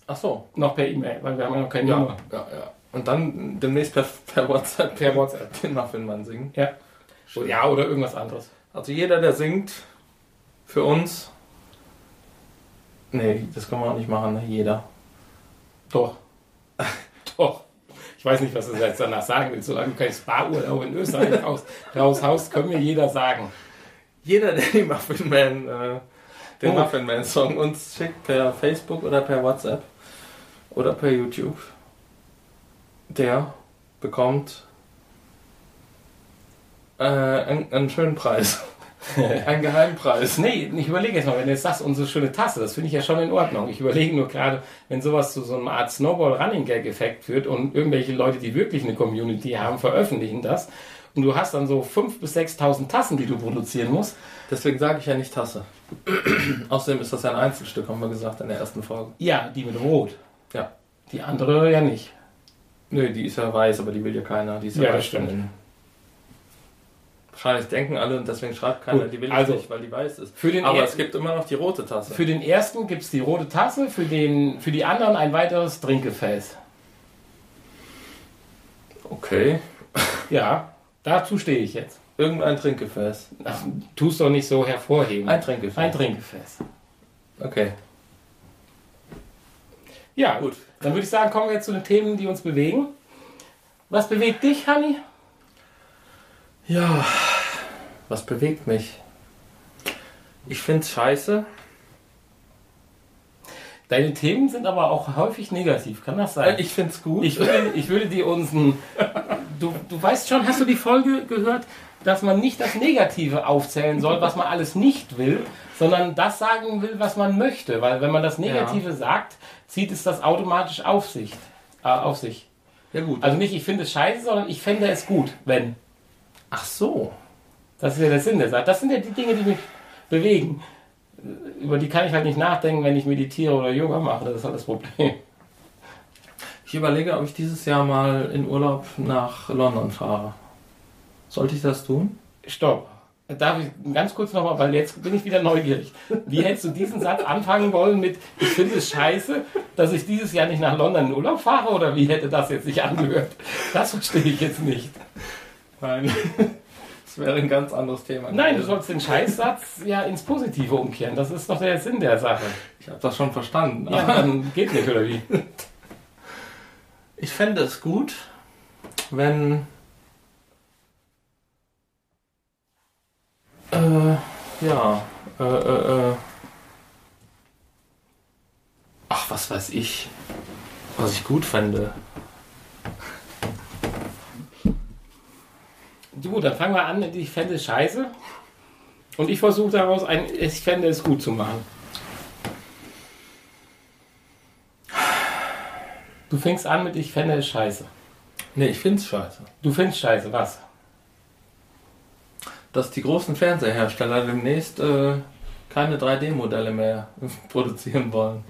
Speaker 2: Ach so.
Speaker 1: Noch per E-Mail, weil wir haben ja noch keine
Speaker 2: Ja,
Speaker 1: Nummer.
Speaker 2: ja, ja. Und dann demnächst per, per WhatsApp
Speaker 1: Per WhatsApp.
Speaker 2: den Muffinmann singen.
Speaker 1: Ja. ja, oder irgendwas anderes.
Speaker 2: Also jeder, der singt, für uns. Nee, das kann man auch nicht machen, ne? jeder.
Speaker 1: Doch. *laughs* Doch. Ich weiß nicht, was du jetzt danach sagen willst. Solange du kein Spa-Urlaub in Österreich *laughs* raus, raushaust, können wir jeder sagen.
Speaker 2: Jeder, der die Muffinman, äh, den
Speaker 1: Oh.
Speaker 2: Muffinman-Song uns schickt per Facebook oder per WhatsApp oder per YouTube, der bekommt äh, einen, einen schönen Preis. *laughs* einen Geheimpreis.
Speaker 1: Nee, ich überlege jetzt mal, wenn du jetzt sagst, unsere schöne Tasse, das finde ich ja schon in Ordnung. Ich überlege nur gerade, wenn sowas zu so einer Art Snowball-Running-Gag-Effekt führt und irgendwelche Leute, die wirklich eine Community haben, veröffentlichen das und du hast dann so 5.000 bis 6.000 Tassen, die du produzieren musst.
Speaker 2: Deswegen sage ich ja nicht Tasse. *clears throat* Außerdem ist das ja ein Einzelstück, haben wir gesagt in der ersten Folge.
Speaker 1: Ja, die mit Rot.
Speaker 2: Ja.
Speaker 1: Die andere ja nicht.
Speaker 2: Nö, die ist ja weiß, aber die will ja keiner. Die ist
Speaker 1: Ja,
Speaker 2: weiß
Speaker 1: das stimmt.
Speaker 2: In Wahrscheinlich denken alle und deswegen schreibt keiner,
Speaker 1: Gut,
Speaker 2: die will ich
Speaker 1: also,
Speaker 2: nicht, weil die weiß ist.
Speaker 1: für den
Speaker 2: Aber
Speaker 1: er-
Speaker 2: es gibt immer noch die rote Tasse.
Speaker 1: Für den ersten gibt es die rote Tasse, für, den, für die anderen ein weiteres Trinkgefäß.
Speaker 2: Okay.
Speaker 1: Ja, dazu stehe ich jetzt.
Speaker 2: Irgendein Trinkgefäß.
Speaker 1: Ach, tust doch nicht so hervorheben.
Speaker 2: Ein Trinkgefäß.
Speaker 1: Ein Trinkgefäß.
Speaker 2: Okay.
Speaker 1: Ja,
Speaker 2: Gut.
Speaker 1: gut. Dann würde ich sagen, kommen wir jetzt zu den Themen, die uns bewegen. Was bewegt dich, Hanni?
Speaker 2: Ja, was bewegt mich? Ich find's scheiße.
Speaker 1: Deine Themen sind aber auch häufig negativ, kann das sein?
Speaker 2: Äh, Ich find's gut.
Speaker 1: Ich würde, ich würde dir unseren. Du, du weißt schon, hast du die Folge gehört, dass man nicht das Negative aufzählen soll, was man alles nicht will, sondern das sagen will, was man möchte. Weil wenn man das Negative sagt, zieht es das automatisch auf sich. Äh, auf sich.
Speaker 2: ja gut.
Speaker 1: Also nicht, ich finde es scheiße, sondern ich fände es gut, wenn.
Speaker 2: Ach so.
Speaker 1: Das ist ja der Sinn der Sache. Das sind ja die Dinge, die mich bewegen. Über die kann ich halt nicht nachdenken, wenn ich meditiere oder Yoga mache. Das ist halt das Problem.
Speaker 2: Ich überlege, ob ich dieses Jahr mal in Urlaub nach London fahre. Sollte ich das tun?
Speaker 1: Stopp. Darf ich ganz kurz nochmal, weil jetzt bin ich wieder neugierig. Wie hättest du diesen Satz anfangen wollen mit, ich finde es scheiße, dass ich dieses Jahr nicht nach London in Urlaub fahre? Oder wie hätte das jetzt sich angehört? Das verstehe ich jetzt nicht.
Speaker 2: Nein. *laughs* Das wäre ein ganz anderes Thema.
Speaker 1: Nein, du sollst den Scheißsatz ja ins Positive umkehren. Das ist doch der Sinn der Sache.
Speaker 2: Ich habe das schon verstanden.
Speaker 1: Ja, dann geht nicht, oder wie? *laughs*
Speaker 2: Ich fände es gut, wenn. Äh, ja. Äh, äh, äh. Ach, was weiß ich. Was ich gut fände.
Speaker 1: Gut, dann fangen wir an mit ich fände es scheiße. Und ich versuche daraus ein, ich fände es gut zu machen. Du fängst an mit ich fände es scheiße.
Speaker 2: Nee, ich find's scheiße.
Speaker 1: Du findest scheiße, was?
Speaker 2: Dass die großen Fernseherhersteller demnächst äh, keine 3D-Modelle mehr *laughs* produzieren wollen.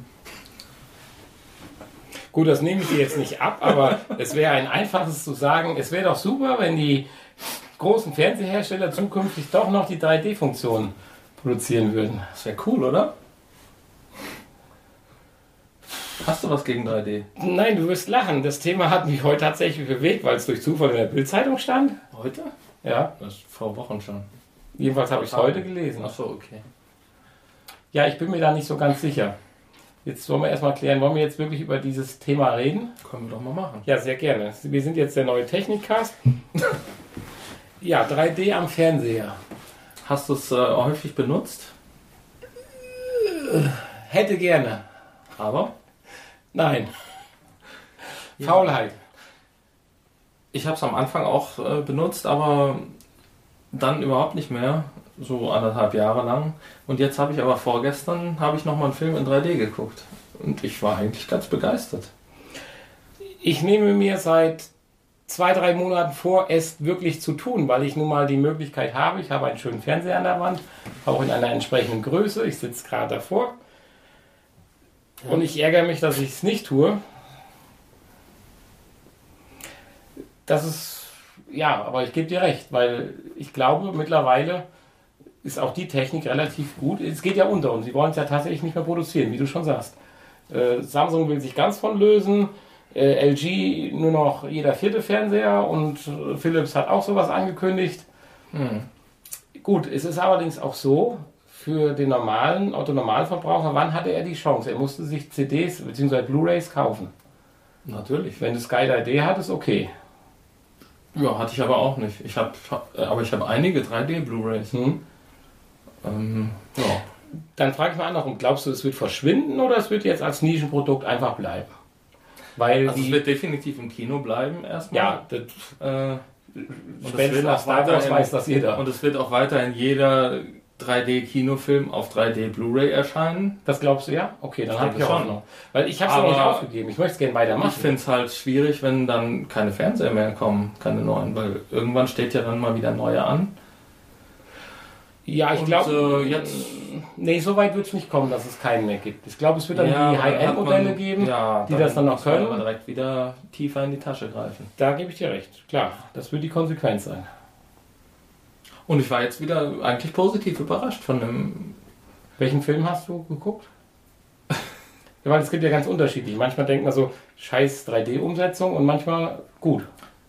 Speaker 1: Gut, das nehme ich dir jetzt nicht ab, aber es wäre ein einfaches zu sagen, es wäre doch super, wenn die großen Fernsehersteller zukünftig doch noch die 3D-Funktion produzieren würden.
Speaker 2: Das wäre cool, oder? Hast du was gegen 3D?
Speaker 1: Nein, du wirst lachen. Das Thema hat mich heute tatsächlich bewegt, weil es durch Zufall in der Bildzeitung stand.
Speaker 2: Heute?
Speaker 1: Ja,
Speaker 2: Das ist vor Wochen schon.
Speaker 1: jedenfalls habe ich es heute gelesen.
Speaker 2: Ach so, okay.
Speaker 1: Ja, ich bin mir da nicht so ganz sicher. Jetzt wollen wir erstmal klären, wollen wir jetzt wirklich über dieses Thema reden?
Speaker 2: Können wir doch mal machen.
Speaker 1: Ja, sehr gerne. Wir sind jetzt der neue Technikcast. *laughs* Ja, 3D am Fernseher.
Speaker 2: Hast du es äh, häufig benutzt?
Speaker 1: Hätte gerne.
Speaker 2: Aber
Speaker 1: Nein. Faulheit.
Speaker 2: ich habe es am Anfang auch äh, benutzt, aber dann überhaupt nicht mehr. So anderthalb Jahre lang. Und jetzt habe ich aber vorgestern habe ich nochmal einen Film in 3D geguckt. Und ich war eigentlich ganz begeistert.
Speaker 1: Ich nehme mir seit zwei, drei Monaten vor, es wirklich zu tun, weil ich nun mal die Möglichkeit habe. Ich habe einen schönen Fernseher an der Wand, auch in einer entsprechenden Größe. Ich sitze gerade davor. Und ich ärgere mich, dass ich es nicht tue. Das ist, ja, aber ich gebe dir recht, weil ich glaube, mittlerweile ist auch die Technik relativ gut. Es geht ja unter und sie wollen es ja tatsächlich nicht mehr produzieren, wie du schon sagst. Äh, Samsung will sich ganz von lösen. Äh, LG nur noch jeder vierte Fernseher und äh, Philips hat auch sowas angekündigt. Gut, es ist allerdings auch so, für den normalen Autonormalverbraucher, wann hatte er die Chance? Er musste sich CDs bzw. Blu-Rays kaufen.
Speaker 2: Natürlich.
Speaker 1: Wenn du Sky 3D hattest, okay.
Speaker 2: Ja, hatte ich aber auch nicht. Ich habe, aber ich habe einige 3D Blu-rays.
Speaker 1: Hm?
Speaker 2: Ähm, ja.
Speaker 1: Dann frage ich mal andersrum, glaubst du, es wird verschwinden oder es wird jetzt als Nischenprodukt einfach bleiben? Weil
Speaker 2: Also es
Speaker 1: die,
Speaker 2: wird definitiv im Kino bleiben erstmal.
Speaker 1: ja, das,
Speaker 2: Äh, es
Speaker 1: spätestens
Speaker 2: wird
Speaker 1: nach
Speaker 2: auch
Speaker 1: Star Wars weiß das jeder.
Speaker 2: und es wird auch weiterhin jeder 3D-Kinofilm auf 3D Blu-ray erscheinen.
Speaker 1: Das glaubst du ja? Okay, dann
Speaker 2: Ich
Speaker 1: habe ich auch
Speaker 2: schon.
Speaker 1: noch. Weil ich habe es noch nicht aufgegeben. Ich möchte es gerne
Speaker 2: Ich
Speaker 1: weitermachen.
Speaker 2: finde es halt schwierig, wenn dann keine Fernseher mehr kommen, keine neuen, weil irgendwann steht ja dann mal wieder neue an.
Speaker 1: Ja, ich glaube,
Speaker 2: äh, jetzt
Speaker 1: nee, so weit wird es nicht kommen, dass es keinen mehr gibt. Ich glaube, es wird dann
Speaker 2: Ja,
Speaker 1: die
Speaker 2: dann
Speaker 1: High-End-Modelle geben.
Speaker 2: ja,
Speaker 1: die das dann noch können.
Speaker 2: Aber direkt wieder tiefer in die Tasche greifen.
Speaker 1: Da gebe ich dir recht. Klar, das wird die Konsequenz sein.
Speaker 2: Und ich war jetzt wieder eigentlich positiv überrascht von dem.
Speaker 1: Welchen Film hast du geguckt? Ja, weil es gibt ja ganz unterschiedlich. Manchmal denkt man so, scheiß 3D-Umsetzung und manchmal gut.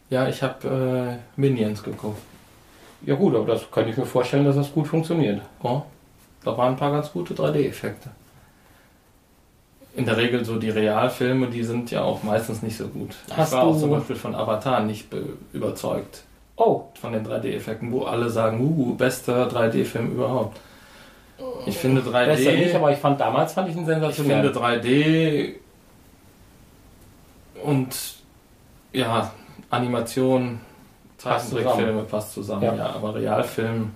Speaker 2: Ja, ich habe äh, Minions geguckt.
Speaker 1: Ja gut, aber das könnte ich mir vorstellen, dass das gut funktioniert.
Speaker 2: Oh, da waren ein paar ganz gute 3D-Effekte. In der Regel so die Realfilme, die sind ja auch meistens nicht so gut.
Speaker 1: Hast
Speaker 2: ich war auch zum Beispiel von Avatar nicht be- überzeugt
Speaker 1: Oh,
Speaker 2: von den 3D-Effekten, wo alle sagen, uh, bester 3D-Film überhaupt. Ich finde 3D,
Speaker 1: besser nicht, aber ich fand damals fand ich
Speaker 2: ich
Speaker 1: sensationell.
Speaker 2: finde 3D und ja, Animation, Zeichentrickfilme passt zusammen,
Speaker 1: Ja.
Speaker 2: ja, aber Realfilm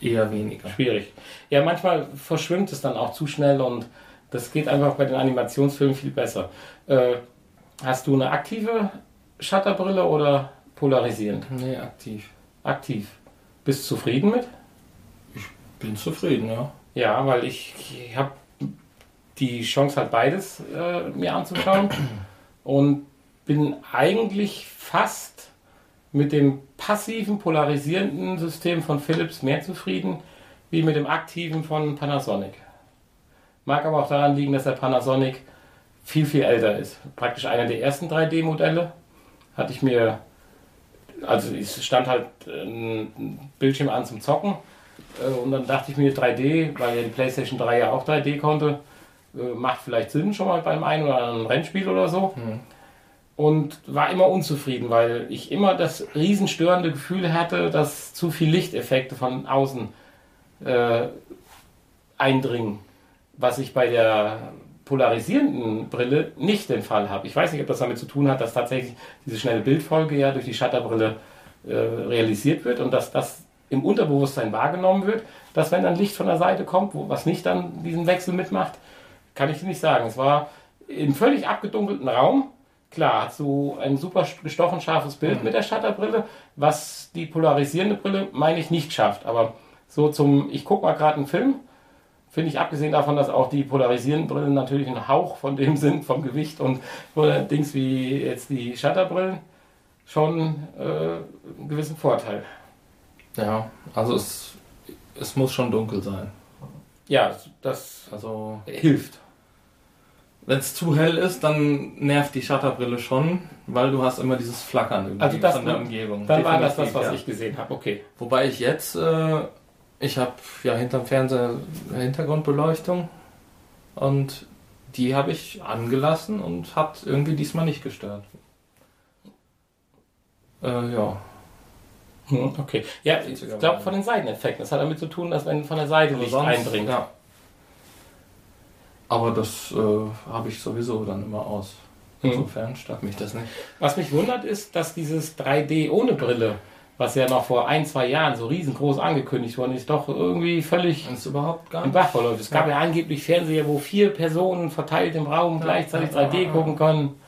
Speaker 2: eher weniger.
Speaker 1: Schwierig. Ja, manchmal verschwimmt es dann auch zu schnell und das geht einfach bei den Animationsfilmen viel besser. Äh, hast du eine aktive Shutterbrille oder polarisierend?
Speaker 2: Nee, aktiv.
Speaker 1: Aktiv. Bist du zufrieden mit?
Speaker 2: Bin zufrieden, ja.
Speaker 1: Ja, weil ich, ich habe die Chance halt beides äh, mir anzuschauen und bin eigentlich fast mit dem passiven polarisierenden System von Philips mehr zufrieden wie mit dem aktiven von Panasonic. Mag aber auch daran liegen, dass der Panasonic viel, viel älter ist. Praktisch einer der ersten 3D-Modelle hatte ich mir, also es stand halt ein Bildschirm an zum Zocken äh, und dann dachte ich mir 3D, weil ja die PlayStation 3 ja auch 3D konnte, äh, macht vielleicht Sinn schon mal beim einen oder anderen Rennspiel oder so.
Speaker 2: Hm.
Speaker 1: Und war immer unzufrieden, weil ich immer das riesenstörende Gefühl hatte, dass zu viel Lichteffekte von außen äh, eindringen, was ich bei der polarisierenden Brille nicht den Fall habe. Ich weiß nicht, ob das damit zu tun hat, dass tatsächlich diese schnelle Bildfolge ja durch die Shutterbrille äh, realisiert wird und dass das im Unterbewusstsein wahrgenommen wird, dass wenn dann Licht von der Seite kommt, wo, was nicht dann diesen Wechsel mitmacht, kann ich nicht sagen. Es war im völlig abgedunkelten Raum. Klar, hast du ein super gestochen scharfes Bild mit der Shutterbrille, was die polarisierende Brille, meine ich, nicht schafft. Aber so zum, ich gucke mal gerade einen Film, finde ich abgesehen davon, dass auch die polarisierenden Brillen natürlich ein Hauch von dem *laughs* sind, vom Gewicht und von Dings wie jetzt die Shutterbrillen, schon äh, einen gewissen Vorteil.
Speaker 2: Ja, also es, es muss schon dunkel sein.
Speaker 1: Ja, das
Speaker 2: Also
Speaker 1: hilft.
Speaker 2: Wenn es zu hell ist, dann nervt die Shutterbrille schon, weil du hast immer dieses Flackern
Speaker 1: Also das-
Speaker 2: von der Umgebung.
Speaker 1: Dann war das das, was
Speaker 2: ja.
Speaker 1: ich gesehen habe. Okay.
Speaker 2: Wobei ich jetzt, äh, ich habe ja hinterm Fernseher eine Hintergrundbeleuchtung und die habe ich angelassen und hat irgendwie diesmal nicht gestört. Äh, ja.
Speaker 1: Hm, Okay. Ja, ich glaube von den Seiteneffekten. Das hat damit zu tun, dass wenn von der Seite Licht
Speaker 2: sonst-
Speaker 1: eindringt.
Speaker 2: Ja. Aber das äh, habe ich sowieso dann immer aus.
Speaker 1: Hm.
Speaker 2: Insofern stört mich das nicht.
Speaker 1: Was mich wundert ist, dass dieses 3D ohne Brille, was ja noch vor ein, zwei Jahren so riesengroß angekündigt worden ist, doch irgendwie völlig
Speaker 2: Das ist überhaupt gar
Speaker 1: im. Bach verläuft. Es gab ja. angeblich Fernseher, wo vier Personen verteilt im Raum gleichzeitig
Speaker 2: ja,
Speaker 1: 3D
Speaker 2: ja,
Speaker 1: gucken können.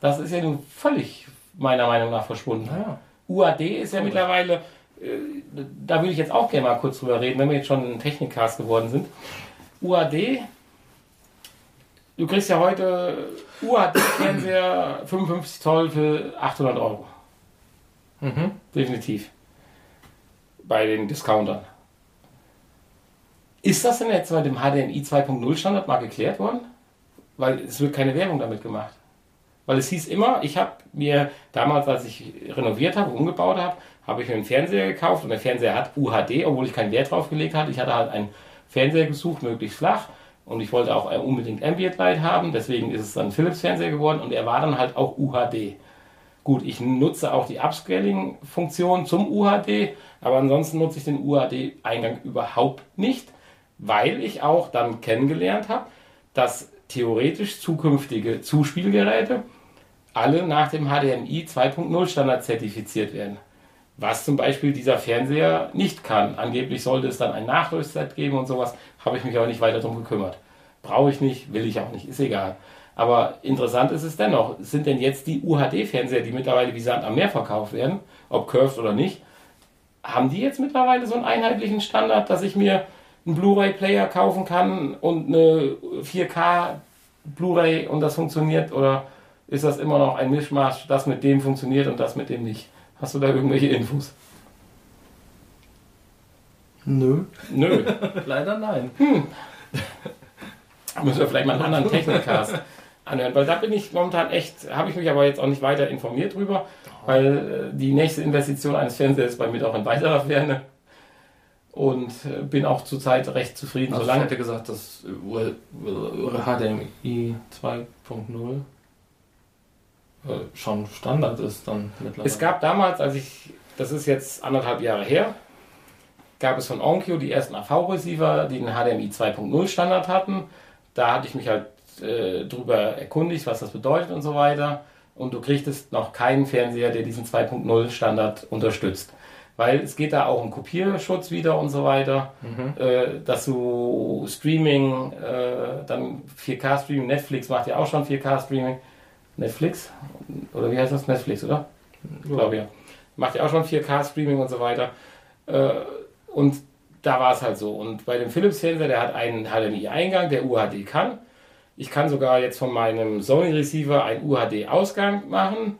Speaker 1: Das ist ja nun völlig meiner Meinung nach verschwunden.
Speaker 2: Ja.
Speaker 1: UAD ist ja mittlerweile, äh, da würde ich jetzt auch gerne mal kurz drüber reden, wenn wir jetzt schon ein Technikcast geworden sind. UAD, du kriegst ja heute UAD-Fernseher *coughs* 55 Zoll für 800 Euro.
Speaker 2: Mhm.
Speaker 1: Definitiv. Bei den Discountern. Ist das denn jetzt mit dem HDMI 2.0 Standard mal geklärt worden? Weil es wird keine Werbung damit gemacht. Weil es hieß immer, ich habe mir damals, als ich renoviert habe, umgebaut habe, habe ich mir einen Fernseher gekauft und der Fernseher hat UHD, obwohl ich keinen Wert drauf gelegt hatte. Ich hatte halt einen Fernseher gesucht, möglichst flach und ich wollte auch unbedingt Ambient Light haben, deswegen ist es dann ein Philips Fernseher geworden und er war dann halt auch UHD. Gut, ich nutze auch die Upscaling-Funktion zum UHD, aber ansonsten nutze ich den UHD-Eingang überhaupt nicht, weil ich auch dann kennengelernt habe, dass theoretisch zukünftige Zuspielgeräte alle nach dem HDMI 2.0 Standard zertifiziert werden. Was zum Beispiel dieser Fernseher nicht kann. Angeblich sollte es dann ein Nachrüstset geben und sowas, habe ich mich aber nicht weiter darum gekümmert. Brauche ich nicht, will ich auch nicht, ist egal. Aber interessant ist es dennoch, sind denn jetzt die UHD-Fernseher, die mittlerweile wie Sand am Meer verkauft werden, ob curved oder nicht, haben die jetzt mittlerweile so einen einheitlichen Standard, dass ich mir einen Blu-ray-Player kaufen kann und eine 4K Blu-ray und das funktioniert? Oder ist das immer noch ein Mischmasch, das mit dem funktioniert und das mit dem nicht? Hast du da irgendwelche Infos?
Speaker 2: Nö.
Speaker 1: Nö. *laughs*
Speaker 2: Leider nein.
Speaker 1: Müssen wir vielleicht mal einen anderen Technikcast anhören, weil da bin ich momentan echt, habe ich mich aber jetzt auch nicht weiter informiert drüber, weil äh, die nächste Investition eines Fernsehers ist bei mir auch in weiterer Ferne und äh, bin auch zurzeit recht zufrieden,
Speaker 2: Also ich
Speaker 1: solange
Speaker 2: hätte gesagt, dass HDMI 2.0 äh, schon Standard ist dann mittlerweile.
Speaker 1: Es gab damals, als ich, das ist jetzt anderthalb Jahre her, gab es von Onkyo die ersten AV-Receiver, die den HDMI 2.0 Standard hatten. Da hatte ich mich halt äh, drüber erkundigt, was das bedeutet und so weiter. Und du kriegtest noch keinen Fernseher, der diesen 2.0 Standard unterstützt. Weil es geht da auch um Kopierschutz wieder und so weiter, äh, dass du Streaming, äh, dann 4K-Streaming, Netflix macht ja auch schon 4K-Streaming. Netflix? Oder wie heißt das? Netflix, oder? Ich glaube ja. Macht ja auch schon 4K-Streaming und so weiter. Äh, und da war es halt so. Und bei dem Philips-Fernseher, der hat einen HDMI-Eingang, der UHD kann. Ich kann sogar jetzt von meinem Sony-Receiver einen UHD-Ausgang machen.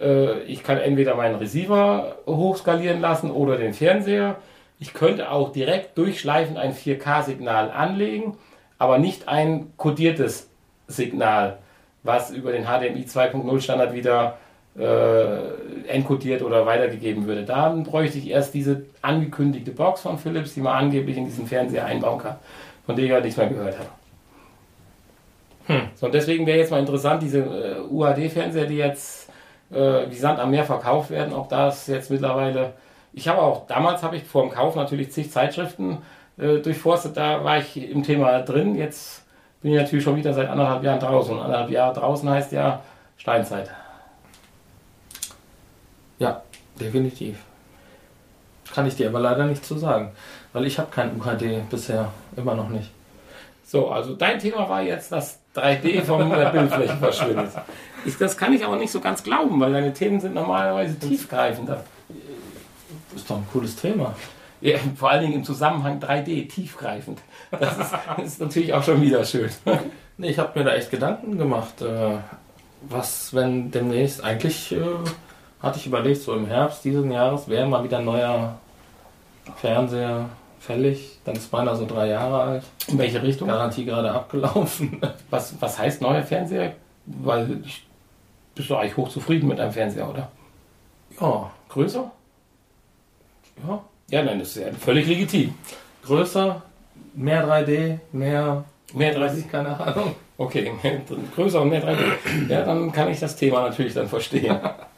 Speaker 1: Äh, ich kann entweder meinen Receiver hochskalieren lassen oder den Fernseher. Ich könnte auch direkt durchschleifend ein 4K-Signal anlegen, aber nicht ein kodiertes Signal, was über den HDMI 2.0 Standard wieder äh, enkodiert oder weitergegeben würde. Da bräuchte ich erst diese angekündigte Box von Philips, die man angeblich in diesen Fernseher einbauen kann, von der ich ja nichts mehr gehört habe. So, und deswegen wäre jetzt mal interessant, diese äh, UHD-Fernseher, die jetzt äh, wie Sand am Meer verkauft werden, ob das jetzt mittlerweile. Ich habe auch, damals habe ich vor dem Kauf natürlich zig Zeitschriften äh, durchforstet, da war ich im Thema drin. Jetzt bin ich natürlich schon wieder seit anderthalb Jahren draußen. Und anderthalb Jahre draußen heißt ja Steinzeit.
Speaker 2: Ja, definitiv. Kann ich dir aber leider nicht zu sagen, weil ich habe kein UHD bisher, immer noch nicht.
Speaker 1: So, also dein Thema war jetzt, dass 3D vom der Bildfläche verschwindet. Ich, das kann ich auch nicht so ganz glauben, weil deine Themen sind normalerweise tiefgreifender.
Speaker 2: Ist doch ein cooles Thema.
Speaker 1: Ja, vor allen Dingen im Zusammenhang 3D, tiefgreifend. Das ist, das ist natürlich auch schon wieder schön.
Speaker 2: Nee, ich habe mir da echt Gedanken gemacht, äh, was, wenn demnächst, eigentlich äh, hatte ich überlegt, so im Herbst diesen Jahres wäre mal wieder ein neuer Fernseher fällig. Dann ist meiner so drei Jahre alt.
Speaker 1: In welche Richtung?
Speaker 2: Garantie gerade abgelaufen. *laughs*
Speaker 1: Was, was heißt neuer Fernseher? Weil ich bist du eigentlich hochzufrieden mit deinem Fernseher, oder?
Speaker 2: ja,
Speaker 1: Größer?
Speaker 2: ja.
Speaker 1: Ja, nein, das ist ja völlig legitim.
Speaker 2: Größer, mehr 3D, mehr,
Speaker 1: Mehr
Speaker 2: weiß
Speaker 1: 3D.
Speaker 2: ich, keine Ahnung.
Speaker 1: Okay, *laughs* größer und mehr 3D. Ja, dann kann ich das Thema natürlich dann verstehen. *laughs*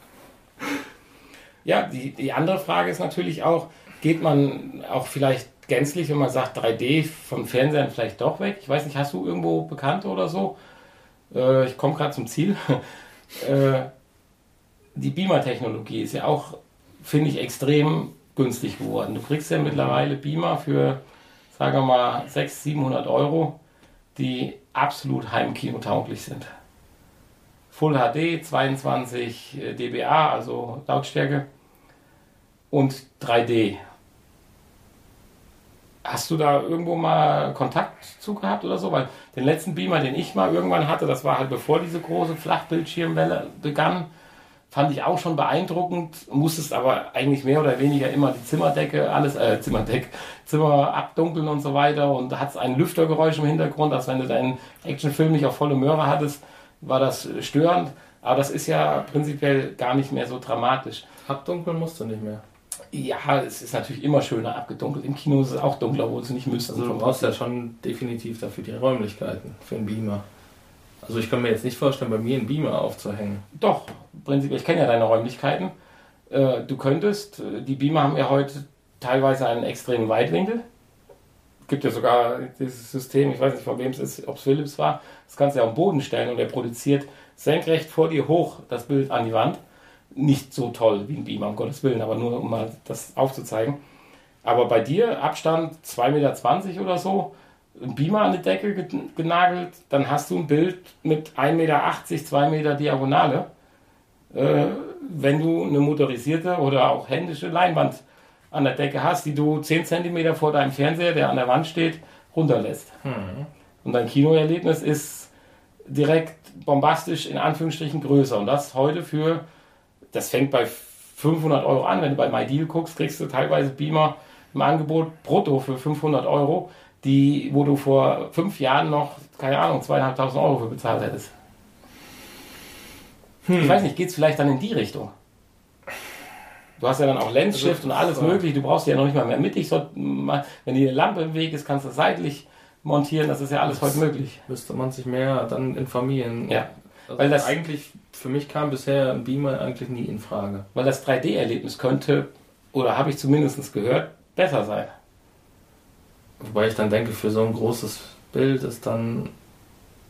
Speaker 1: Ja, die, die andere Frage ist natürlich auch, geht man auch vielleicht gänzlich, wenn man sagt 3D vom Fernsehen vielleicht doch weg? Ich weiß nicht, hast du irgendwo Bekannte oder so? Äh, ich komme gerade zum Ziel. *laughs* äh, die Beamer-Technologie ist ja auch, finde ich, extrem günstig geworden. Du kriegst ja mittlerweile Beamer für, sagen wir mal, 600, 700 Euro, die absolut heimkinotauglich sind. Full HD, 22 dBA, also Lautstärke und 3D. Hast du da irgendwo mal Kontakt zu gehabt oder so? Weil den letzten Beamer, den ich mal irgendwann hatte, das war halt bevor diese große Flachbildschirmwelle begann, fand ich auch schon beeindruckend. Musstest aber eigentlich mehr oder weniger immer die Zimmerdecke, alles, äh, Zimmerdeck, Zimmer abdunkeln und so weiter. Und hat es ein Lüftergeräusch im Hintergrund, dass wenn du deinen Actionfilm nicht auf volle Möhre hattest, war das störend. Aber das ist ja prinzipiell gar nicht mehr so dramatisch.
Speaker 2: Abdunkeln musst du nicht mehr.
Speaker 1: Ja, es ist natürlich immer schöner abgedunkelt. Im Kino ist es auch dunkler, wo es nicht müsste.
Speaker 2: Also du brauchst ja schon definitiv dafür die Räumlichkeiten für einen Beamer. Also ich kann mir jetzt nicht vorstellen, bei mir einen Beamer aufzuhängen.
Speaker 1: Doch, prinzipiell, ich kenne ja deine Räumlichkeiten. Äh, Du könntest, äh, die Beamer haben ja heute teilweise einen extremen Weitwinkel. Es gibt ja sogar dieses System, ich weiß nicht von wem es ist, ob es Philips war, das kannst du ja auf den Boden stellen und er produziert senkrecht vor dir hoch das Bild an die Wand. Nicht so toll wie ein Beamer, um Gottes Willen, aber nur um mal das aufzuzeigen. Aber bei dir Abstand 2,20 Meter oder so, ein Beamer an die Decke gen- genagelt, dann hast du ein Bild mit 1,80 Meter, 2 Meter Diagonale äh, wenn du eine motorisierte oder auch händische Leinwand an der Decke hast, die du 10 cm vor deinem Fernseher, der an der Wand steht, runterlässt. Und dein Kinoerlebnis ist direkt bombastisch in Anführungsstrichen größer. Und das heute für, das fängt bei 500 Euro an. Wenn du bei MyDeal guckst, kriegst du teilweise Beamer im Angebot brutto für 500 Euro, die, wo du vor fünf Jahren noch, keine Ahnung, zweieinhalbtausend Euro für bezahlt hättest. Ich weiß nicht, geht es vielleicht dann in die Richtung? Du hast ja dann auch Lensshift und alles
Speaker 2: so.
Speaker 1: mögliche. Du brauchst die ja noch nicht mal mehr mittig. Wenn die Lampe im Weg ist, kannst du seitlich montieren. Das ist ja alles heute möglich.
Speaker 2: Müsste man sich mehr dann informieren.
Speaker 1: Ja,
Speaker 2: Also
Speaker 1: Weil das-
Speaker 2: eigentlich, für mich kam bisher ein Beamer eigentlich nie in Frage.
Speaker 1: weil das 3D-Erlebnis könnte, oder habe ich zumindest gehört, besser sein.
Speaker 2: Wobei ich dann denke, für so ein großes Bild ist dann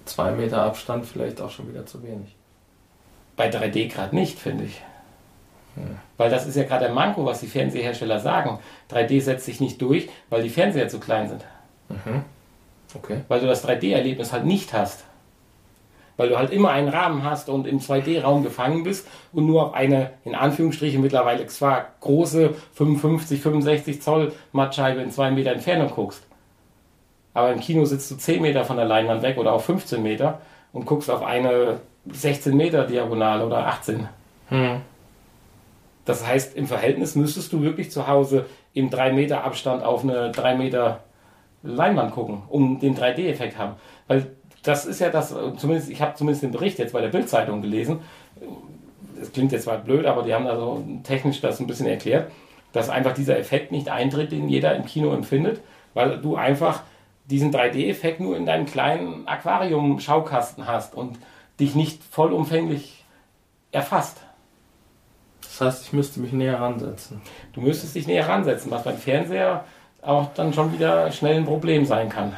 Speaker 2: zwei Meter Abstand vielleicht auch schon wieder zu wenig.
Speaker 1: Bei 3D gerade nicht, finde ich. Weil das ist ja gerade der Manko, was die Fernsehersteller sagen. 3D setzt sich nicht durch, weil die Fernseher zu klein sind.
Speaker 2: Mhm. Okay.
Speaker 1: Weil du das 3D-Erlebnis halt nicht hast. Weil du halt immer einen Rahmen hast und im 2D-Raum gefangen bist und nur auf eine, in Anführungsstrichen mittlerweile zwar große 55, 65 Zoll Mattscheibe in zwei Meter Entfernung guckst. Aber im Kino sitzt du 10 Meter von der Leinwand weg oder auch 15 Meter und guckst auf eine 16 Meter Diagonale oder 18.
Speaker 2: Hm.
Speaker 1: Das heißt, im Verhältnis müsstest du wirklich zu Hause im 3 Meter Abstand auf eine 3 Meter Leinwand gucken, um den 3D-Effekt haben. Weil das ist ja das, zumindest, ich habe zumindest den Bericht jetzt bei der Bildzeitung gelesen. Das klingt jetzt zwar blöd, aber die haben da so technisch das ein bisschen erklärt, dass einfach dieser Effekt nicht eintritt, den jeder im Kino empfindet, weil du einfach diesen 3D-Effekt nur in deinem kleinen Aquarium-Schaukasten hast und dich nicht vollumfänglich erfasst.
Speaker 2: Das heißt, ich müsste mich näher ransetzen.
Speaker 1: Du müsstest dich näher ransetzen, was beim Fernseher auch dann schon wieder schnell ein Problem sein kann.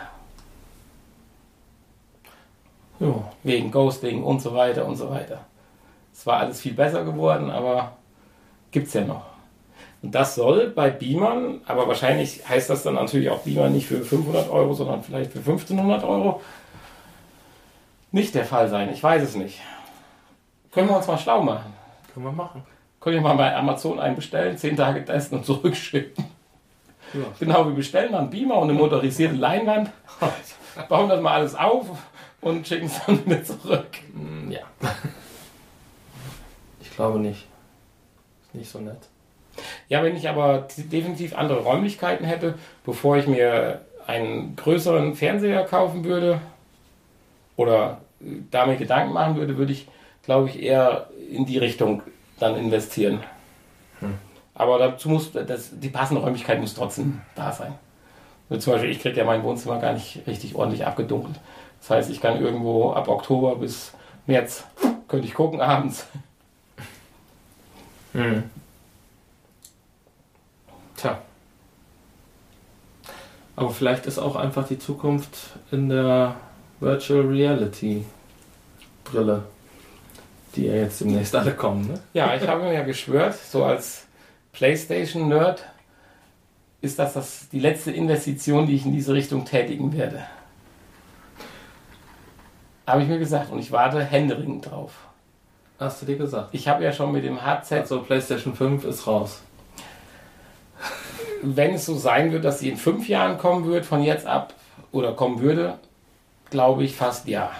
Speaker 2: Ja.
Speaker 1: Wegen Ghosting und so weiter und so weiter. Es war alles viel besser geworden, aber gibt's ja noch. Und das soll bei Beamern, aber wahrscheinlich heißt das dann natürlich auch Beamer nicht für 500 Euro, sondern vielleicht für 1500 Euro, nicht der Fall sein. Ich weiß es nicht. Können wir uns mal schlau machen.
Speaker 2: Können wir machen.
Speaker 1: Können wir mal bei Amazon einen bestellen, 10 Tage testen und *laughs* zurückschicken.
Speaker 2: Ja.
Speaker 1: Genau, wir bestellen mal einen Beamer und eine motorisierte Leinwand, *laughs* bauen das mal alles auf und schicken es dann wieder zurück.
Speaker 2: Hm, Ja. Ich glaube nicht. Ist nicht so nett.
Speaker 1: Ja, wenn ich aber definitiv andere Räumlichkeiten hätte, bevor ich mir einen größeren Fernseher kaufen würde oder äh, da mir Gedanken machen würde, würde ich, glaube ich, eher in die Richtung dann investieren. Aber dazu muss das, die passende Räumlichkeit muss trotzdem da sein. Zum Beispiel, ich kriege ja mein Wohnzimmer gar nicht richtig ordentlich abgedunkelt. Das heißt, ich kann irgendwo ab Oktober bis März könnte ich gucken *laughs* abends.
Speaker 2: Hm. Tja. Aber vielleicht ist auch einfach die Zukunft in der Virtual Reality Brille, die ja jetzt demnächst alle kommen, ne?
Speaker 1: Ja, ich habe mir ja geschwört, so als PlayStation-Nerd ist das, das die letzte Investition, die ich in diese Richtung tätigen werde. Habe ich mir gesagt und ich warte händeringend drauf.
Speaker 2: Hast du dir gesagt?
Speaker 1: Ich habe ja schon mit dem Headset,
Speaker 2: Also PlayStation 5 ist raus.
Speaker 1: wenn es so sein wird, dass sie in fünf Jahren kommen wird, von jetzt ab oder kommen würde, glaube ich fast ja.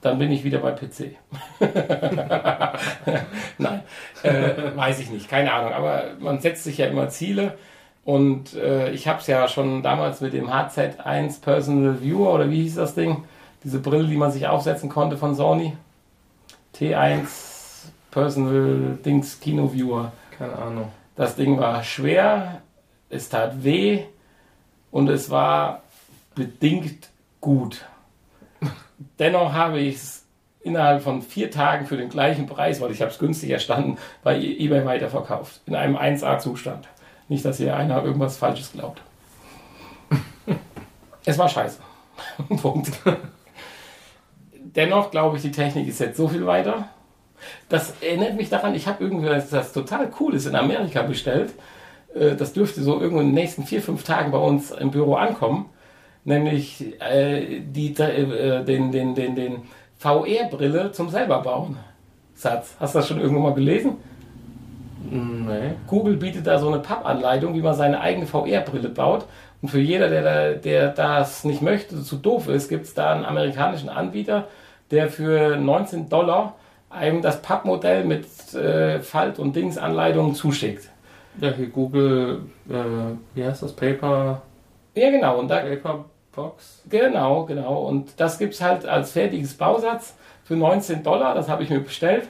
Speaker 1: Dann bin ich wieder bei PC. *laughs* Nein, äh, weiß ich nicht, keine Ahnung. Aber man setzt sich ja immer Ziele. Und äh, ich habe es ja schon damals mit dem HZ1 Personal Viewer oder wie hieß das Ding? Diese Brille, die man sich aufsetzen konnte von Sony. T1 Personal Dings Kino Viewer.
Speaker 2: Keine Ahnung.
Speaker 1: Das Ding war schwer, es tat weh und es war bedingt gut. *laughs* Dennoch habe ich es innerhalb von vier Tagen für den gleichen Preis, weil ich habe es günstig erstanden, bei eBay weiterverkauft. In einem 1A-Zustand. Nicht, dass hier einer irgendwas Falsches glaubt. *laughs* Es war scheiße. *laughs* Punkt. Dennoch glaube ich, die Technik ist jetzt so viel weiter. Das erinnert mich daran, ich habe irgendwie das, das total cool ist in Amerika bestellt. Äh, Das dürfte so irgendwo in den nächsten vier, fünf Tagen bei uns im Büro ankommen. Nämlich äh, die, äh, den, den, den, den VR-Brille zum selber bauen. Satz. Hast du das schon irgendwo mal gelesen?
Speaker 2: Nee.
Speaker 1: Google bietet da so eine Pappanleitung, wie man seine eigene VR-Brille baut. Und für jeder, der, der das nicht möchte, zu doof ist, gibt es da einen amerikanischen Anbieter, der für 19 Dollar einem das Pappmodell mit äh, Falt- und Dingsanleitungen zuschickt.
Speaker 2: Ja, hier Google, äh, wie heißt das? Paper,
Speaker 1: Ja, genau. Und da,
Speaker 2: Paperbox?
Speaker 1: genau, genau. Und das gibt es halt als fertiges Bausatz für 19 Dollar. Das habe ich mir bestellt.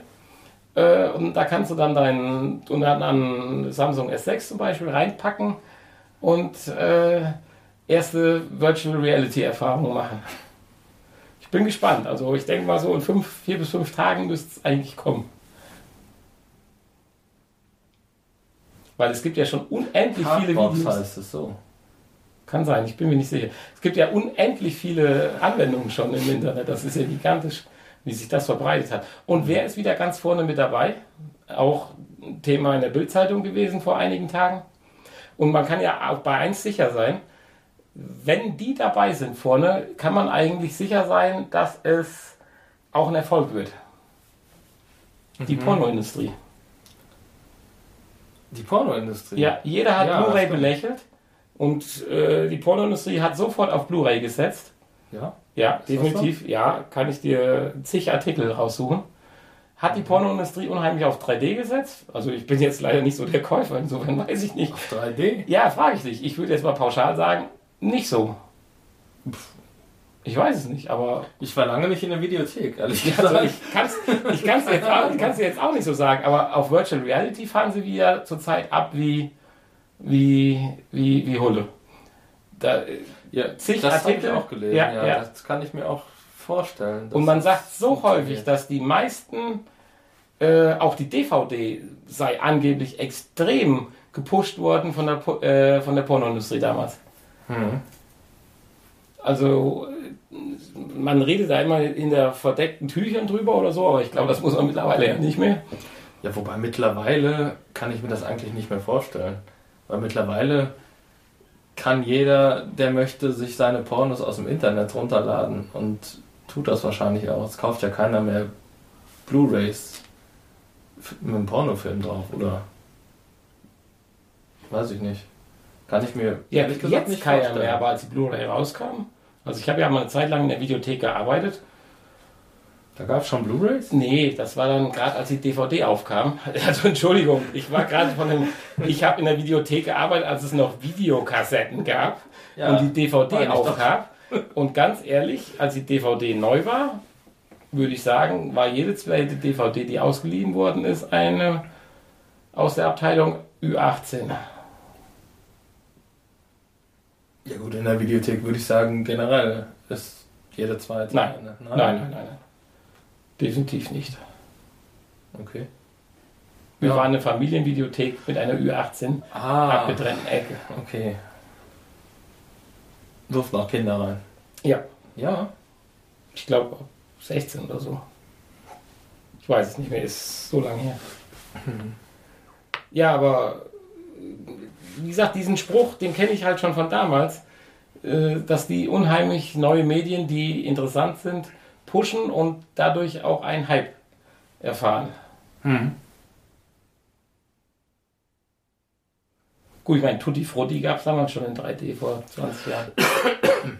Speaker 1: Äh, und da kannst du dann deinen und dann an Samsung S6 zum Beispiel reinpacken und äh, erste Virtual Reality Erfahrungen machen. Ich bin gespannt. Also ich denke mal so in fünf, vier bis fünf Tagen müsste es eigentlich kommen. Weil es gibt ja schon unendlich viele
Speaker 2: Cardbox
Speaker 1: Videos.
Speaker 2: heißt es so.
Speaker 1: Kann sein, ich bin mir nicht sicher. Es gibt ja unendlich viele Anwendungen schon im Internet. Das ist ja gigantisch, wie sich das verbreitet hat. Und wer ist wieder ganz vorne mit dabei? Auch ein Thema in der Bildzeitung gewesen vor einigen Tagen. Und man kann ja auch bei eins sicher sein, wenn die dabei sind vorne, kann man eigentlich sicher sein, dass es auch ein Erfolg wird. Die Pornoindustrie.
Speaker 2: Die Pornoindustrie.
Speaker 1: Ja, jeder hat
Speaker 2: Ja,
Speaker 1: Blu-ray belächelt und äh, die Pornoindustrie hat sofort auf Blu-ray gesetzt.
Speaker 2: Ja.
Speaker 1: Ja, definitiv. Ja, kann ich dir zig Artikel raussuchen. Hat die
Speaker 2: Mhm.
Speaker 1: Pornoindustrie unheimlich auf 3D gesetzt? Also ich bin jetzt leider nicht so der Käufer, insofern *laughs* weiß ich nicht.
Speaker 2: Auf 3D?
Speaker 1: Ja, frage ich dich. Ich würde jetzt mal pauschal sagen, nicht so. Ich weiß es nicht, aber
Speaker 2: Ich war lange nicht in der Videothek, ehrlich
Speaker 1: also
Speaker 2: gesagt.
Speaker 1: ich kann es ich kann's jetzt, auch- ich kann's dir jetzt auch nicht so sagen, aber auf Virtual Reality fahren sie wieder zurzeit ab wie, wie, wie, wie Hulle. Da,
Speaker 2: ja,
Speaker 1: zig
Speaker 2: das habe ich
Speaker 1: Artikel.
Speaker 2: auch gelesen.
Speaker 1: Ja,
Speaker 2: Ja,
Speaker 1: ja.
Speaker 2: Das kann ich mir auch vorstellen.
Speaker 1: Und man sagt so häufig, dass die meisten, äh, auch die DVD sei angeblich extrem gepusht worden von der, äh, von der Pornoindustrie damals.
Speaker 2: Hm.
Speaker 1: Also äh, man redet da immer in der verdeckten Tüchern drüber oder so, aber ich glaube, das muss man mittlerweile ja nicht mehr.
Speaker 2: Ja, wobei mittlerweile kann ich mir das eigentlich nicht mehr vorstellen. Weil mittlerweile kann jeder, der möchte, sich seine Pornos aus dem Internet runterladen und tut das wahrscheinlich auch. Es kauft ja keiner mehr Blu-Rays mit einem Pornofilm drauf, oder? Weiß ich nicht. Kann ich mir
Speaker 1: Ja,
Speaker 2: ehrlich gesagt
Speaker 1: jetzt
Speaker 2: nicht
Speaker 1: keiner
Speaker 2: vorstellen.
Speaker 1: mehr, aber als die Blu-ray rauskam. Also ich habe ja mal eine Zeit lang in der Videothek gearbeitet.
Speaker 2: Da gab es schon Blu-Rays?
Speaker 1: Nee, das war dann gerade als die DVD aufkam. *laughs* Also Entschuldigung, ich war gerade von dem, ich habe in der Videothek gearbeitet, als es noch Videokassetten gab
Speaker 2: Ja,
Speaker 1: und die DVD aufkam. Und ganz ehrlich, als die DVD neu war, würde ich sagen, war jede zweite DVD, die ausgeliehen worden ist, eine aus der Abteilung Ü18.
Speaker 2: Ja gut, in der Videothek würde ich sagen, generell ist jede zweite.
Speaker 1: Nein.
Speaker 2: eine.
Speaker 1: Nein, nein, nein, nein. Definitiv nicht.
Speaker 2: Okay.
Speaker 1: Wir
Speaker 2: Ja.
Speaker 1: waren eine Familienvideothek mit einer Ü18
Speaker 2: Ah,
Speaker 1: abgetrennten Ecke.
Speaker 2: okay. Durften auch Kinder rein.
Speaker 1: Ja,
Speaker 2: Ja.
Speaker 1: ich glaube 16 oder so. Ich weiß es nicht mehr, ist so lange her. Ja, aber wie gesagt, diesen Spruch, den kenne ich halt schon von damals, äh, dass die unheimlich neue Medien, die interessant sind, pushen und dadurch auch einen Hype erfahren. Gut, ich meine, Tutti Frutti gab es damals schon in 3D vor 20 Jahren. *clears throat*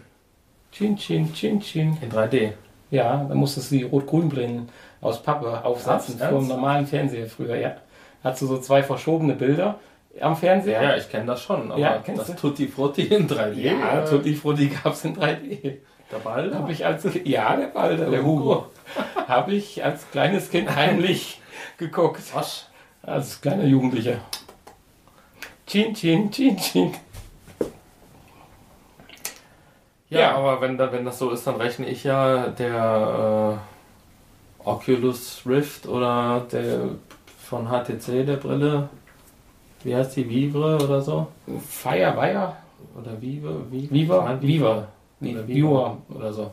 Speaker 1: Chin, chin, chin, chin.
Speaker 2: In 3D.
Speaker 1: Ja, da musstest du die Rot-Grün-Brillen aus Pappe aufsetzen vor dem normalen Fernseher früher, ja. Hast du so zwei verschobene Bilder am Fernseher?
Speaker 2: Ja, ich kenne das schon, aber
Speaker 1: Ja,
Speaker 2: das
Speaker 1: du?
Speaker 2: Tutti Frutti in 3D.
Speaker 1: Ja, Tutti Frutti gab es in 3D.
Speaker 2: Der Ball.
Speaker 1: Habe ich als ja, der Walter, der Hugo, *laughs* habe ich als kleines Kind *laughs* heimlich geguckt.
Speaker 2: Was?
Speaker 1: Als kleiner Jugendlicher. Chin, chin, chin, chin.
Speaker 2: Ja,
Speaker 1: Ja.
Speaker 2: aber wenn, da, wenn das so ist, dann rechne ich ja der äh, Oculus Rift oder der von HTC, der Brille. Wie heißt die? Vivre oder so?
Speaker 1: Fire, Wire,
Speaker 2: Oder Vive? Vive?
Speaker 1: Viva,
Speaker 2: Nein,
Speaker 1: Viva.
Speaker 2: Oder
Speaker 1: Viewer.
Speaker 2: Oder so.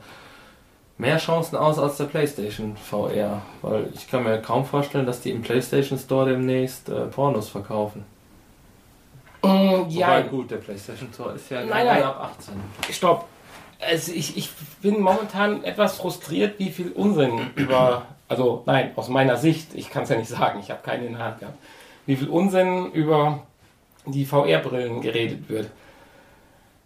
Speaker 2: Mehr Chancen aus als der PlayStation VR, weil ich kann mir kaum vorstellen, dass die im PlayStation Store demnächst äh, Pornos verkaufen.
Speaker 1: Mm, ja,
Speaker 2: Wobei, gut, der PlayStation Store ist ja
Speaker 1: Nein, nein.
Speaker 2: ab 18.
Speaker 1: Stopp. Also ich, ich bin momentan etwas frustriert, wie viel Unsinn über, also nein, aus meiner Sicht, ich kann es ja nicht sagen, ich habe keine in der Hand gehabt, wie viel Unsinn über die VR-Brillen geredet wird.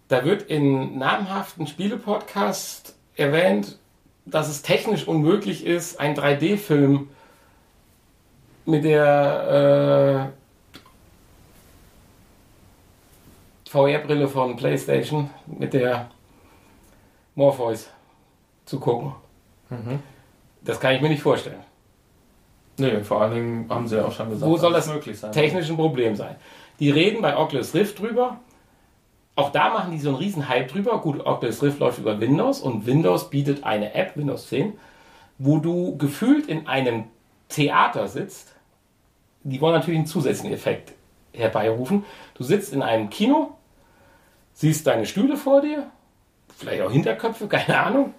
Speaker 1: Da wird in namhaften Spielepodcasts erwähnt, dass es technisch unmöglich ist, einen 3D-Film mit der äh, VR-Brille von PlayStation, mit der Morpheus zu gucken.
Speaker 2: Mhm.
Speaker 1: Das kann ich mir nicht vorstellen.
Speaker 2: Nee, vor allen Dingen haben sie ja auch schon gesagt,
Speaker 1: Wo soll das
Speaker 2: möglich sein
Speaker 1: technisch ein Problem sein? Die reden bei Oculus Rift drüber. Auch da machen die so einen riesen Hype drüber. Gut, Oculus Rift läuft über Windows und Windows bietet eine App, Windows 10, wo du gefühlt in einem Theater sitzt. Die wollen natürlich einen zusätzlichen Effekt herbeirufen. Du sitzt in einem Kino, siehst deine Stühle vor dir, vielleicht auch Hinterköpfe, *laughs* keine Ahnung,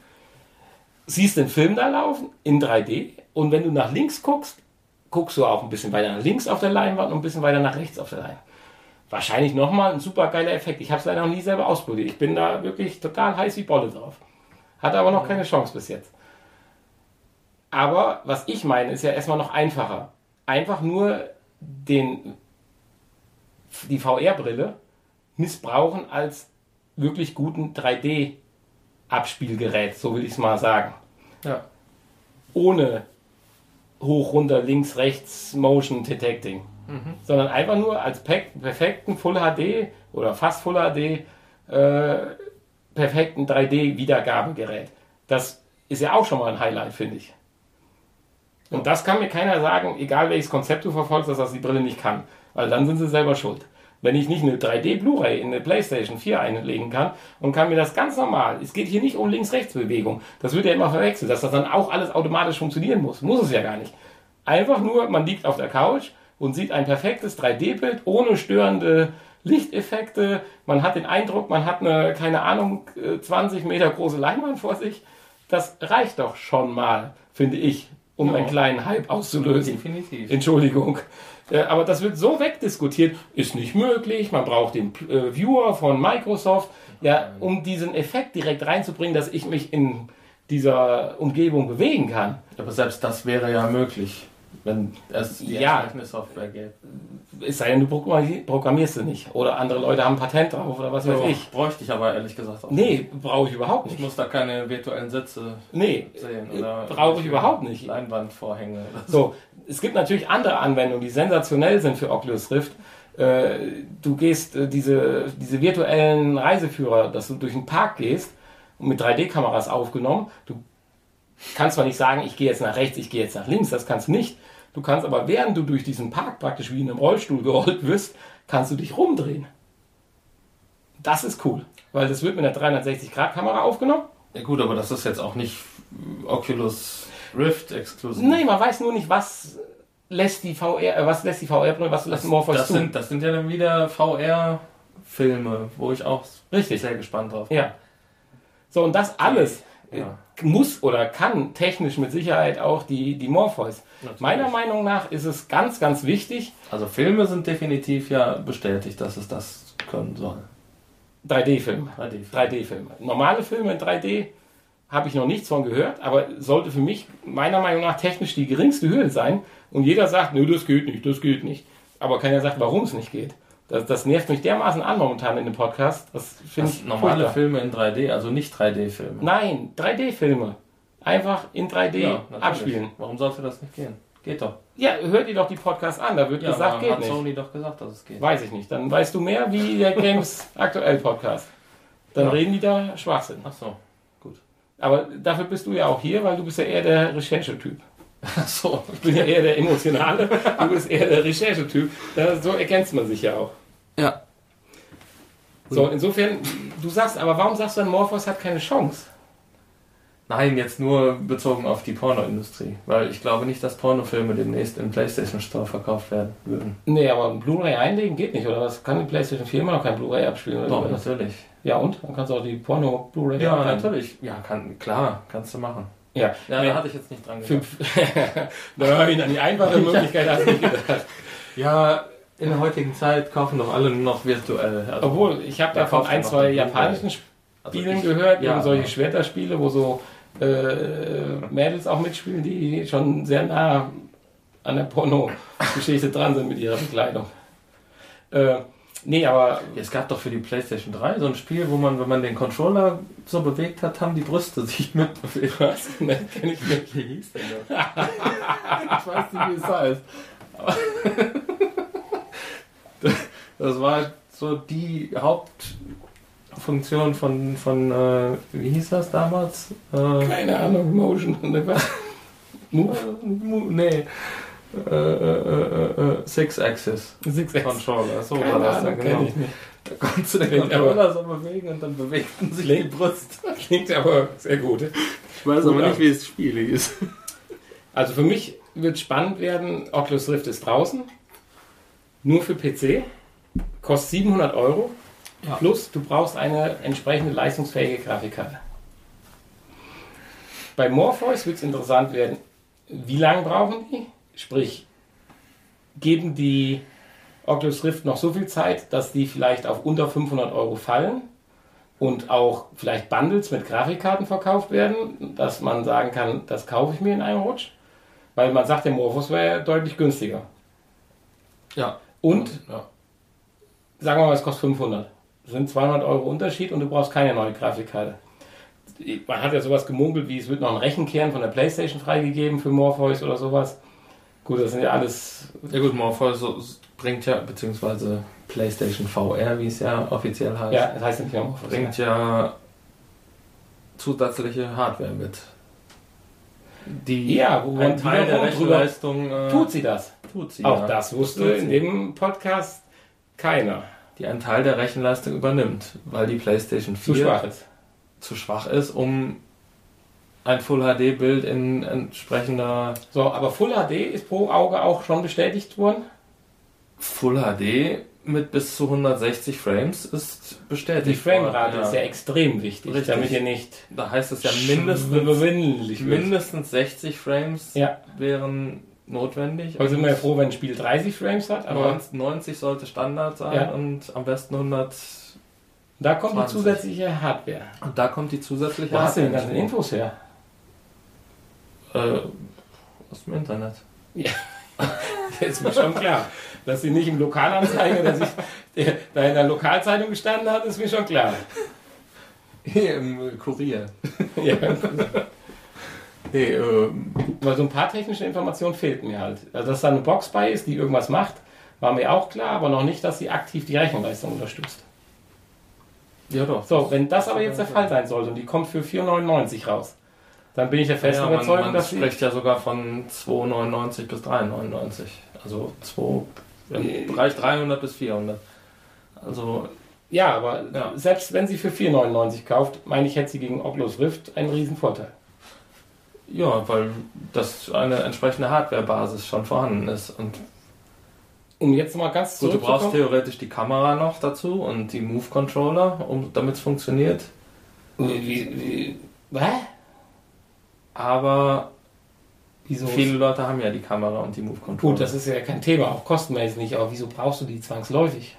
Speaker 1: siehst den Film da laufen in 3D und wenn du nach links guckst, guckst du auch ein bisschen weiter nach links auf der Leinwand und ein bisschen weiter nach rechts auf der Leinwand. Wahrscheinlich nochmal ein super geiler Effekt. Ich habe es leider noch nie selber ausprobiert. Ich bin da wirklich total heiß wie Bolle drauf. Hatte aber noch keine Chance bis jetzt. Aber was ich meine, ist ja erstmal noch einfacher. Einfach nur den, die VR-Brille missbrauchen als wirklich guten 3D-Abspielgerät, so will ich es mal sagen.
Speaker 2: Ja.
Speaker 1: Ohne hoch, runter, links, rechts Motion Detecting. Sondern einfach nur als pe- perfekten Full HD oder fast Full HD äh, perfekten 3D-Wiedergabegerät. Das ist ja auch schon mal ein Highlight, finde ich. Und das kann mir keiner sagen, egal welches Konzept du verfolgst, dass das die Brille nicht kann. Weil dann sind sie selber schuld. Wenn ich nicht eine 3D Blu-ray in eine PlayStation 4 einlegen kann und kann mir das ganz normal, es geht hier nicht um Links-Rechts-Bewegung, das wird ja immer verwechselt, dass das dann auch alles automatisch funktionieren muss. Muss es ja gar nicht. Einfach nur, man liegt auf der Couch und sieht ein perfektes 3D-Bild ohne störende Lichteffekte. Man hat den Eindruck, man hat eine, keine Ahnung, äh, 20 Meter große Leinwand vor sich. Das reicht doch schon mal, finde ich, um
Speaker 2: Ja.
Speaker 1: einen kleinen Hype auszulösen.
Speaker 2: Definitiv.
Speaker 1: Entschuldigung. Äh, Aber das wird so wegdiskutiert, ist nicht möglich. Man braucht den äh, Viewer von Microsoft, ja, um diesen Effekt direkt reinzubringen, dass ich mich in dieser Umgebung bewegen kann.
Speaker 2: Aber selbst das wäre ja möglich, wenn es die
Speaker 1: Ja.
Speaker 2: entsprechende Software gäbe.
Speaker 1: Es sei denn, du programmi- programmierst sie nicht. Oder andere Leute haben ein Patent drauf oder was weiß
Speaker 2: Ja,
Speaker 1: ich.
Speaker 2: Bräuchte ich aber ehrlich gesagt auch.
Speaker 1: Nee, brauche ich überhaupt
Speaker 2: Ich
Speaker 1: nicht.
Speaker 2: muss da keine virtuellen Sitze
Speaker 1: Nee,
Speaker 2: sehen. Oder
Speaker 1: brauche ich überhaupt nicht.
Speaker 2: Leinwandvorhänge. so.
Speaker 1: Es gibt natürlich andere Anwendungen, die sensationell sind für Oculus Rift. Äh, Du gehst äh, diese, diese virtuellen Reiseführer, dass du durch den Park gehst und mit 3D-Kameras aufgenommen. Du kannst zwar nicht sagen, ich gehe jetzt nach rechts, ich gehe jetzt nach links, das kannst du nicht. Du kannst aber, während du durch diesen Park praktisch wie in einem Rollstuhl gerollt wirst, kannst du dich rumdrehen. Das ist cool, weil das wird mit einer 360-Grad-Kamera aufgenommen.
Speaker 2: Ja gut, aber das ist jetzt auch nicht Oculus Rift exklusiv.
Speaker 1: Nee, man weiß nur nicht, was lässt die VR, äh, was lässt die VR-Brille, was lässt Morpheus
Speaker 2: das
Speaker 1: zu.
Speaker 2: sind, das sind ja dann wieder VR-Filme, wo ich auch
Speaker 1: Richtig.
Speaker 2: sehr gespannt drauf bin.
Speaker 1: Ja. So, und das alles
Speaker 2: Ja.
Speaker 1: Muss oder kann technisch mit Sicherheit auch die, die Morpheus.
Speaker 2: Natürlich.
Speaker 1: Meiner Meinung nach ist es ganz, ganz wichtig,
Speaker 2: Also Filme sind definitiv ja bestätigt, dass es das können soll.
Speaker 1: 3D-Filme.
Speaker 2: 3D.
Speaker 1: 3D-Filme. Normale Filme in 3D habe ich noch nichts von gehört, aber sollte für mich meiner Meinung nach technisch die geringste Hürde sein. Und jeder sagt, nö, das geht nicht, das geht nicht. Aber keiner sagt, warum es nicht geht. Das, das nervt mich dermaßen an momentan in dem Podcast. Das finde ich
Speaker 2: normale
Speaker 1: furchtbar.
Speaker 2: Filme in 3D, also nicht 3D-Filme.
Speaker 1: Nein, 3D-Filme. Einfach in 3D
Speaker 2: Ja,
Speaker 1: abspielen.
Speaker 2: Warum sollte das nicht gehen? Geht doch.
Speaker 1: Ja, hört ihr doch die Podcasts an, da wird
Speaker 2: Ja,
Speaker 1: gesagt, geht
Speaker 2: hat
Speaker 1: nicht.
Speaker 2: Sony doch gesagt, dass es geht.
Speaker 1: Weiß ich nicht. Dann weißt du mehr wie der Games *laughs* aktuell Podcast. Dann
Speaker 2: Ja.
Speaker 1: reden die da Schwachsinn.
Speaker 2: Ach so, gut.
Speaker 1: Aber dafür bist du ja auch hier, weil du bist ja eher der Recherchetyp.
Speaker 2: Ach *laughs* so.
Speaker 1: Ich bin ja eher der emotionale, du bist eher der Recherchetyp. So ergänzt man sich ja auch.
Speaker 2: Ja.
Speaker 1: So, insofern, du sagst, aber warum sagst du dann, Morphos hat keine Chance?
Speaker 2: Nein, jetzt nur bezogen auf die Pornoindustrie. Weil ich glaube nicht, dass Pornofilme demnächst im PlayStation Store verkauft werden würden.
Speaker 1: Nee, aber ein Blu-ray einlegen geht nicht, oder was? Kann die PlayStation 4 immer noch kein Blu-ray abspielen? Oder
Speaker 2: Doch, natürlich.
Speaker 1: Ja, und? Dann kannst du auch die Porno-Blu-ray
Speaker 2: Ja, natürlich. Ja, kann, klar, kannst du machen.
Speaker 1: Ja,
Speaker 2: Ja,
Speaker 1: Nee.
Speaker 2: da hatte ich jetzt nicht dran gedacht. *laughs*
Speaker 1: Fünf. Nein, an die einfache Möglichkeit *laughs* hast du nicht gedacht.
Speaker 2: Ja, in der heutigen Zeit kaufen doch alle nur noch virtuell. Also,
Speaker 1: Obwohl, ich habe da von ein, zwei japanischen
Speaker 2: also
Speaker 1: Spielen
Speaker 2: ich-
Speaker 1: gehört,
Speaker 2: ja,
Speaker 1: eben solche
Speaker 2: aber-
Speaker 1: Schwerterspiele, wo so äh, Mädels auch mitspielen, die schon sehr nah an der Porno-Geschichte dran sind mit ihrer Bekleidung. Äh, nee, aber
Speaker 2: Es gab doch für die PlayStation 3 so ein Spiel, wo man, wenn man den Controller so bewegt hat, haben die Brüste sich *laughs* mitbewegt.
Speaker 1: was? Ne, kenn ich nicht.
Speaker 2: Wie hieß denn das? *laughs* ich weiß nicht, wie es heißt. *laughs* Das war so die Hauptfunktion von, von äh, wie hieß das damals? Äh,
Speaker 1: Keine Ahnung, Motion. Move?
Speaker 2: Mu- nee. Äh, äh, äh, äh, Six-Axis
Speaker 1: Six
Speaker 2: Controller, so
Speaker 1: Keine
Speaker 2: war das
Speaker 1: Ahnung,
Speaker 2: genau.
Speaker 1: ich nicht.
Speaker 2: Da konntest du den
Speaker 1: Klingt
Speaker 2: Controller so bewegen und dann bewegten sich die Brust.
Speaker 1: Klingt aber sehr gut.
Speaker 2: Ich weiß
Speaker 1: Gut, ja.
Speaker 2: wie das Spiel hieß.
Speaker 1: Also für mich wird spannend werden, Oculus Rift ist draußen, nur für PC, kostet 700 Euro,
Speaker 2: Ja.
Speaker 1: plus du brauchst eine entsprechende leistungsfähige Grafikkarte. Bei Morpheus wird es interessant werden, wie lange brauchen die? Sprich, geben die Oculus Rift noch so viel Zeit, dass die vielleicht auf unter 500 Euro fallen und auch vielleicht Bundles mit Grafikkarten verkauft werden, dass man sagen kann, das kaufe ich mir in einem Rutsch. Weil man sagt, der Morphos wäre deutlich günstiger.
Speaker 2: Ja.
Speaker 1: Und
Speaker 2: ja.
Speaker 1: sagen wir mal, es kostet 500. Das sind 200 Euro Unterschied und du brauchst keine neue Grafikkarte. Man hat ja sowas gemunkelt, wie es wird noch ein Rechenkern von der Playstation freigegeben für Morpheus oder sowas. Gut, das sind ja alles.
Speaker 2: Ja gut, Morpheus bringt ja, beziehungsweise PlayStation VR, wie es ja offiziell heißt,
Speaker 1: Ja, das heißt nicht mehr Morpheus.
Speaker 2: bringt ja zusätzliche Hardware mit. Die
Speaker 1: Ja, wo
Speaker 2: ein Teil der Rechenleistung äh,
Speaker 1: Tut sie das?
Speaker 2: tut sie.
Speaker 1: Auch
Speaker 2: ja.
Speaker 1: das wusste in dem Podcast keiner.
Speaker 2: Die einen Teil der Rechenleistung übernimmt, weil die PlayStation 4
Speaker 1: Zu schwach ist.
Speaker 2: zu schwach ist, um ein Full HD Bild in entsprechender
Speaker 1: So, aber Full HD ist pro Auge auch schon bestätigt worden.
Speaker 2: Full HD mit bis zu 160 Frames ist bestätigt.
Speaker 1: Die Framerate
Speaker 2: worden,
Speaker 1: ist ja extrem wichtig,
Speaker 2: Richtig.
Speaker 1: damit ihr nicht
Speaker 2: Da heißt es ja mindestens, mindestens 60 Frames
Speaker 1: Ja,
Speaker 2: wären notwendig.
Speaker 1: aber sind wir ja froh, wenn ein Spiel 30 Frames hat, aber
Speaker 2: 90 90 sollte Standard sein
Speaker 1: Ja.
Speaker 2: und am besten 100.
Speaker 1: da kommt
Speaker 2: 20.
Speaker 1: die zusätzliche Hardware.
Speaker 2: Und da kommt die zusätzliche
Speaker 1: Wo hast du denn
Speaker 2: Hardware
Speaker 1: ganzen Infos her?
Speaker 2: Äh, aus dem Internet.
Speaker 1: ist *laughs* mir schon klar. Dass sie nicht im Lokalanzeiger, dass ich da in der Lokalzeitung gestanden hat, ist mir schon klar.
Speaker 2: Hier im Kurier. *laughs*
Speaker 1: Ja.
Speaker 2: Nee, äh,
Speaker 1: Weil so ein paar technische Informationen fehlten mir halt. Also, dass da eine Box bei ist, die irgendwas macht, war mir auch klar, aber noch nicht, dass sie aktiv die Rechenleistung unterstützt.
Speaker 2: ja doch.
Speaker 1: So, wenn das aber jetzt der Fall sein sollte und die kommt für 4,99 raus, dann bin ich der festen
Speaker 2: ja, man,
Speaker 1: Überzeugung,
Speaker 2: man
Speaker 1: dass sie.
Speaker 2: spricht ja sogar von 2,99 bis 3,99. Also 2, im Bereich 300 bis 400. Also
Speaker 1: Ja, aber
Speaker 2: Ja.
Speaker 1: selbst wenn sie für 4,99 kauft, meine ich, hätte sie gegen Oculus Rift einen riesen Vorteil.
Speaker 2: ja, weil das eine entsprechende Hardware-Basis schon vorhanden ist. Und
Speaker 1: Um jetzt mal ganz
Speaker 2: gut, du brauchst theoretisch die Kamera noch dazu und die Move-Controller, um, damit es funktioniert.
Speaker 1: Wie, wie, hä?
Speaker 2: Aber
Speaker 1: Wieso?
Speaker 2: viele Leute haben ja die Kamera und die Move-Controller.
Speaker 1: Gut, das ist ja kein Thema, auch kostenmäßig nicht, aber wieso brauchst du die zwangsläufig?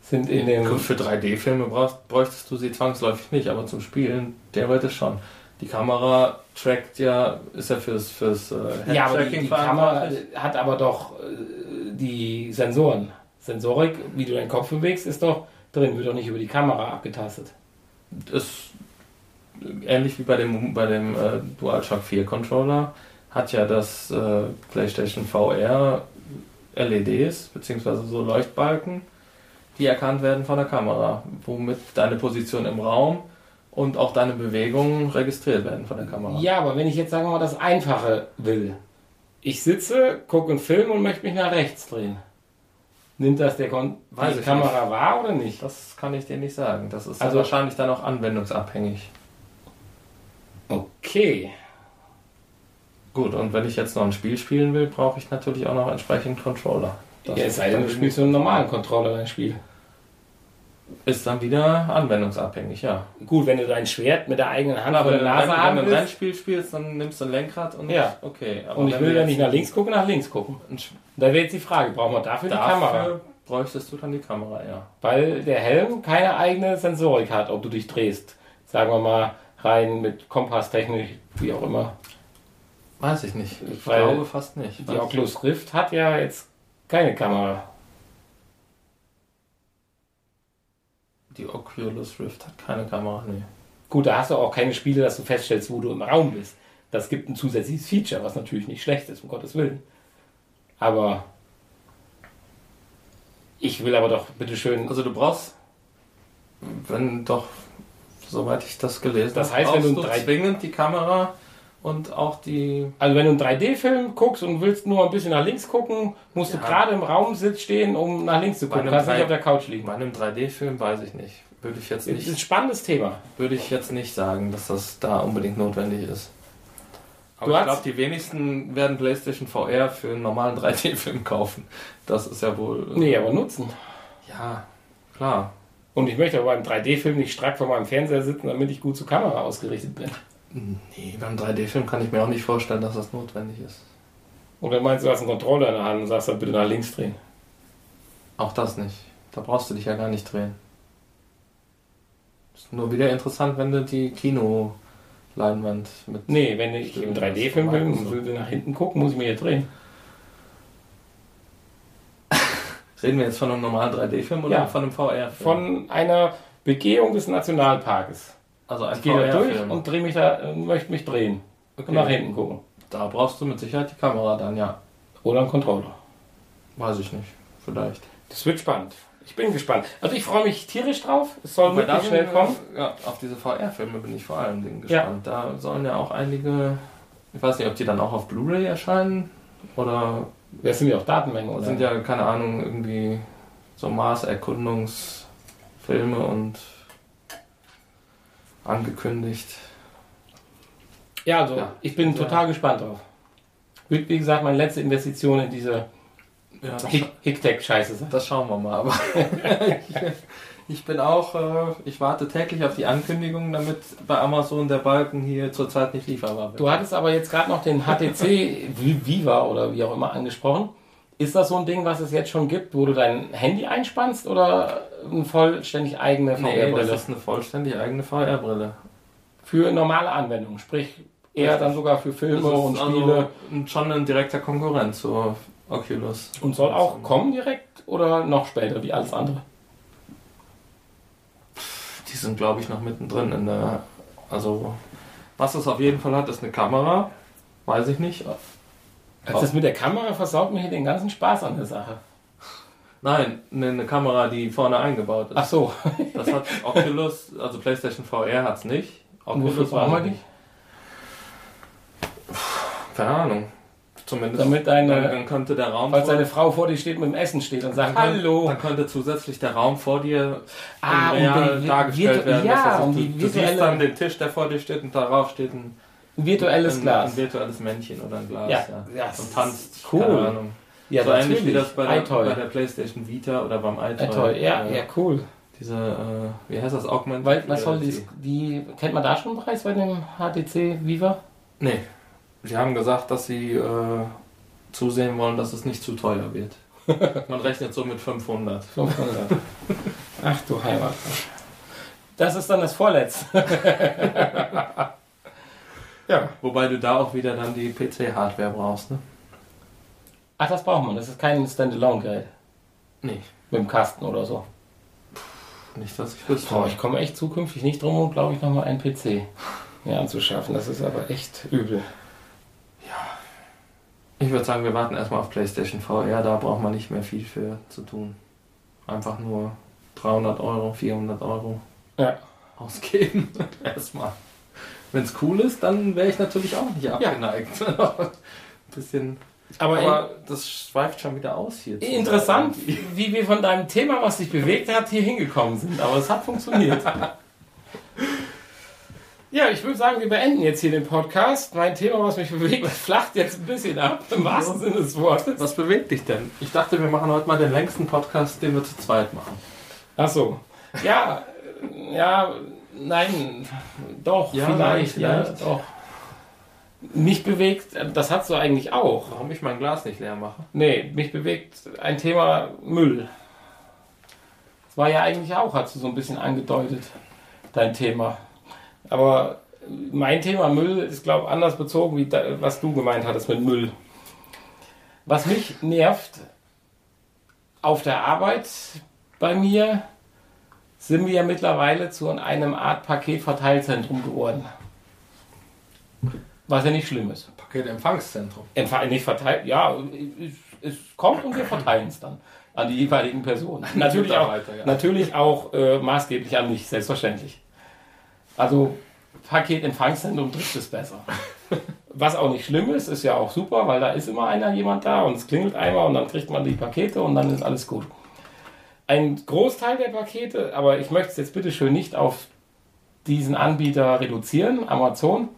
Speaker 1: Sind in dem.
Speaker 2: Für 3D-Filme brauchst, bräuchtest du sie zwangsläufig nicht, aber zum Spielen theoretisch schon. Die Kamera trackt ja, ist ja fürs, fürs äh,
Speaker 1: Ja, aber die, die Kamera hat aber doch äh, die Sensoren. Sensorik, wie du deinen Kopf bewegst, ist doch drin, wird doch nicht über die Kamera abgetastet.
Speaker 2: ist ähnlich wie bei dem, bei dem äh, DualShock 4 Controller, hat ja das äh, PlayStation VR LEDs, beziehungsweise so Leuchtbalken, die erkannt werden von der Kamera, womit deine Position im Raum und auch deine Bewegungen registriert werden von der Kamera.
Speaker 1: Ja, aber wenn ich jetzt sagen wir mal das Einfache will. Ich sitze, gucke einen Film und möchte mich nach rechts drehen. Nimmt das der Kon die Kamera wahr oder nicht?
Speaker 2: Das kann ich dir nicht sagen. Das ist
Speaker 1: Also-
Speaker 2: wahrscheinlich dann auch anwendungsabhängig.
Speaker 1: Okay.
Speaker 2: Gut, und wenn ich jetzt noch ein Spiel spielen will, brauche ich natürlich auch noch entsprechend Controller. Das
Speaker 1: Ja, es sei denn, du spielst mit einem normalen Controller dein Spiel.
Speaker 2: ist dann wieder anwendungsabhängig, ja.
Speaker 1: Gut, wenn du dein Schwert mit der eigenen Hand
Speaker 2: Aber
Speaker 1: vor der Nase
Speaker 2: wenn, wenn du ein Rennspiel spielst, dann nimmst du ein Lenkrad und
Speaker 1: Ja.
Speaker 2: okay. Aber
Speaker 1: und ich will ja nicht nach links gucken, nach links gucken. Da wäre jetzt die Frage, brauchen wir dafür, die Kamera?
Speaker 2: Dafür bräuchtest du dann die Kamera, ja.
Speaker 1: Weil der Helm keine eigene Sensorik hat, ob du dich drehst. Sagen wir mal rein mit Kompasstechnik, wie auch immer.
Speaker 2: Weiß ich nicht. Ich
Speaker 1: Weil
Speaker 2: glaube fast nicht.
Speaker 1: Die Oculus Rift hat ja jetzt keine Kamera.
Speaker 2: die Oculus Rift hat keine Kamera, nee.
Speaker 1: Gut, da hast du auch keine Spiele, dass du feststellst, wo du im Raum bist. Das gibt ein zusätzliches Feature, was natürlich nicht schlecht ist, um Gottes Willen. Aber ich will aber doch bitteschön.
Speaker 2: Also du brauchst, wenn doch, soweit ich das gelesen
Speaker 1: Das
Speaker 2: habe,
Speaker 1: heißt, wenn du
Speaker 2: du zwingend die Kamera und auch die.
Speaker 1: Also wenn du einen 3D-Film guckst und willst nur ein bisschen nach links gucken, musst du
Speaker 2: Ja.
Speaker 1: gerade im Raum sitz stehen, um nach links zu gucken. Kannst nicht auf der Couch liegen.
Speaker 2: Bei einem 3D-Film weiß ich nicht. Würde ich jetzt
Speaker 1: Das ist ein
Speaker 2: nicht,
Speaker 1: spannendes Thema.
Speaker 2: würde ich jetzt nicht sagen, dass das da unbedingt notwendig ist. Aber
Speaker 1: Du
Speaker 2: ich glaube, die wenigsten werden PlayStation VR für einen normalen 3D-Film *laughs* kaufen. Das ist ja wohl.
Speaker 1: Nee, aber nutzen.
Speaker 2: Ja, klar.
Speaker 1: Und ich möchte aber beim 3D-Film nicht strack vor meinem Fernseher sitzen, damit ich gut zur Kamera ausgerichtet bin.
Speaker 2: Nee, beim 3D-Film kann ich mir auch nicht vorstellen, dass das notwendig ist.
Speaker 1: Oder meinst du, du hast einen Controller in der Hand und sagst dann bitte nach links drehen?
Speaker 2: Auch das nicht. Da brauchst du dich ja gar nicht drehen. Ist nur wieder interessant, wenn du die Kinoleinwand mit.
Speaker 1: Nee, wenn ich im
Speaker 2: Stimmt,
Speaker 1: 3D-Film
Speaker 2: das
Speaker 1: bin und will nach hinten gucken, muss ich mir hier drehen.
Speaker 2: Reden wir jetzt von einem normalen 3D-Film oder
Speaker 1: Ja.
Speaker 2: von einem VR-Film?
Speaker 1: Von einer Begehung des Nationalparkes.
Speaker 2: also ein
Speaker 1: Ich gehe da durch und drehe mich da, äh, möchte mich drehen
Speaker 2: Okay.
Speaker 1: und nach hinten gucken.
Speaker 2: Da brauchst du mit Sicherheit die Kamera dann, ja.
Speaker 1: Oder einen Controller.
Speaker 2: Weiß ich nicht. Vielleicht.
Speaker 1: Das wird spannend. Ich bin gespannt. Also ich freue mich tierisch drauf. Es soll
Speaker 2: Wobei
Speaker 1: wirklich
Speaker 2: da
Speaker 1: schnell kommen.
Speaker 2: Ja, auf diese VR-Filme bin ich vor allen Dingen
Speaker 1: Ja.
Speaker 2: gespannt. Da sollen ja auch einige. Ich weiß nicht, ob die dann auch auf Blu-ray erscheinen oder
Speaker 1: Das sind ja auch Datenmengen.
Speaker 2: Das
Speaker 1: Oder?
Speaker 2: sind ja, keine Ahnung, irgendwie so Mars-Erkundungsfilme und angekündigt.
Speaker 1: ja, also
Speaker 2: Ja.
Speaker 1: ich bin
Speaker 2: Ja.
Speaker 1: total gespannt drauf. Wird, wie gesagt, meine letzte Investition in diese
Speaker 2: Ja, das,
Speaker 1: Hick- Hick-Tech-Scheiße sein.
Speaker 2: das schauen wir mal. Aber *laughs* *laughs* ich bin auch, äh, ich warte täglich auf die Ankündigung, damit bei Amazon der Balken hier zurzeit nicht lieferbar wird.
Speaker 1: Du hattest aber jetzt gerade noch den HTC *laughs* Vi- Viva oder wie auch immer angesprochen. Ist das so ein Ding, was es jetzt schon gibt, wo du dein Handy einspannst oder eine vollständig eigene
Speaker 2: nee, das
Speaker 1: VR-Brille?
Speaker 2: ist eine vollständig eigene VR-Brille.
Speaker 1: Für normale Anwendungen, sprich eher
Speaker 2: Richtig.
Speaker 1: dann sogar für Filme
Speaker 2: Das ist
Speaker 1: und
Speaker 2: also
Speaker 1: Spiele.
Speaker 2: ein- schon ein direkter Konkurrent zur Oculus.
Speaker 1: Und soll auch kommen direkt oder noch später, wie alles andere?
Speaker 2: Die sind, glaube ich, noch mittendrin in der. Also, was es auf jeden Fall hat, ist eine Kamera. Weiß ich nicht.
Speaker 1: Also das mit der Kamera versaut mir hier den ganzen Spaß an der Sache.
Speaker 2: Nein, eine, Kamera, die vorne eingebaut ist.
Speaker 1: Ach so,
Speaker 2: Das hat *laughs* Oculus, also PlayStation VR hat es nicht. weiß ich
Speaker 1: die?
Speaker 2: Keine Ahnung. Zumindest.
Speaker 1: Damit
Speaker 2: dann,
Speaker 1: deine,
Speaker 2: dann könnte der Raum.
Speaker 1: falls deine Frau vor dir steht mit dem Essen steht und sagt,
Speaker 2: dann,
Speaker 1: Hallo.
Speaker 2: Dann könnte zusätzlich der Raum vor dir
Speaker 1: Ah,
Speaker 2: Real
Speaker 1: um
Speaker 2: dargestellt
Speaker 1: virtu-
Speaker 2: werden.
Speaker 1: ja, um
Speaker 2: du,
Speaker 1: die
Speaker 2: du siehst dann den Tisch, der vor dir steht und darauf steht ein,
Speaker 1: Virtuelles
Speaker 2: ein,
Speaker 1: Glas.
Speaker 2: ein virtuelles Männchen oder ein Glas.
Speaker 1: Ja,
Speaker 2: Ja.
Speaker 1: ja,
Speaker 2: Und tanzt.
Speaker 1: cool.
Speaker 2: Keine Ahnung.
Speaker 1: Ja,
Speaker 2: so ähnlich wie das bei der, bei der PlayStation Vita oder beim iToy.
Speaker 1: iToy, ja,
Speaker 2: Äh,
Speaker 1: ja, cool.
Speaker 2: Diese, äh, wie heißt das, Augmented
Speaker 1: Weil, was soll die, die, kennt man da schon einen Preis bei dem HTC Viva?
Speaker 2: Nee. Sie haben gesagt, dass sie äh, zusehen wollen, dass es nicht zu teuer wird. *laughs* Man rechnet so mit 500.
Speaker 1: 500. *laughs* Ach du Heimat. Das ist dann das Vorletzte. *laughs* ja.
Speaker 2: Wobei du da auch wieder dann die PC-Hardware brauchst, ne?
Speaker 1: Ach, das braucht man. Das ist kein Standalone-Gerät.
Speaker 2: Nee,
Speaker 1: Mit dem Kasten oder so.
Speaker 2: nicht, dass ich wüsste.
Speaker 1: Boah, ich komme echt zukünftig nicht drum glaube ich nochmal einen PC mir anzuschaffen. Das ist aber echt übel.
Speaker 2: Ich würde sagen, wir warten erstmal auf PlayStation VR. Da braucht man nicht mehr viel für zu tun. Einfach nur 300 Euro, 400 Euro
Speaker 1: Ja.
Speaker 2: ausgeben. *laughs* erstmal. Wenn es cool ist, dann wäre ich natürlich auch nicht abgeneigt. *laughs* Ein bisschen.
Speaker 1: Aber,
Speaker 2: Aber das schweift schon wieder aus hier.
Speaker 1: in, interessant, wie wir von deinem Thema, was dich bewegt hat, hier hingekommen sind. Aber es hat funktioniert. *laughs* Ja, ich würde sagen, wir beenden jetzt hier den Podcast. Mein Thema, was mich bewegt, *laughs* flacht jetzt ein bisschen ab, im wahrsten Sinne des Wortes.
Speaker 2: Was bewegt dich denn? Ich dachte, wir machen heute mal den längsten Podcast, den wir zu zweit machen.
Speaker 1: Ach so. Ja, äh, ja, nein, doch,
Speaker 2: Ja,
Speaker 1: vielleicht,
Speaker 2: vielleicht.
Speaker 1: ja, doch. Mich bewegt, äh, das hast du eigentlich auch.
Speaker 2: Warum ich mein Glas nicht leer mache?
Speaker 1: Nee, mich bewegt ein Thema Müll. Das war ja eigentlich auch, hast du so ein bisschen angedeutet, dein Thema. Aber mein Thema Müll ist, glaube ich, anders bezogen, wie da, was du gemeint hattest mit Müll. Was mich nervt, auf der Arbeit bei mir sind wir ja mittlerweile zu einem Art Paketverteilzentrum geworden. Was ja nicht schlimm ist.
Speaker 2: Paketempfangszentrum.
Speaker 1: Empfang- nicht verteilt, ja, es kommt und wir verteilen es dann an die jeweiligen Personen. Natürlich auch,
Speaker 2: ja.
Speaker 1: natürlich auch äh, maßgeblich an mich, selbstverständlich. Also Paketempfangszentrum trifft es besser. *laughs* Was auch nicht schlimm ist, ist ja auch super, weil da ist immer einer jemand da und es klingelt einmal und dann kriegt man die Pakete und dann ist alles gut. Ein Großteil der Pakete, aber ich möchte es jetzt bitte schön nicht auf diesen Anbieter reduzieren, Amazon,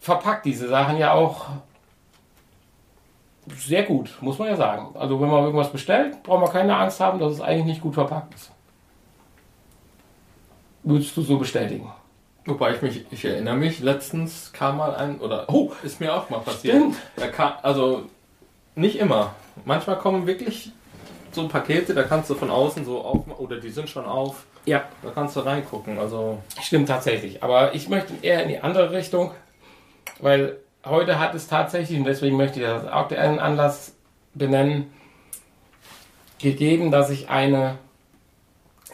Speaker 1: verpackt diese Sachen ja auch sehr gut, muss man ja sagen. Also wenn man irgendwas bestellt, braucht man keine Angst haben, dass es eigentlich nicht gut verpackt ist. Würdest du so bestätigen?
Speaker 2: Wobei ich mich, ich erinnere mich, letztens kam mal ein, oder
Speaker 1: Oh,
Speaker 2: ist mir auch mal passiert. Kam, also nicht immer. Manchmal kommen wirklich so Pakete, da kannst du von außen so auf, oder die sind schon auf,
Speaker 1: Ja,
Speaker 2: da kannst du reingucken. Also
Speaker 1: stimmt tatsächlich. Aber ich möchte eher in die andere Richtung, weil heute hat es tatsächlich, und deswegen möchte ich das aktuellen Anlass benennen, gegeben, dass ich eine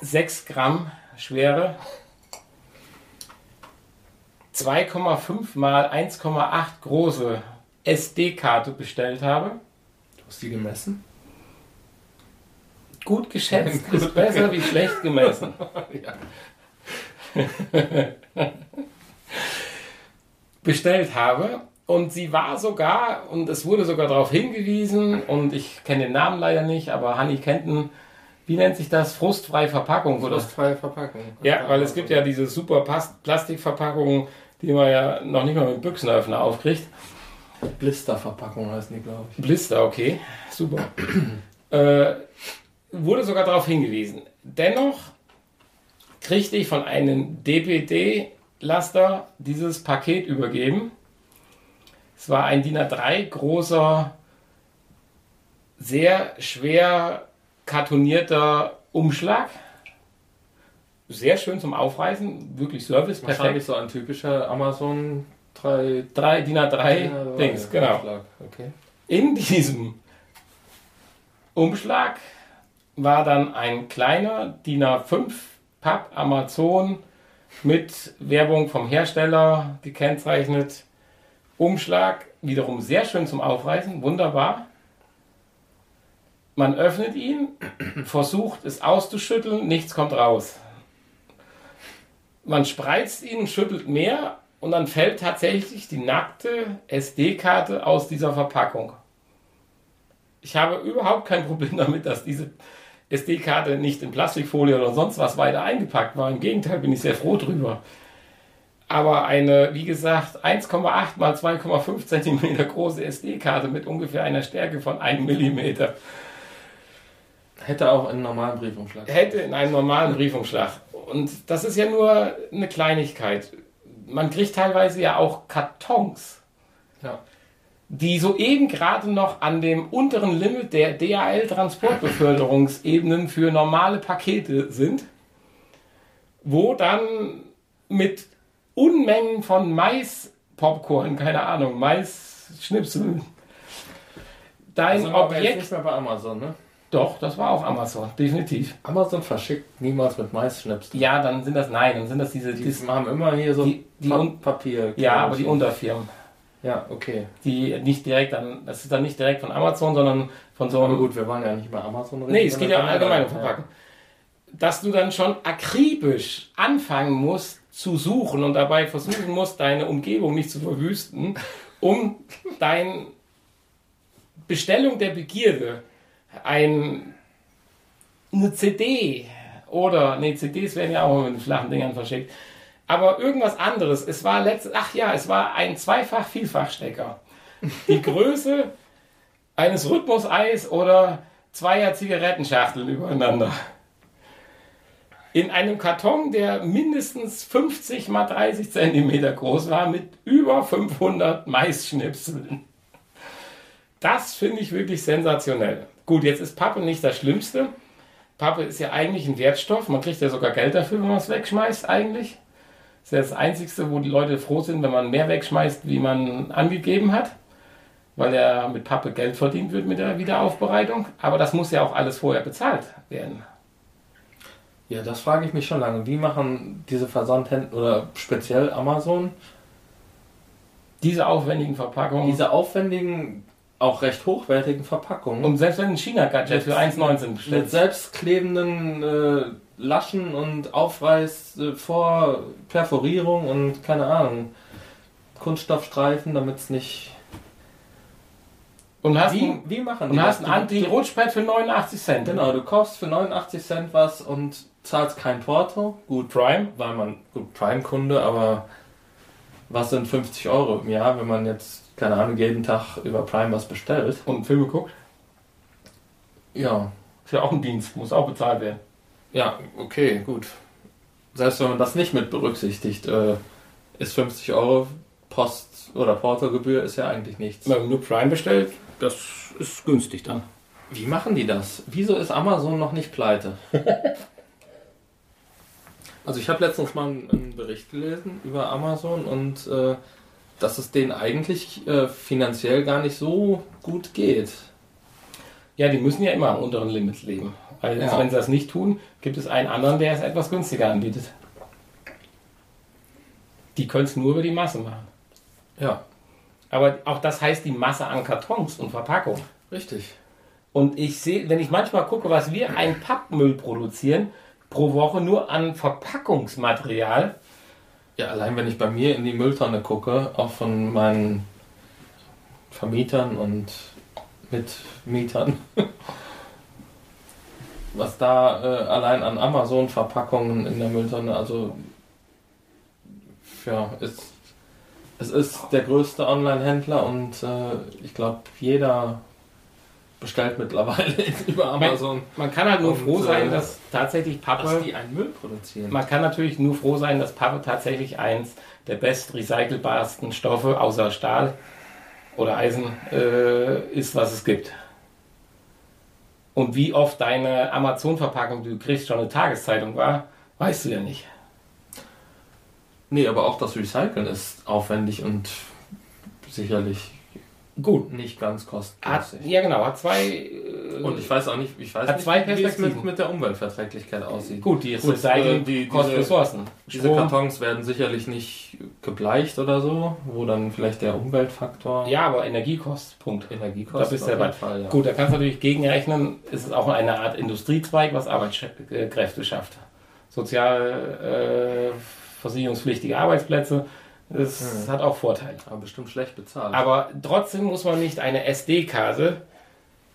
Speaker 1: 6 Gramm schwere 2,5 mal 1,8 große SD-Karte bestellt habe.
Speaker 2: du hast die gemessen?
Speaker 1: Gut geschätzt *laughs* ist besser wie schlecht gemessen. *laughs* *laughs* bestellt habe. Und sie war sogar, und es wurde sogar darauf hingewiesen, und ich kenne den Namen leider nicht, aber Hanni kennt ihn, wie nennt sich das? Frustfreie Verpackung, oder?
Speaker 2: Frostfreie Verpackung.
Speaker 1: Ja, weil es gibt ja diese super Plastikverpackungen, die man ja noch nicht mal mit Büchsenöffner aufkriegt.
Speaker 2: Blisterverpackung heißen die, glaube ich.
Speaker 1: Blister, okay, super. *clears throat* äh, wurde sogar darauf hingewiesen. Dennoch kriegte ich von einem DPD-Laster dieses Paket übergeben. Es war ein DIN A3 großer, sehr schwer kartonierter Umschlag. Sehr schön zum Aufreißen, wirklich Service,
Speaker 2: Wahrscheinlich
Speaker 1: perfekt.
Speaker 2: so ein typischer Amazon 3
Speaker 1: Drei DIN A3 Dings, genau.
Speaker 2: Okay.
Speaker 1: In diesem Umschlag war dann ein kleiner DIN A5 Papp Amazon mit Werbung vom Hersteller gekennzeichnet. Umschlag wiederum sehr schön zum Aufreißen, wunderbar. Man öffnet ihn, versucht es auszuschütteln, nichts kommt raus. Man spreizt ihn, schüttelt mehr und dann fällt tatsächlich die nackte SD-Karte aus dieser Verpackung. Ich habe überhaupt kein Problem damit, dass diese SD-Karte nicht in Plastikfolie oder sonst was weiter eingepackt war. Im Gegenteil bin ich sehr froh drüber. Aber eine, wie gesagt, 1,8 mal 2,5 Zentimeter große SD-Karte mit ungefähr einer Stärke von 1 Millimeter
Speaker 2: Hätte auch einen normalen Briefumschlag.
Speaker 1: hätte in einem normalen Briefumschlag. Und das ist ja nur eine Kleinigkeit. Man kriegt teilweise ja auch Kartons,
Speaker 2: Ja.
Speaker 1: die soeben gerade noch an dem unteren Limit der DHL-Transportbeförderungsebenen für normale Pakete sind, wo dann mit Unmengen von Mais-Popcorn, keine Ahnung, Mais-Schnipseln, dein
Speaker 2: Also aber jetzt
Speaker 1: Objekt.
Speaker 2: nicht mehr bei Amazon, ne?
Speaker 1: Doch, das war auch Amazon, definitiv.
Speaker 2: Amazon verschickt niemals mit Maisschnips.
Speaker 1: Ja, dann sind das, nein, dann sind das diese,
Speaker 2: Die
Speaker 1: dis-
Speaker 2: haben immer hier so
Speaker 1: Die- die
Speaker 2: Pa- Papier.
Speaker 1: ja, aber die Unterfirmen,
Speaker 2: Ja, okay.
Speaker 1: die nicht direkt an, das ist dann nicht direkt von Amazon, sondern von so
Speaker 2: Aber
Speaker 1: einem,
Speaker 2: gut, wir wollen ja nicht bei Amazon reden.
Speaker 1: nee, es geht ja um allgemeine
Speaker 2: generell.
Speaker 1: Verpackung. Dass du dann schon akribisch anfangen musst zu suchen und dabei versuchen musst, deine Umgebung nicht zu verwüsten, um dein Bestellung der Begierde, ein, eine CD oder, nee, CDs werden ja auch mit flachen Dingern verschickt, aber irgendwas anderes. Es war letztes, ach ja, es war ein Zweifach-Vielfachstecker. Die *laughs* Größe eines Rhythmuseis oder zweier Zigarettenschachteln übereinander. In einem Karton, der mindestens 50 mal 30 Zentimeter groß war, mit über 500 Maisschnipseln. Das finde ich wirklich sensationell. Gut, jetzt ist Pappe nicht das Schlimmste. Pappe ist ja eigentlich ein Wertstoff. Man kriegt ja sogar Geld dafür, wenn man es wegschmeißt, eigentlich. Das ist ja das Einzige, wo die Leute froh sind, wenn man mehr wegschmeißt, wie man angegeben hat. Weil ja mit Pappe Geld verdient wird mit der Wiederaufbereitung. Aber das muss ja auch alles vorher bezahlt werden.
Speaker 2: Ja, das frage ich mich schon lange. Wie machen diese Versandhändler oder speziell Amazon
Speaker 1: Diese aufwendigen Verpackungen.
Speaker 2: diese aufwendigen auch recht hochwertigen Verpackungen.
Speaker 1: Und selbst wenn ein China-Gadget für 1,19
Speaker 2: mit
Speaker 1: bestellt.
Speaker 2: selbstklebenden äh, Laschen und Aufreiß äh, vor Perforierung und keine Ahnung, Kunststoffstreifen, damit es nicht.
Speaker 1: Und hast
Speaker 2: Wie,
Speaker 1: ein,
Speaker 2: wie machen die
Speaker 1: und hast ein Anti-Rutschbrett für 89 Cent.
Speaker 2: Genau, du kaufst für 89 Cent was und zahlst kein Porto. Gut,
Speaker 1: Prime.
Speaker 2: weil man gut Prime-Kunde, aber was sind 50 Euro im Jahr, wenn man jetzt, keine Ahnung, jeden Tag über Prime was bestellt?
Speaker 1: Und Filme guckt.
Speaker 2: Ja,
Speaker 1: Ist ja auch ein Dienst, muss auch bezahlt werden.
Speaker 2: ja, okay, gut. Selbst wenn man das nicht mit berücksichtigt, äh, ist 50 Euro Post- oder Portogebühr ist ja eigentlich nichts.
Speaker 1: Wenn man nur Prime bestellt, das ist günstig dann.
Speaker 2: Wie machen die das? Wieso ist Amazon noch nicht pleite? *laughs* also ich habe letztens mal einen, einen Bericht gelesen über Amazon und äh, dass es denen eigentlich äh, finanziell gar nicht so gut geht.
Speaker 1: Ja, die müssen ja immer am unteren Limit leben. Weil
Speaker 2: Ja.
Speaker 1: wenn sie das nicht tun, gibt es einen anderen, der es etwas günstiger anbietet. Die können es nur über die Masse machen.
Speaker 2: Ja,
Speaker 1: Aber auch das heißt die Masse an Kartons und Verpackungen.
Speaker 2: richtig.
Speaker 1: Und ich sehe, wenn ich manchmal gucke, was wir ein Pappmüll produzieren, pro Woche nur an Verpackungsmaterial,
Speaker 2: Ja, allein wenn ich bei mir in die Mülltonne gucke, auch von meinen Vermietern und Mitmietern, *laughs* was da äh, allein an Amazon-Verpackungen in der Mülltonne, also ja, ist, es ist der größte Online-Händler und äh, ich glaube, jeder bestellt mittlerweile über Amazon,
Speaker 1: man kann halt nur
Speaker 2: Und,
Speaker 1: froh sein,
Speaker 2: äh,
Speaker 1: dass tatsächlich
Speaker 2: dass
Speaker 1: Pappe,
Speaker 2: die einen Müll produzieren.
Speaker 1: man kann natürlich nur froh sein, dass Pappe tatsächlich eins der best recycelbarsten Stoffe außer Stahl oder Eisen äh, ist, was es gibt. Und wie oft deine Amazon-Verpackung, die du kriegst, schon eine Tageszeitung war, weißt du ja nicht.
Speaker 2: Nee, aber auch das Recyceln ist aufwendig und sicherlich
Speaker 1: Gut.
Speaker 2: nicht ganz
Speaker 1: Hat,
Speaker 2: kostengünstig.
Speaker 1: ja, genau, hat zwei. Äh,
Speaker 2: Und ich weiß auch nicht, ich weiß
Speaker 1: Hat
Speaker 2: nicht
Speaker 1: zwei
Speaker 2: wie es
Speaker 1: Perspektiven.
Speaker 2: mit, mit der Umweltverträglichkeit aussieht.
Speaker 1: gut, die
Speaker 2: Gut,
Speaker 1: Recycling
Speaker 2: äh, die-
Speaker 1: kostet
Speaker 2: diese-
Speaker 1: Ressourcen.
Speaker 2: Diese
Speaker 1: Strom.
Speaker 2: Kartons werden sicherlich nicht gebleicht oder so, wo dann vielleicht der Umweltfaktor
Speaker 1: Ja, aber Energie kostet. Punkt.
Speaker 2: Energie
Speaker 1: Da bist du
Speaker 2: jeden Fall, ja.
Speaker 1: Gut, da kannst du natürlich gegenrechnen, ist es auch eine Art Industriezweig, was Arbeitskräfte schafft. Sozial äh, versicherungspflichtige Arbeitsplätze, das
Speaker 2: Hm.
Speaker 1: hat auch Vorteile.
Speaker 2: Aber bestimmt schlecht bezahlt.
Speaker 1: Aber trotzdem muss man nicht eine SD-Karte,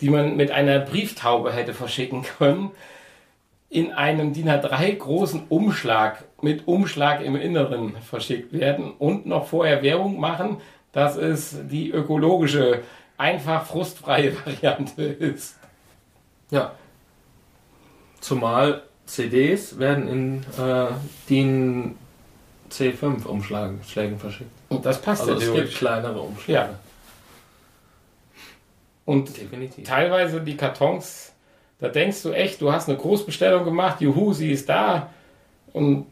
Speaker 1: die man mit einer Brieftaube hätte verschicken können, in einem DIN A3 großen Umschlag mit Umschlag im Inneren verschickt werden und noch vorher Werbung machen, dass es die ökologische, einfach frustfreie *laughs* Variante ist.
Speaker 2: ja. Zumal CDs werden in äh, DIN C5 Umschlägen Schlägen verschickt.
Speaker 1: Und das passt
Speaker 2: Also
Speaker 1: ja
Speaker 2: es gibt kleinere Umschläge.
Speaker 1: Ja. Und
Speaker 2: Definitiv.
Speaker 1: teilweise die Kartons, da denkst du echt, du hast eine Großbestellung gemacht, juhu, sie ist da und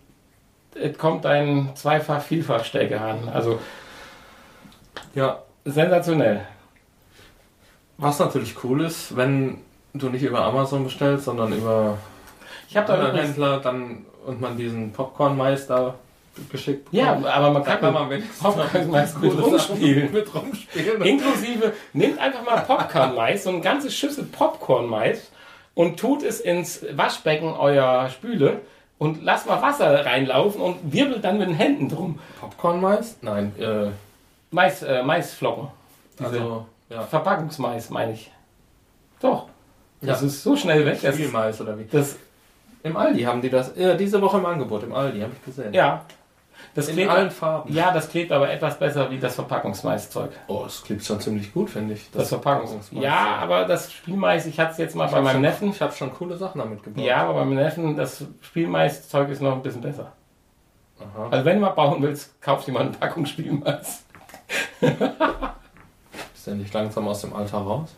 Speaker 1: es kommt ein zweifach vielfach Stecker Also
Speaker 2: Ja,
Speaker 1: sensationell.
Speaker 2: Was natürlich cool ist, wenn du nicht über Amazon bestellst, sondern über
Speaker 1: Ich habe da
Speaker 2: Händler dann und man diesen Popcorn-Meister geschickt
Speaker 1: ja,
Speaker 2: bekommt,
Speaker 1: aber man kann,
Speaker 2: kann man wenigstens
Speaker 1: Popcorn meist
Speaker 2: coole
Speaker 1: mit rumspielen.
Speaker 2: mit rumspielen.
Speaker 1: Inklusive, nimmt einfach mal Popcorn-Mais, *laughs* so eine ganze Schüssel Popcorn-Mais und tut es ins Waschbecken eurer Spüle und lasst mal Wasser reinlaufen und wirbelt dann mit den Händen drum.
Speaker 2: Popcorn-Mais? Nein, äh,
Speaker 1: Mais, äh, Maisflocken. Diese
Speaker 2: also ja,
Speaker 1: Verpackungsmais, meine ich. Doch. Das
Speaker 2: Ja.
Speaker 1: ist so schnell weg. Das,
Speaker 2: Spielmais oder wie?
Speaker 1: das,
Speaker 2: Im Aldi haben die das, äh, diese Woche im Angebot, im Aldi, habe ich gesehen.
Speaker 1: ja. Das
Speaker 2: In
Speaker 1: klebt,
Speaker 2: allen Farben.
Speaker 1: ja, das klebt aber etwas besser wie das Verpackungsmaiszeug.
Speaker 2: Oh, das klebt schon ziemlich gut, finde ich.
Speaker 1: Das, Verpackungs. Ja, aber das Spielmais, ich hatte es jetzt mal
Speaker 2: ich
Speaker 1: bei meinem
Speaker 2: schon,
Speaker 1: Neffen.
Speaker 2: Ich habe schon coole Sachen damit gebaut.
Speaker 1: Ja, aber bei meinem Neffen, das Spielmais-Zeug ist noch ein bisschen besser.
Speaker 2: Aha.
Speaker 1: Also wenn du mal bauen willst, kauf dir mal eine Packung Spielmais. *laughs*
Speaker 2: Ist der nicht langsam aus dem Alter raus?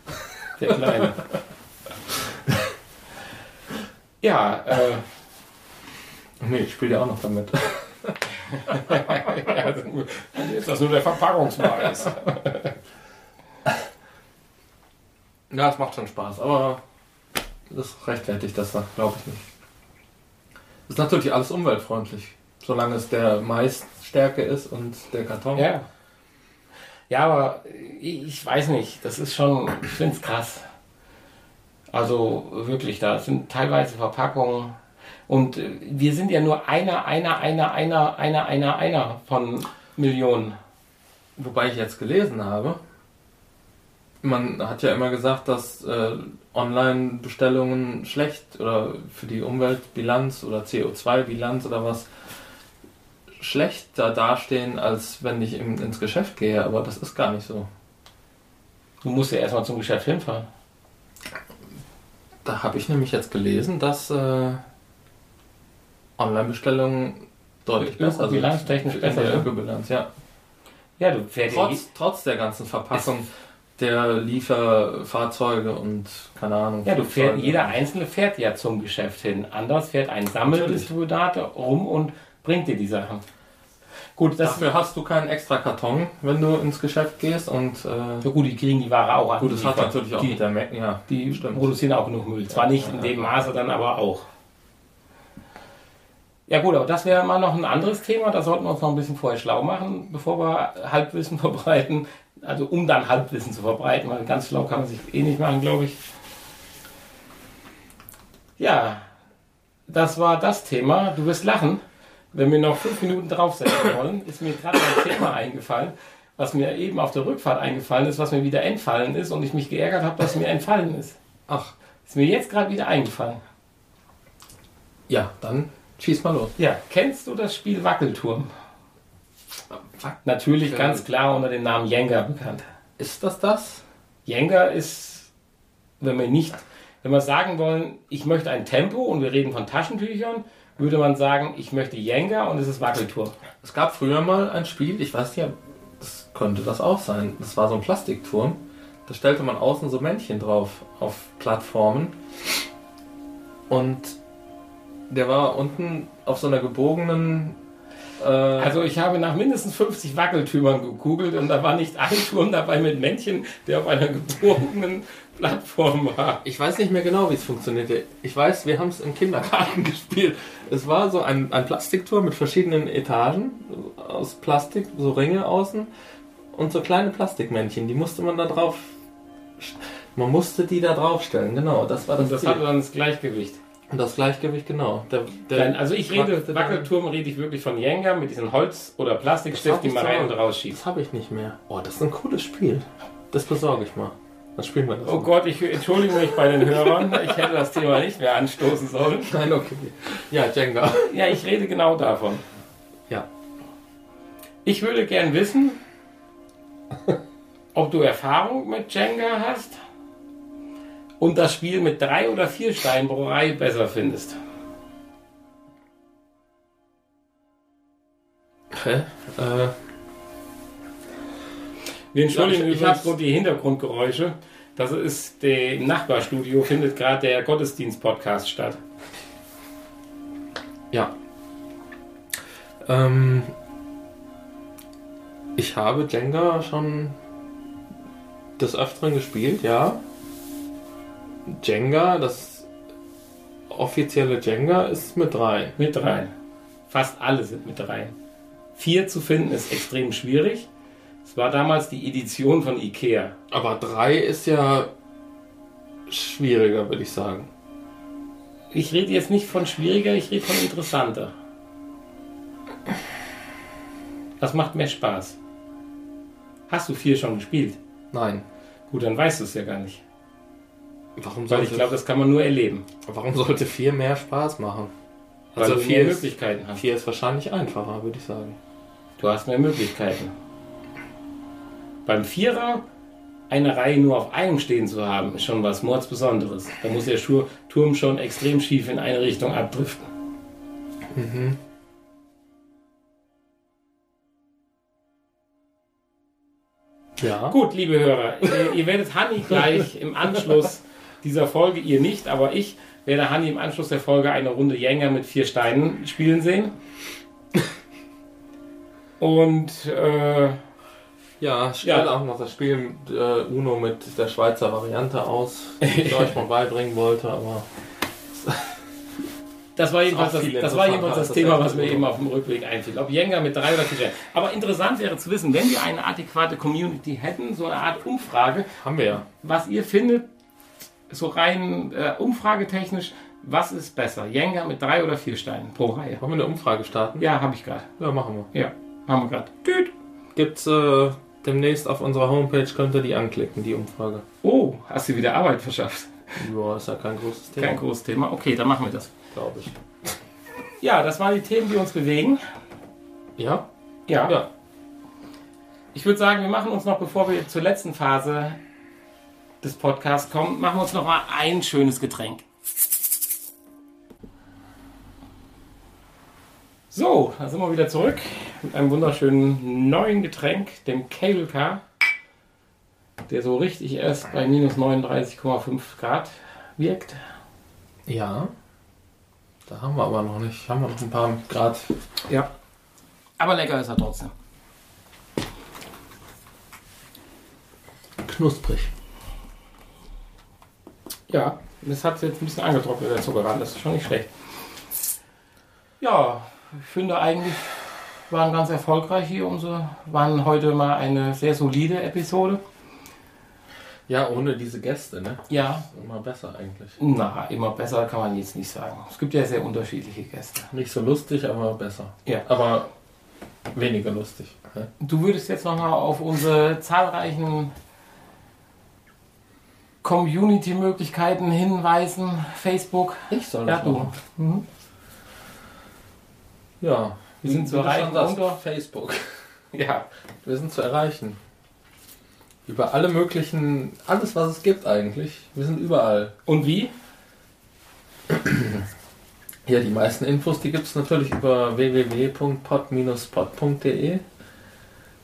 Speaker 1: Der Kleine. *laughs* ja, äh,
Speaker 2: Nee, ich spiele ja auch noch damit. *laughs*
Speaker 1: ist das nur der Verpackungsmais.
Speaker 2: Ja, es macht schon Spaß, aber das rechtfertigt das, glaube ich nicht. Ist natürlich alles umweltfreundlich, solange es der Maisstärke ist und der Karton.
Speaker 1: Ja. Ja, aber ich weiß nicht, das ist schon, ich finde es krass. Also wirklich, da sind teilweise Verpackungen. Und äh, wir sind ja nur einer, einer, einer, einer, einer, einer, einer von Millionen.
Speaker 2: Wobei ich jetzt gelesen habe, man hat ja immer gesagt, dass äh, Online-Bestellungen schlecht oder für die Umweltbilanz oder CO2-Bilanz oder was schlechter dastehen, als wenn ich im, ins Geschäft gehe, aber das ist gar nicht so.
Speaker 1: Du musst ja erstmal zum Geschäft hinfahren.
Speaker 2: Da habe ich nämlich jetzt gelesen, dass äh, Online-Bestellungen deutlich besser sind.
Speaker 1: Ökobilanztechnisch
Speaker 2: In
Speaker 1: besser
Speaker 2: der. Ökobilanz, ja.
Speaker 1: Ja, du fährst ja
Speaker 2: Trotz, trotz der ganzen Verpackung der Lieferfahrzeuge und keine Ahnung.
Speaker 1: Ja, du fährst, jeder Einzelne fährt ja zum Geschäft hin. Anders fährt ein Sammeldistributor rum und bringt dir die Sachen. Gut,
Speaker 2: Dafür hast du keinen extra Karton, wenn du ins Geschäft gehst und äh,
Speaker 1: ja gut, die kriegen die Ware auch an.
Speaker 2: gut, das hat natürlich auch
Speaker 1: die,
Speaker 2: mit der Mac, ja.
Speaker 1: die
Speaker 2: stimmt.
Speaker 1: produzieren auch genug Müll. Zwar nicht in dem Maße, dann aber auch. Ja gut, aber das wäre mal noch ein anderes Thema. Da sollten wir uns noch ein bisschen vorher schlau machen, bevor wir Halbwissen *laughs* verbreiten. Also um dann Halbwissen zu verbreiten, weil ganz schlau kann man sich eh nicht machen, glaube ich. Ja, das war das Thema. Du wirst lachen. Wenn wir noch fünf Minuten draufsetzen wollen, ist mir gerade ein Thema eingefallen, was mir eben auf der Rückfahrt eingefallen ist, was mir wieder entfallen ist und ich mich geärgert habe, dass mir entfallen ist.
Speaker 2: Ach,
Speaker 1: Ist mir jetzt gerade wieder eingefallen.
Speaker 2: ja, dann schieß mal los.
Speaker 1: Ja, kennst du das Spiel Wackelturm? Natürlich ganz klar unter dem Namen Jenga bekannt.
Speaker 2: Ist das das?
Speaker 1: Jenga ist, wenn wir nicht, wenn wir sagen wollen, ich möchte ein Tempo und wir reden von Taschentüchern, würde man sagen, ich möchte Jenga und es ist Wackelturm.
Speaker 2: Es gab früher mal ein Spiel, ich weiß nicht, das könnte das auch sein. Das war so ein Plastikturm. Da stellte man außen so Männchen drauf auf Plattformen. Und der war unten auf so einer gebogenen. Äh,
Speaker 1: Also ich habe nach mindestens 50 Wackeltürmern gegoogelt und da war nicht ein Turm dabei mit Männchen, der auf einer gebogenen Plattform war.
Speaker 2: ich weiß nicht mehr genau, wie es funktionierte. Ich weiß, wir haben es im Kindergarten *laughs* gespielt. Es war so ein, ein Plastikturm mit verschiedenen Etagen aus Plastik, so Ringe außen und so kleine Plastikmännchen. Die musste man da drauf. Man musste die da draufstellen, genau. Das war das,
Speaker 1: Und das
Speaker 2: Ziel.
Speaker 1: hatte dann das Gleichgewicht.
Speaker 2: Und das Gleichgewicht, genau. Der, der
Speaker 1: Dann, also ich rede, Wackelturm rede ich wirklich von Jenga mit diesem Holz- oder Plastikstift, die man rein und rausschiebt.
Speaker 2: Das habe ich nicht mehr. Oh, das ist ein cooles Spiel. Das besorge ich mal. Dann spielen wir das.
Speaker 1: Oh
Speaker 2: mal.
Speaker 1: Gott, ich entschuldige mich bei den Hörern. Ich hätte das Thema nicht mehr anstoßen sollen. *laughs*
Speaker 2: Nein, okay. Ja, Jenga.
Speaker 1: Ja, ich rede genau davon.
Speaker 2: Ja.
Speaker 1: Ich würde gern wissen, ob du Erfahrung mit Jenga hast und das Spiel mit drei oder vier Reihe besser findest.
Speaker 2: Hä? Äh,
Speaker 1: Wir entschuldigen
Speaker 2: ich-
Speaker 1: übrigens
Speaker 2: hab's-
Speaker 1: nur die Hintergrundgeräusche. Das ist der, im Nachbarstudio findet gerade der Gottesdienst-Podcast statt.
Speaker 2: ja. Ähm, ich habe Jenga schon des Öfteren gespielt, ja. Jenga, das offizielle Jenga ist mit drei.
Speaker 1: Mit rein. Fast alle sind mit rein. Vier zu finden ist extrem schwierig. Es war damals die Edition von Ikea.
Speaker 2: Aber drei ist ja schwieriger, würde ich sagen.
Speaker 1: Ich rede jetzt nicht von schwieriger, ich rede von interessanter. Was macht mehr Spaß? Hast du vier schon gespielt?
Speaker 2: Nein.
Speaker 1: Gut, dann weißt du es ja gar nicht.
Speaker 2: Warum
Speaker 1: Weil
Speaker 2: sollte,
Speaker 1: ich glaube, das kann man nur erleben.
Speaker 2: warum sollte vier mehr Spaß machen?
Speaker 1: Weil
Speaker 2: Also
Speaker 1: du
Speaker 2: vier
Speaker 1: mehr
Speaker 2: ist,
Speaker 1: Möglichkeiten hast.
Speaker 2: vier ist wahrscheinlich einfacher, würde ich sagen.
Speaker 1: Du hast mehr Möglichkeiten. Beim Vierer eine Reihe nur auf einem stehen zu haben, ist schon was Mordsbesonderes. Da muss der Schur Turm schon extrem schief in eine Richtung abdriften.
Speaker 2: Ja.
Speaker 1: Gut, liebe Hörer, ihr, ihr werdet Hanni gleich im Anschluss dieser Folge, ihr nicht, aber ich werde Hanni im Anschluss der Folge eine Runde Jänger mit vier Steinen spielen sehen. Und äh,
Speaker 2: Ja, ich stelle
Speaker 1: Ja.
Speaker 2: auch noch das Spiel äh, Uno mit der Schweizer Variante aus, die ich *laughs* euch mal beibringen wollte, aber
Speaker 1: Das war jedenfalls das, das, war jedenfalls das
Speaker 2: das
Speaker 1: Thema, was mir eben auf dem Rückweg einfiel. Ob Jenga mit drei oder vier Sternen. Aber interessant wäre zu wissen, wenn wir eine adäquate Community hätten, so eine Art Umfrage,
Speaker 2: Haben wir ja.
Speaker 1: was ihr findet, so rein äh, umfragetechnisch, was ist besser? Jenga mit drei oder vier Steinen pro Reihe?
Speaker 2: Wollen wir eine Umfrage starten?
Speaker 1: Ja, habe ich gerade.
Speaker 2: Ja, machen wir.
Speaker 1: Ja, haben wir gerade. Tüt.
Speaker 2: Gibt's äh, demnächst auf unserer Homepage, könnt ihr die anklicken, die Umfrage.
Speaker 1: Oh, hast du wieder Arbeit verschafft?
Speaker 2: Ja, ist ja kein großes Thema,
Speaker 1: Kein großes Thema. Okay, dann machen wir das.
Speaker 2: glaube ich.
Speaker 1: Ja, das waren die Themen, die uns bewegen.
Speaker 2: Ja?
Speaker 1: Ja.
Speaker 2: Ja.
Speaker 1: Ich würde sagen, wir machen uns noch, bevor wir zur letzten Phase des Podcasts kommen, machen wir uns noch mal ein schönes Getränk. So, da sind wir wieder zurück mit einem wunderschönen neuen Getränk, dem Cable Car, der so richtig erst bei minus 39,5 Grad wirkt.
Speaker 2: Ja. Da haben wir aber noch nicht. Haben wir noch ein paar Grad.
Speaker 1: Ja. Aber lecker ist er trotzdem.
Speaker 2: Knusprig.
Speaker 1: Ja, das hat jetzt ein bisschen angetrocknet, der Zuckerrand. Das ist schon nicht schlecht. Ja, ich finde eigentlich waren ganz erfolgreich hier unsere, waren heute mal eine sehr solide Episode.
Speaker 2: Ja, ohne diese Gäste, ne?
Speaker 1: Ja,
Speaker 2: Immer besser eigentlich.
Speaker 1: na, immer besser kann man jetzt nicht sagen. Es gibt ja sehr unterschiedliche Gäste.
Speaker 2: Nicht so lustig, aber besser.
Speaker 1: Ja.
Speaker 2: Aber weniger lustig. ne?
Speaker 1: Du würdest jetzt nochmal auf unsere zahlreichen Community-Möglichkeiten hinweisen. Facebook.
Speaker 2: Ich soll
Speaker 1: Ja,
Speaker 2: das
Speaker 1: du.
Speaker 2: machen.
Speaker 1: Mhm.
Speaker 2: Ja.
Speaker 1: Wir sind zu
Speaker 2: Wie du schon
Speaker 1: erreichen
Speaker 2: sagst,
Speaker 1: unter-
Speaker 2: Facebook. *laughs*
Speaker 1: Ja,
Speaker 2: Wir sind zu erreichen. Über alle möglichen, alles was es gibt eigentlich. Wir sind überall.
Speaker 1: und wie? *clears throat*
Speaker 2: Ja, die meisten Infos, die gibt es natürlich über www.pod-pod.de.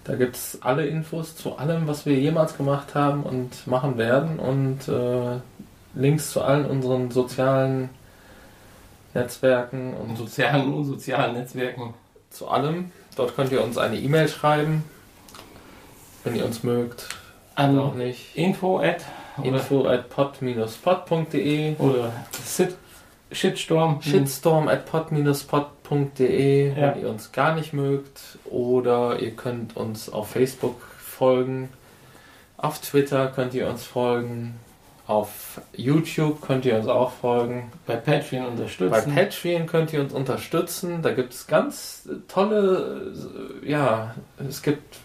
Speaker 2: Da gibt es alle Infos zu allem, was wir jemals gemacht haben und machen werden und äh, Links zu allen unseren sozialen Netzwerken und
Speaker 1: sozialen und unsozialen Netzwerken.
Speaker 2: zu allem. Dort könnt ihr uns eine E-Mail schreiben, wenn ihr uns mögt.
Speaker 1: An
Speaker 2: Auch nicht.
Speaker 1: info at
Speaker 2: Info at pod-pod.de
Speaker 1: oder Sit, Shitstorm.
Speaker 2: Shitstorm at pod-pod.de,
Speaker 1: Ja.
Speaker 2: wenn ihr uns gar nicht mögt. Oder ihr könnt uns auf Facebook folgen. Auf Twitter könnt ihr uns folgen. Auf YouTube könnt ihr uns auch folgen.
Speaker 1: bei Patreon
Speaker 2: Bei
Speaker 1: unterstützen.
Speaker 2: Patreon könnt ihr uns unterstützen. Da gibt es ganz tolle, ja, es gibt,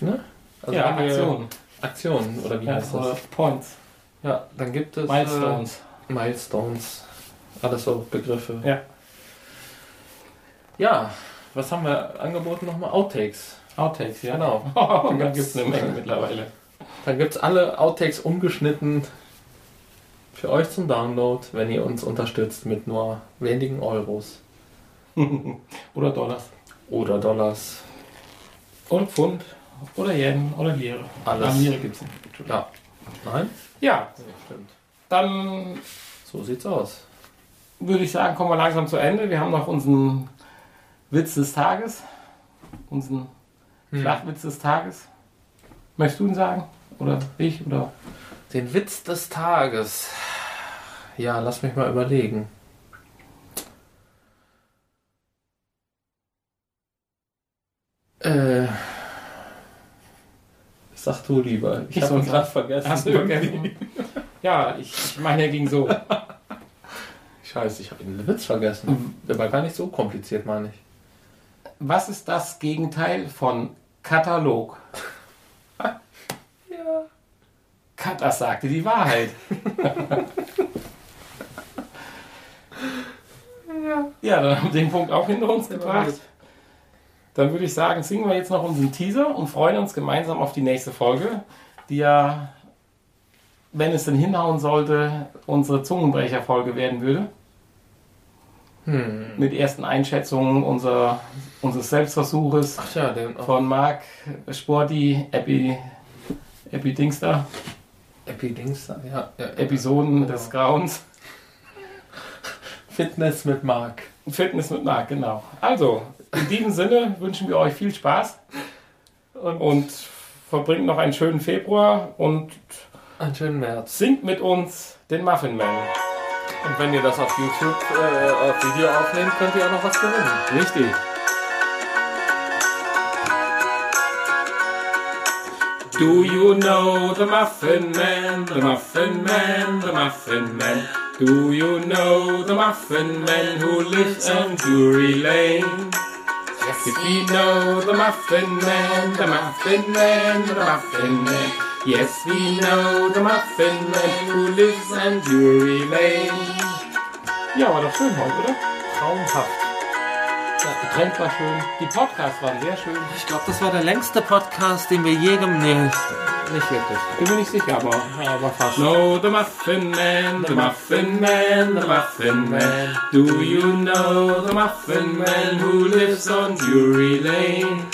Speaker 2: ne? Also
Speaker 1: ja, Aktionen.
Speaker 2: Aktionen, oder wie
Speaker 1: Ja,
Speaker 2: heißt das?
Speaker 1: Points.
Speaker 2: Ja, dann gibt es
Speaker 1: Milestones.
Speaker 2: Äh, Milestones. Alles so Begriffe.
Speaker 1: Ja.
Speaker 2: Ja, was haben wir angeboten nochmal? Outtakes.
Speaker 1: Outtakes, ja.
Speaker 2: Genau. *laughs*
Speaker 1: da gibt es eine Menge mittlerweile.
Speaker 2: Dann gibt es alle Outtakes umgeschnitten für euch zum Download, wenn ihr uns unterstützt mit nur wenigen Euros *laughs*
Speaker 1: oder Dollars.
Speaker 2: oder Dollars.
Speaker 1: Oder Pfund. Oder Yen. Oder Lire.
Speaker 2: Alles.
Speaker 1: Ah, Lire gibt es nicht.
Speaker 2: Ja. Nein?
Speaker 1: Ja,
Speaker 2: Nee, stimmt.
Speaker 1: dann
Speaker 2: So sieht's aus.
Speaker 1: Würde ich sagen, kommen wir langsam zu Ende. Wir haben noch unseren Witz des Tages. Unseren
Speaker 2: Hm.
Speaker 1: Flachwitz des Tages. Möchtest du ihn sagen? Oder ich? Oder
Speaker 2: Den Witz des Tages. Ja, lass mich mal überlegen. Äh. Sag du lieber. Ich
Speaker 1: Ich
Speaker 2: habe ihn gerade vergessen.
Speaker 1: Hast du vergessen? Ja, ich, ich meine, er ging so. *laughs*
Speaker 2: Scheiße, ich habe den Witz vergessen. Der war gar nicht so kompliziert, meine ich.
Speaker 1: Was ist das Gegenteil von Katalog? *laughs*
Speaker 2: Ja.
Speaker 1: Kat- Das sagte die Wahrheit. ja, dann haben wir den Punkt auch hinter uns gebracht. Dann würde ich sagen, singen wir jetzt noch unseren Teaser und freuen uns gemeinsam auf die nächste Folge, die ja, wenn es denn hinhauen sollte, unsere Zungenbrecher-Folge werden würde.
Speaker 2: Hm.
Speaker 1: Mit ersten Einschätzungen unser, unseres Selbstversuches
Speaker 2: ja,
Speaker 1: von Marc Sporti, Epi, Epi Dingster,
Speaker 2: Epidings, ja, ja.
Speaker 1: Episoden des Grauens.
Speaker 2: Fitness mit Marc.
Speaker 1: Fitness mit Marc, genau. Also, in diesem Sinne wünschen wir euch viel Spaß
Speaker 2: Und,
Speaker 1: und verbringt noch einen schönen Februar und
Speaker 2: einen schönen März.
Speaker 1: singt mit uns den Muffin Man.
Speaker 2: Und wenn ihr das auf YouTube äh, auf Video aufnehmt, könnt ihr auch noch was gewinnen.
Speaker 1: Richtig. Do you know the Muffin Man, the Muffin Man, the Muffin Man? Do you know the Muffin Man who lives on Drury Lane? Yes, we know the Muffin Man, the Muffin Man, the Muffin Man. Yes, we know the Muffin Man who lives on Drury Lane. Ja, war doch schön heute, oder?
Speaker 2: Traumhaft.
Speaker 1: Das Getränk war schön. Die Podcasts waren sehr schön.
Speaker 2: Ich glaube, das war der längste Podcast, den wir je gemacht Nee, nicht wirklich.
Speaker 1: Bin mir nicht sicher, aber
Speaker 2: aber fast.
Speaker 1: No, the Muffin Man, the Muffin Man, the Muffin Man. Do you know the Muffin Man who lives on Drury Lane?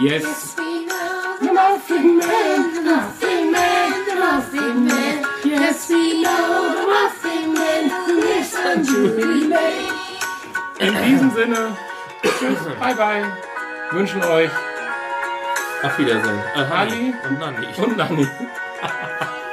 Speaker 1: Yes,
Speaker 3: We know
Speaker 1: the Muffin Man, the Muffin Man, the Muffin Man. Yes, we know the Muffin Man who lives on Drury Lane. In diesem Sinne, tschüss, bye bye. Wünschen euch
Speaker 2: Auf Wiedersehen. Äh,
Speaker 1: Ali
Speaker 2: und Nanni.
Speaker 1: und Nanni. *laughs*